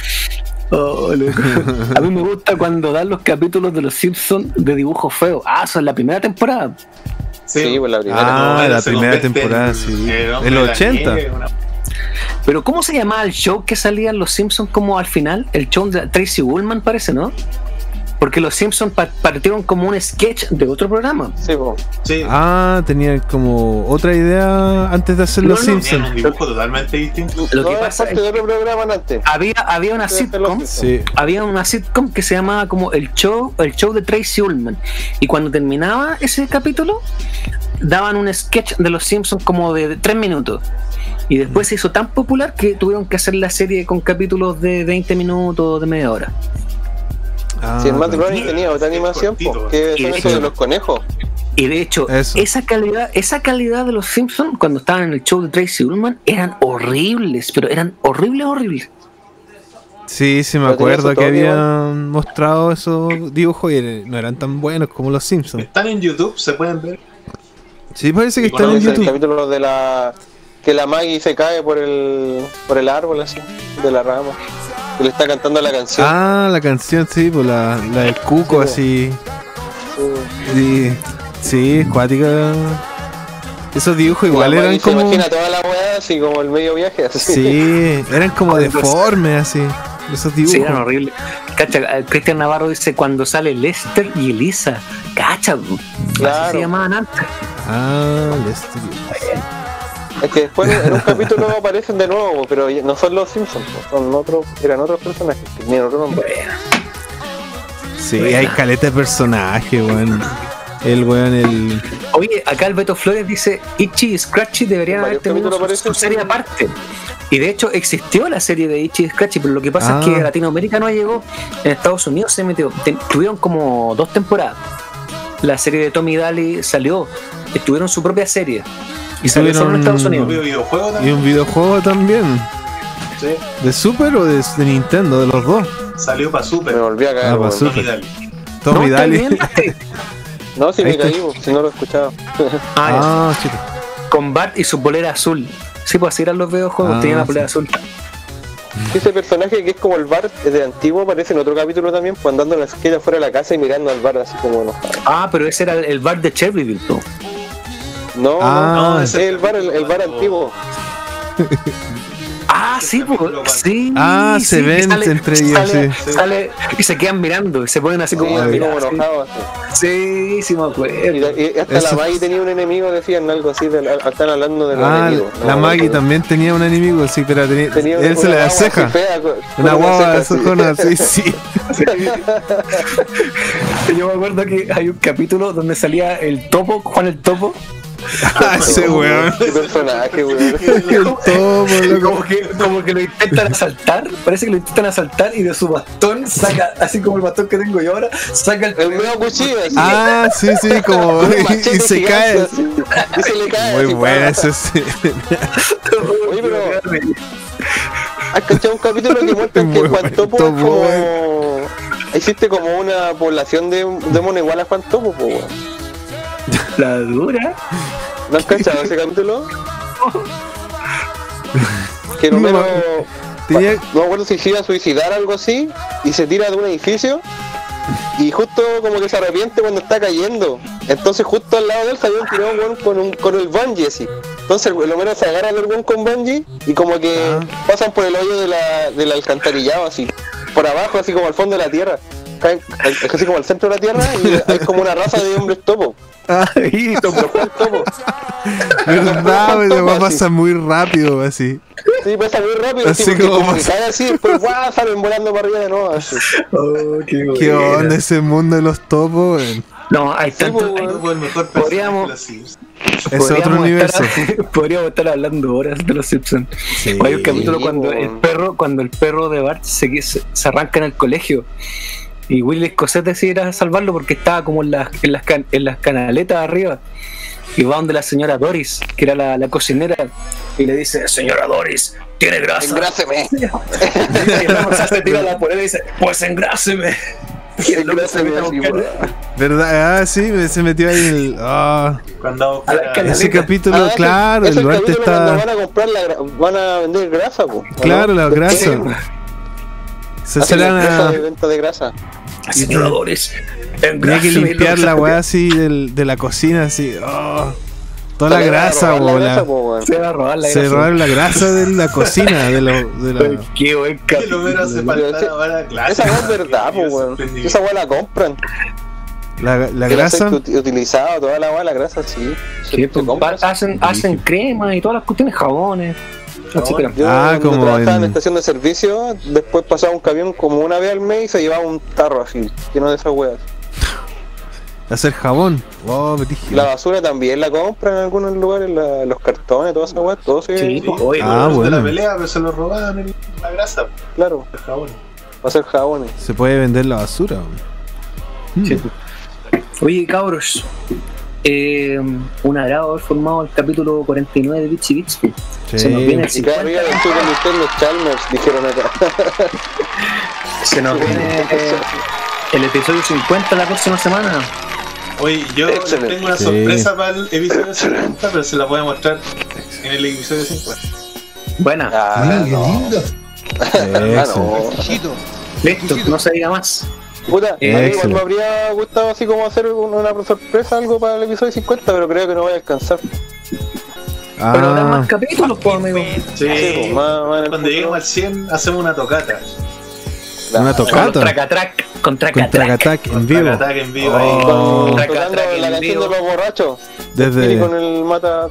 [SPEAKER 4] Oh. A mí me gusta cuando dan los capítulos de los Simpsons de dibujo feo. Ah, eso es la primera temporada.
[SPEAKER 2] Sí, pues la primera.
[SPEAKER 1] Ah, la primera temporada, sí.
[SPEAKER 3] el hombre
[SPEAKER 1] En los
[SPEAKER 3] de la
[SPEAKER 1] 80.
[SPEAKER 3] nieve, una-
[SPEAKER 4] Pero ¿cómo se llamaba el show que salían los Simpsons como al final? El show de Tracy Ullman parece, ¿no? Porque los Simpsons pa- partieron como un sketch de otro programa.
[SPEAKER 2] Sí.
[SPEAKER 3] Sí,
[SPEAKER 1] Ah, tenía como otra idea antes de hacer
[SPEAKER 4] No,
[SPEAKER 1] los
[SPEAKER 4] no,
[SPEAKER 3] tenían
[SPEAKER 1] Simpsons.
[SPEAKER 3] un dibujo totalmente distinto.
[SPEAKER 4] Lo que pasa es
[SPEAKER 2] otro programa antes.
[SPEAKER 4] había, había una sitcom
[SPEAKER 1] Sí.
[SPEAKER 4] había una sitcom que se llamaba como el show el show de Tracy Ullman y cuando terminaba ese capítulo daban un sketch de los Simpsons como de tres minutos y después se hizo tan popular que tuvieron que hacer la serie con capítulos de 20 minutos de media hora
[SPEAKER 1] Ah,
[SPEAKER 2] Si el Matt. Groening tenía otra
[SPEAKER 3] Es
[SPEAKER 2] animación,
[SPEAKER 3] cortito.
[SPEAKER 2] po, que
[SPEAKER 4] Y
[SPEAKER 2] son
[SPEAKER 4] de
[SPEAKER 2] esos de
[SPEAKER 4] hecho-
[SPEAKER 2] los conejos.
[SPEAKER 4] y de hecho
[SPEAKER 1] Eso.
[SPEAKER 4] esa calidad esa calidad de los Simpsons cuando estaban en el show de Tracy Ullman eran horribles pero eran horribles horribles
[SPEAKER 1] Sí, sí, me
[SPEAKER 2] Pero
[SPEAKER 1] acuerdo que habían mostrado esos dibujos y no eran tan buenos como los Simpsons.
[SPEAKER 3] Están en YouTube, se pueden ver.
[SPEAKER 1] Sí, parece que
[SPEAKER 3] Y
[SPEAKER 1] están en
[SPEAKER 3] conoce
[SPEAKER 2] el
[SPEAKER 1] YouTube.
[SPEAKER 2] capítulo de la que la Maggie se cae por el por el árbol así de la rama que le está cantando la canción.
[SPEAKER 1] Ah, la canción, sí, pues la, la del cuco, así. Sí, sí, cuática. Esos dibujos igual eran como.
[SPEAKER 2] Imagina toda la weá así como el medio viaje. Así.
[SPEAKER 1] Sí, eran como deformes, así. Esos dibujos.
[SPEAKER 4] Sí, eran horribles. Cacha, Cristian Navarro dice cuando sale Lester y Elisa. Cacha, así
[SPEAKER 2] Claro.
[SPEAKER 4] se llamaban antes.
[SPEAKER 1] Ah, Lester.
[SPEAKER 2] Es que después en un capítulo aparecen de nuevo, pero no son los Simpsons, son otros, eran otros personajes tenían otro nombre.
[SPEAKER 1] Sí, hay caleta de personaje, weón. El weón, el.
[SPEAKER 4] Oye, acá el Beto Flores dice Itchy y Scratchy deberían haber tenido su, serie aparte. Y de hecho existió la serie de Itchy y Scratchy, pero lo que pasa es que
[SPEAKER 1] Ah.
[SPEAKER 4] a Latinoamérica no llegó. En Estados Unidos se metió. Ten- tuvieron como dos temporadas. La serie de Tommy Daly salió. Tuvieron su propia serie. Y salió solo en
[SPEAKER 1] Tuvieron-
[SPEAKER 4] Estados Unidos.
[SPEAKER 3] Veo videojuegos
[SPEAKER 1] Y
[SPEAKER 3] también.
[SPEAKER 1] un videojuego también.
[SPEAKER 3] Sí.
[SPEAKER 1] ¿De Super o de, de Nintendo? De los dos.
[SPEAKER 3] Salió para Super.
[SPEAKER 2] Me volví a caer.
[SPEAKER 1] Ah, pa'
[SPEAKER 2] weón.
[SPEAKER 1] Super.
[SPEAKER 3] Tommy Daly.
[SPEAKER 4] No,
[SPEAKER 2] si me caí, si no lo escuchaba.
[SPEAKER 4] Ah, ya.
[SPEAKER 1] Ah, chico.
[SPEAKER 4] Con Bart y su polera azul. Sí, pues así eran los videojuegos,
[SPEAKER 1] Ah,
[SPEAKER 4] tenían la
[SPEAKER 1] sí.
[SPEAKER 4] polera azul.
[SPEAKER 2] Ese personaje que es como el bar de antiguo aparece en otro capítulo también, pues andando en la esquina fuera de la casa y mirando al bar así como enojado.
[SPEAKER 4] Ah, pero ese era el Bart de Cherryville, ¿no?
[SPEAKER 2] No,
[SPEAKER 1] Ah,
[SPEAKER 2] no, es
[SPEAKER 3] ese-
[SPEAKER 2] el bar, el, el bar antiguo.
[SPEAKER 4] Ah, sí, pues, sí.
[SPEAKER 1] Ah, se
[SPEAKER 4] sí,
[SPEAKER 1] ven entre ellos,
[SPEAKER 4] sale,
[SPEAKER 1] sí.
[SPEAKER 4] sale y se quedan mirando y se ponen así
[SPEAKER 2] Sí,
[SPEAKER 4] como a
[SPEAKER 2] así
[SPEAKER 4] mirar,
[SPEAKER 2] como
[SPEAKER 4] así.
[SPEAKER 2] enojado así.
[SPEAKER 4] Sí, sí me acuerdo.
[SPEAKER 2] la- y hasta
[SPEAKER 1] Eso.
[SPEAKER 2] la Maggie tenía un enemigo, decían algo así, de la- están hablando de los
[SPEAKER 1] Ah,
[SPEAKER 2] enemigos. No
[SPEAKER 1] la Maggie también tenía un enemigo, sí, pero tenía,
[SPEAKER 2] Tenía
[SPEAKER 1] él se
[SPEAKER 2] una
[SPEAKER 1] le da
[SPEAKER 2] guagua
[SPEAKER 1] ceja.
[SPEAKER 2] así fea, con-
[SPEAKER 1] Una
[SPEAKER 2] ceja
[SPEAKER 1] de
[SPEAKER 2] así.
[SPEAKER 1] sojona, sí, sí.
[SPEAKER 4] Yo me acuerdo que hay un capítulo donde salía el topo, Juan el topo.
[SPEAKER 1] Ah, ese weón.
[SPEAKER 2] Qué personaje, weón.
[SPEAKER 4] Como que, como que lo intentan asaltar, parece que lo intentan asaltar y de su bastón saca, así como el bastón que tengo yo ahora, saca el
[SPEAKER 2] El medio cuchillo así.
[SPEAKER 1] Ah, sí, sí, como. Y, se
[SPEAKER 2] gigante,
[SPEAKER 1] cae.
[SPEAKER 2] así. Y se le cae.
[SPEAKER 1] Muy buena esa escena.
[SPEAKER 2] Oye, pero ¿Has cachado un capítulo que muestra
[SPEAKER 1] Muy
[SPEAKER 2] que Juan Topo como... Existe como una población de, de mono igual a Juan Topo, po, weón.
[SPEAKER 4] La dura.
[SPEAKER 2] ¿No has cachado ese capítulo? Que
[SPEAKER 1] No,
[SPEAKER 2] Romero...
[SPEAKER 1] tenía-
[SPEAKER 2] No me acuerdo si se iba a suicidar o algo así y se tira de un edificio y justo como que se arrepiente cuando está cayendo. Entonces justo al lado de él salió un tirón con, un, con el bungee así. Entonces el Romero se agarra al weón con bungee y como que pasan por el hoyo de la, del alcantarillado así. Por abajo, así como al fondo de la tierra. Caen- así como al centro de la tierra y hay como una raza de hombres topo.
[SPEAKER 4] Ahí, topo.
[SPEAKER 2] Los Juan Topo.
[SPEAKER 1] ¿Verdad?
[SPEAKER 2] Topo, así.
[SPEAKER 1] pasa muy rápido, así.
[SPEAKER 2] Sí, pasa muy rápido,
[SPEAKER 1] Así
[SPEAKER 2] porque
[SPEAKER 1] como
[SPEAKER 2] como cae así, después ¡guau! salen volando para arriba de nuevo. Así.
[SPEAKER 4] Oh, qué
[SPEAKER 1] ¿Qué onda ese mundo de los topos? weón?
[SPEAKER 4] No, hay
[SPEAKER 2] Sí,
[SPEAKER 4] tanto.
[SPEAKER 2] pues,
[SPEAKER 4] hay-
[SPEAKER 3] el mejor
[SPEAKER 4] Podríamos-.
[SPEAKER 1] Es otro universo.
[SPEAKER 4] estar- podríamos estar hablando horas de los Simpsons.
[SPEAKER 1] Sí.
[SPEAKER 4] Hay un capítulo cuando
[SPEAKER 2] weón.
[SPEAKER 4] el perro, cuando el perro de Bart se, se arranca en el colegio y Willy Escocés decide ir a salvarlo porque estaba como en las, en las, can- en las canaletas arriba y va donde la señora Doris, que era la, la cocinera, y le dice, señora Doris, tiene grasa.
[SPEAKER 2] Engráseme.
[SPEAKER 4] Y el se tira la polera y dice, pues engráseme. Y el loco se
[SPEAKER 1] ¿Verdad? Ah, sí, me- se metió ahí el. Ah,
[SPEAKER 3] Cuando
[SPEAKER 1] ese capítulo,
[SPEAKER 2] Ah,
[SPEAKER 1] claro,
[SPEAKER 2] ese
[SPEAKER 1] el
[SPEAKER 2] capítulo cuando
[SPEAKER 1] está.
[SPEAKER 2] van a comprar la van a vender grasa, po. ¿o
[SPEAKER 1] Claro,
[SPEAKER 2] no?
[SPEAKER 1] la grasa. Se
[SPEAKER 2] hacen la
[SPEAKER 1] serán
[SPEAKER 2] empresa
[SPEAKER 1] a.
[SPEAKER 2] de venta de grasa.
[SPEAKER 4] Señora Doris,
[SPEAKER 1] Tenía que limpiar la weá así del- de la cocina, así. oh, toda la
[SPEAKER 2] Se le va a
[SPEAKER 1] grasa,
[SPEAKER 2] robar la
[SPEAKER 1] bola.
[SPEAKER 2] grasa, po, weón.
[SPEAKER 4] Se va a robar la
[SPEAKER 1] Se
[SPEAKER 4] grasa.
[SPEAKER 1] robaron la grasa de la cocina, de, lo, de la.
[SPEAKER 4] Qué buen
[SPEAKER 3] Que lo menos hace
[SPEAKER 2] Pero
[SPEAKER 3] faltar
[SPEAKER 2] ese-
[SPEAKER 3] ahora a clase.
[SPEAKER 2] Esa weá es verdad, po, weón. Esa weá la compran.
[SPEAKER 1] La, la grasa.
[SPEAKER 2] utilizado, toda la weá, la grasa, sí. Se- se
[SPEAKER 4] hacen, hacen crema y todas las cuestiones, jabones.
[SPEAKER 2] Yo
[SPEAKER 1] Ah,
[SPEAKER 2] cuando
[SPEAKER 1] como
[SPEAKER 2] trabajaba en la estación de servicio, después pasaba un camión como una vez al mes y se llevaba un tarro así, lleno de esas weas.
[SPEAKER 1] Hacer jabón. Oh.
[SPEAKER 2] La basura también la compran en algunos lugares, la- los cartones, todas esas weas, todo se
[SPEAKER 4] Sí,
[SPEAKER 3] Sí,
[SPEAKER 4] oye,
[SPEAKER 1] Ah,
[SPEAKER 3] de
[SPEAKER 1] bueno.
[SPEAKER 3] la pelea, pero se lo robaban en la grasa,
[SPEAKER 2] claro,
[SPEAKER 3] el jabón.
[SPEAKER 2] va a ser jabones.
[SPEAKER 1] Se puede vender la basura. weón.
[SPEAKER 4] Sí. Oye, cabros, eh, un agrado haber formado el capítulo 49 de Bitsy Bits. Se nos viene el
[SPEAKER 2] Y cada
[SPEAKER 4] 50,
[SPEAKER 2] día estoy convirtiendo Chalmers, dijeron acá.
[SPEAKER 4] se nos viene eh, el episodio 50 la próxima semana.
[SPEAKER 3] Oye, yo
[SPEAKER 2] Excelente.
[SPEAKER 3] tengo una
[SPEAKER 1] Sí.
[SPEAKER 3] sorpresa para el episodio 50, pero se la voy a mostrar en el episodio 50.
[SPEAKER 4] Buena.
[SPEAKER 2] Ah,
[SPEAKER 6] Mira, qué
[SPEAKER 2] no.
[SPEAKER 6] lindo.
[SPEAKER 2] Ah, no.
[SPEAKER 4] Listo, no se diga más.
[SPEAKER 2] Puta, a mí me habría gustado así como hacer un- una sorpresa, algo para el episodio 50, pero creo que no voy a alcanzar.
[SPEAKER 4] Pero habrá
[SPEAKER 1] Ah,
[SPEAKER 4] más capítulos, pues, amigo.
[SPEAKER 3] Sí,
[SPEAKER 2] pues, más- más
[SPEAKER 3] cuando lleguemos al 100 hacemos una tocata.
[SPEAKER 1] una
[SPEAKER 4] Con
[SPEAKER 1] tocata.
[SPEAKER 4] Tracatrac, con
[SPEAKER 1] Con
[SPEAKER 4] Tracatrac.
[SPEAKER 1] Track en vivo.
[SPEAKER 3] Ataque en vivo
[SPEAKER 1] Oh.
[SPEAKER 3] ahí.
[SPEAKER 2] Con-
[SPEAKER 4] Traca,
[SPEAKER 2] tocando la
[SPEAKER 4] en
[SPEAKER 2] canción
[SPEAKER 4] vivo.
[SPEAKER 2] de los borrachos.
[SPEAKER 1] Desde-
[SPEAKER 2] Y con el mata.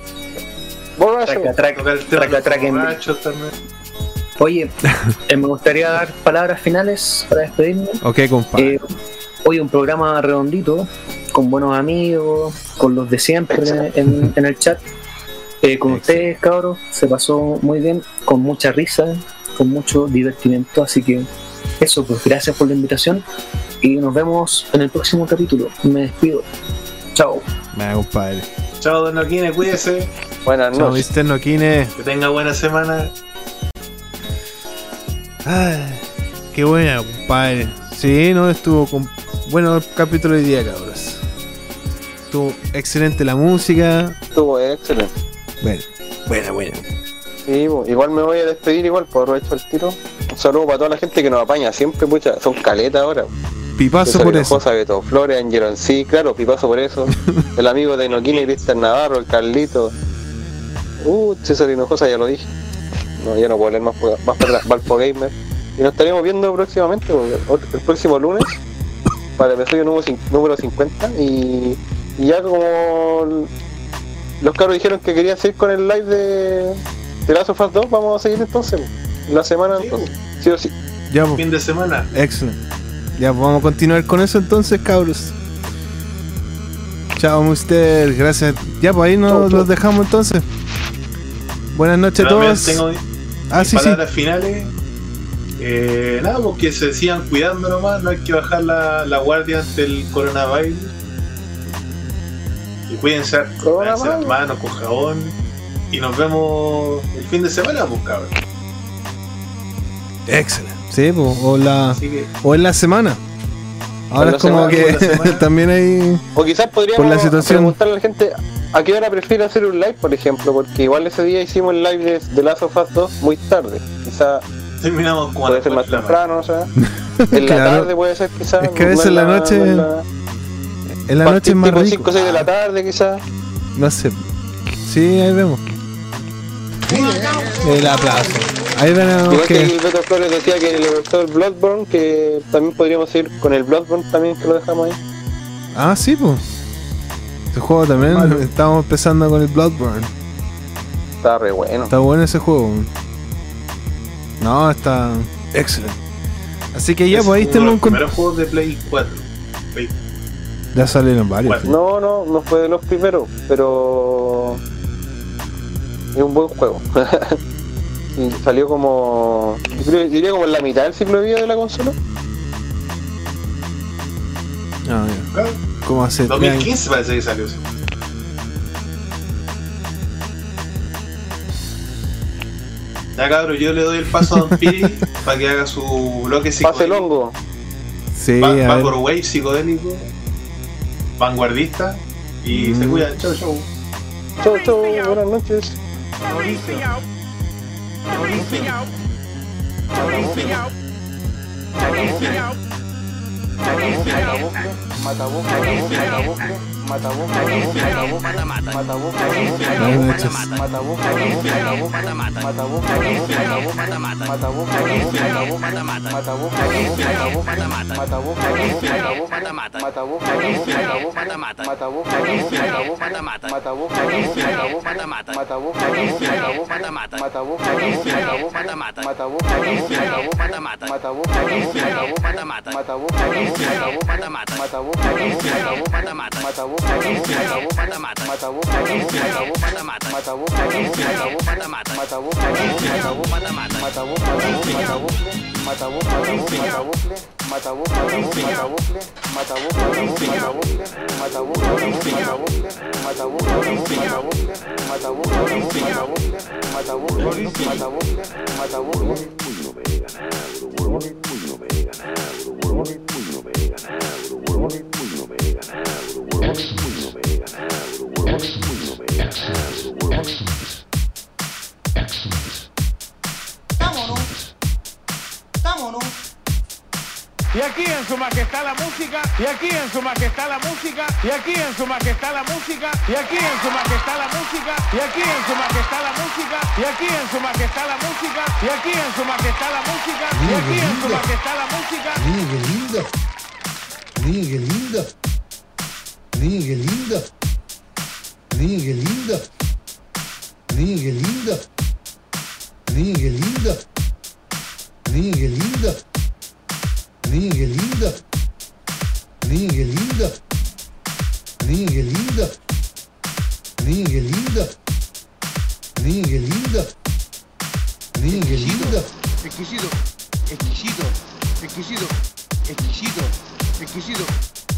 [SPEAKER 2] Borracho.
[SPEAKER 4] Tracatrac, Tracatrac en vivo. Oye, eh, me gustaría dar palabras finales para despedirme.
[SPEAKER 1] Ok, compadre.
[SPEAKER 4] Eh, hoy un programa redondito, con buenos amigos, con los de siempre en, en el chat. Eh, con ustedes, cabros, se pasó muy bien, con mucha risa, con mucho divertimento. Así que eso, pues gracias por la invitación y nos vemos en el próximo capítulo. Me despido. Chao.
[SPEAKER 1] Venga, compadre.
[SPEAKER 3] Chao, Don Noquine, cuídese.
[SPEAKER 2] Buenas
[SPEAKER 1] Chao,
[SPEAKER 2] noches.
[SPEAKER 1] Mr. Noquine.
[SPEAKER 3] Que tenga buena semana.
[SPEAKER 1] Ay, qué buena, compadre. Sí, no, estuvo con... bueno el capítulo de día, cabros. Estuvo excelente la música.
[SPEAKER 2] Estuvo excelente.
[SPEAKER 1] Bueno, buena, buena.
[SPEAKER 2] Sí, igual me voy a despedir igual, por aprovecho el tiro. Un saludo para toda la gente que nos apaña siempre, pucha, son caletas ahora.
[SPEAKER 1] Pipazo por eso.
[SPEAKER 2] Hinojosa, Beto Flores, Angelon, sí, claro, pipazo por eso. El amigo de Noquini, Cristian Navarro, el Carlito. Uh, César Hinojosa ya lo dije. No, ya no puedo leer más, más para atrás. Valpo Gamer. Y nos estaremos viendo próximamente, el próximo lunes, para el episodio número, número 50. Y, y ya como los cabros dijeron que querían seguir con el live de, de Last of Us 2, vamos a seguir entonces. La semana entonces. Sí o sí.
[SPEAKER 1] Ya.
[SPEAKER 3] Fin de semana.
[SPEAKER 1] Excelente. Ya, pues vamos a continuar con eso entonces, cabros. Chao, Mister. Gracias. Ya, pues ahí nos
[SPEAKER 2] Chau, chau.
[SPEAKER 1] los dejamos entonces. Buenas noches a todos. Ah, sí, sí.
[SPEAKER 3] palabras finales. Eh, nada, pues que se sigan cuidando nomás, no hay que bajar la, la guardia ante el coronavirus. Y cuídense, lávense las manos con jabón. Y nos vemos el fin de semana, pues cabrón.
[SPEAKER 1] Excelente. Sí, pues, o, la,
[SPEAKER 3] que
[SPEAKER 1] o en la semana. Ahora es como
[SPEAKER 2] semana,
[SPEAKER 1] que
[SPEAKER 3] por
[SPEAKER 1] también hay.
[SPEAKER 2] O quizás
[SPEAKER 1] Por
[SPEAKER 2] podríamos
[SPEAKER 1] la situación.
[SPEAKER 2] preguntarle a la gente a qué hora prefiere hacer un live, por ejemplo, porque igual ese día hicimos el live de, de Last of Us 2 muy tarde. Quizás
[SPEAKER 3] terminamos a
[SPEAKER 2] puede ser más temprano, no sé. En la tarde puede ser quizás.
[SPEAKER 1] Es que a veces en la noche-
[SPEAKER 2] no en la-
[SPEAKER 1] En la noche es más
[SPEAKER 2] tipo
[SPEAKER 1] rico.
[SPEAKER 2] 5 o 6 de la tarde quizás.
[SPEAKER 1] No sé. Sí, ahí vemos. El aplauso. Ahí vemos
[SPEAKER 2] Igual que
[SPEAKER 1] que.
[SPEAKER 2] el Beto Flores decía que le gustó el Bloodborne, que también podríamos ir con el Bloodborne también que lo dejamos ahí.
[SPEAKER 1] Ah, sí, pues. Ese juego también. Estábamos empezando con el Bloodborne.
[SPEAKER 2] Está re bueno.
[SPEAKER 1] Está bueno ese juego. No, está excelente. Así que ya,
[SPEAKER 3] Es
[SPEAKER 1] pues ahí tenemos un
[SPEAKER 3] primeros juegos de Play 4. Play
[SPEAKER 1] Ya salieron varios.
[SPEAKER 2] No, no, no fue de los primeros, pero es un buen juego. y salió como, yo creo- diría como en la mitad del ciclo de vida de la consola.
[SPEAKER 1] Ah, ya. ¿Cómo hace?
[SPEAKER 3] 2015 parece que salió. ese. Ya cabrón, yo le doy el paso a Don Piri para que haga su bloque
[SPEAKER 2] Pase el
[SPEAKER 3] psicodélico.
[SPEAKER 2] hongo.
[SPEAKER 1] Sí,
[SPEAKER 3] Va,
[SPEAKER 1] a
[SPEAKER 3] va
[SPEAKER 1] ver.
[SPEAKER 3] por wave psicodélico, vanguardista y se
[SPEAKER 1] Mm.
[SPEAKER 3] cuida. Chau, chau.
[SPEAKER 2] Chau, chau, buenas noches. Matabuque, Matabuque, Matabuque, Matabuque.
[SPEAKER 1] Buenas noches.
[SPEAKER 6] Vámonos.
[SPEAKER 8] Y aquí en su majestad la música, y aquí en su majestad la música, y aquí en su majestad la música, y aquí en su majestad la música, y aquí en su majestad la música, y aquí en su majestad la música, y aquí en su majestad la música, y aquí en su majestad la música.
[SPEAKER 6] Niña, qué linda. Niña, qué linda. Niña, qué linda. Niña, qué linda. Niña, qué linda. Niña, qué linda. Niña, qué linda. Mira qué lindo. Mira qué lindo. Mira qué lindo. Mira qué lindo. Mira qué lindo. Mira qué lindo.
[SPEAKER 17] Exquisito, exquisito, exquisito, exquisito, exquisito.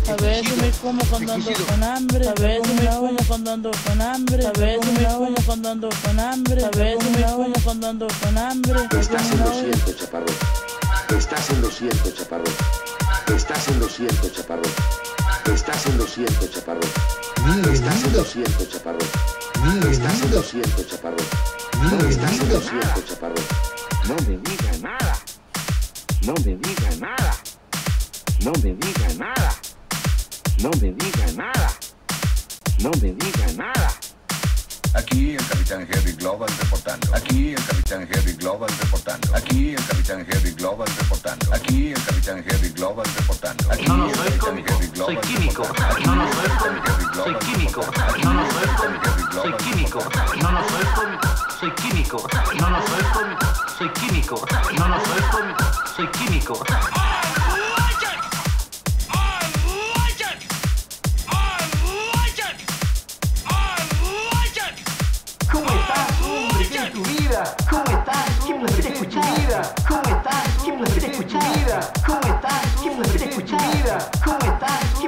[SPEAKER 18] A veces me como cuando ando con hambre, a veces me como cuando ando con hambre, a veces me como cuando ando con hambre, a veces me como cuando ando con hambre.
[SPEAKER 11] Estás en lo cierto, chaparrón. Estás en lo cierto, chaparrón. Estás en lo cierto, chaparrón. Estás en lo cierto, chaparrón. Estás en lo cierto, chaparrón. Estás en lo cierto, chaparrón. Estás en lo cierto, chaparrón.
[SPEAKER 19] No me diga nada. No me diga nada. No me diga nada. No me diga nada. No me diga nada.
[SPEAKER 14] Aquí el capitán Harry Global reportando. Aquí el capitán Harry Global reportando. Aquí el capitán Harry Global reportando. Aquí el capitán Harry Global reportando. Aquí
[SPEAKER 5] No, no,
[SPEAKER 14] el
[SPEAKER 5] soy cómico, soy químico. No, no, soy cómico, soy químico. No, no, soy cómico, soy químico. No, no, soy cómico, soy químico. No, no, soy cómico, soy químico. No, no, soy cómico, soy químico.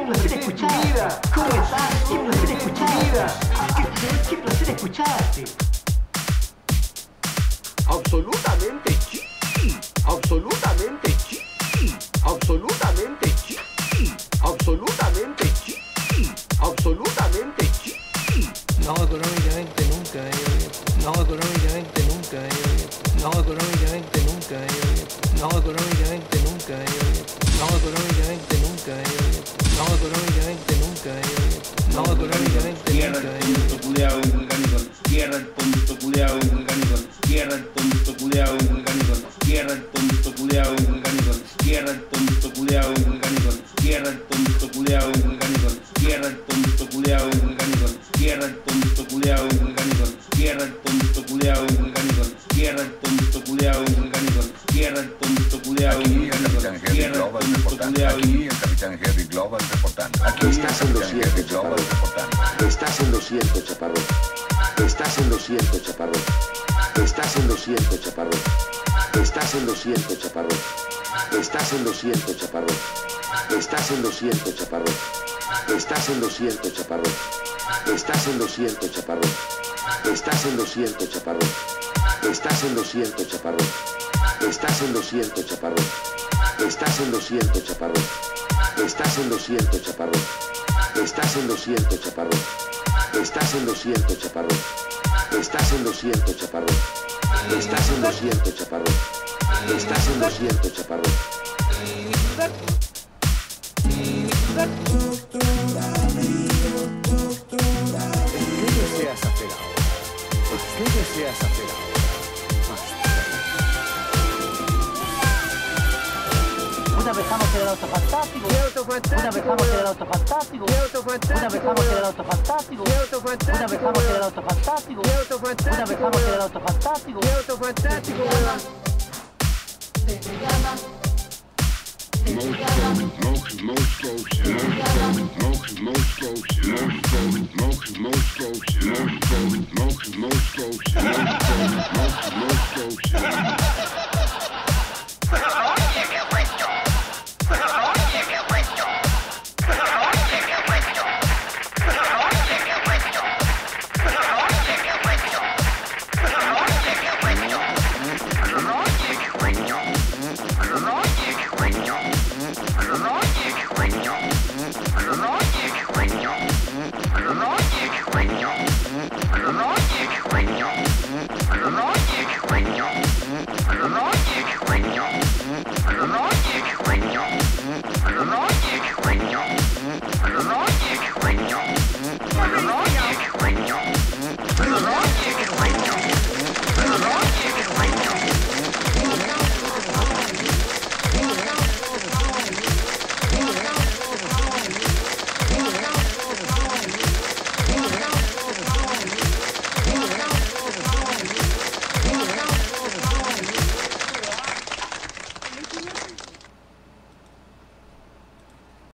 [SPEAKER 7] placer escucharte. ¿Cómo estás? Qué placer escucharte. Qué placer escucharte.
[SPEAKER 19] Absolutamente chi. Absolutamente chi. Absolutamente chi. Absolutamente chi. Absolutamente chi.
[SPEAKER 20] No, económicamente nunca he abierto. No, económicamente nunca he. No, económicamente nunca he. No, económicamente. No,
[SPEAKER 21] culeado volcánico, tierra el tonto culeado volcánico, tierra el tonto culeado volcánico, tierra el tonto culeado volcánico, tierra el tonto culeado volcánico, tierra el culeado volcánico, el tonto culeado volcánico, tierra el culeado volcánico, el tonto culeado volcánico, el culeado volcánico, el culeado volcánico, tierra
[SPEAKER 14] Global reportando. Aquí el capitán Harry Global reportando. Aquí
[SPEAKER 11] Estás en lo cierto,
[SPEAKER 14] Global reportando.
[SPEAKER 11] Estás en lo cierto, chaparrón. Estás en lo cierto, chaparrón. Estás en lo cierto, chaparrón. Estás en lo cierto, chaparrón. Estás en lo cierto, chaparrón. Estás en lo cierto, chaparrón. Estás en lo cierto, chaparrón. Estás en lo cierto, chaparrón. Estás en lo cierto, chaparrón. Estás en lo cierto, chaparrón. Estás en lo chaparrón. Estás en lo cierto, chaparro. Estás en lo cierto, chaparro. Estás en lo cierto, chaparro. Estás en lo cierto, chaparro. Estás en lo cierto, chaparro. Estás en lo cierto, chaparro. Estás en lo cierto, chaparro.
[SPEAKER 19] ¿Qué deseas ¿Qué deseas?
[SPEAKER 7] Una vez estamos en el auto fantástico. Una vez estamos en el auto fantástico. Una vez estamos en el auto fantástico. Una vez estamos en el auto fantástico. Una vez estamos en el auto fantástico.
[SPEAKER 12] El auto fantástico.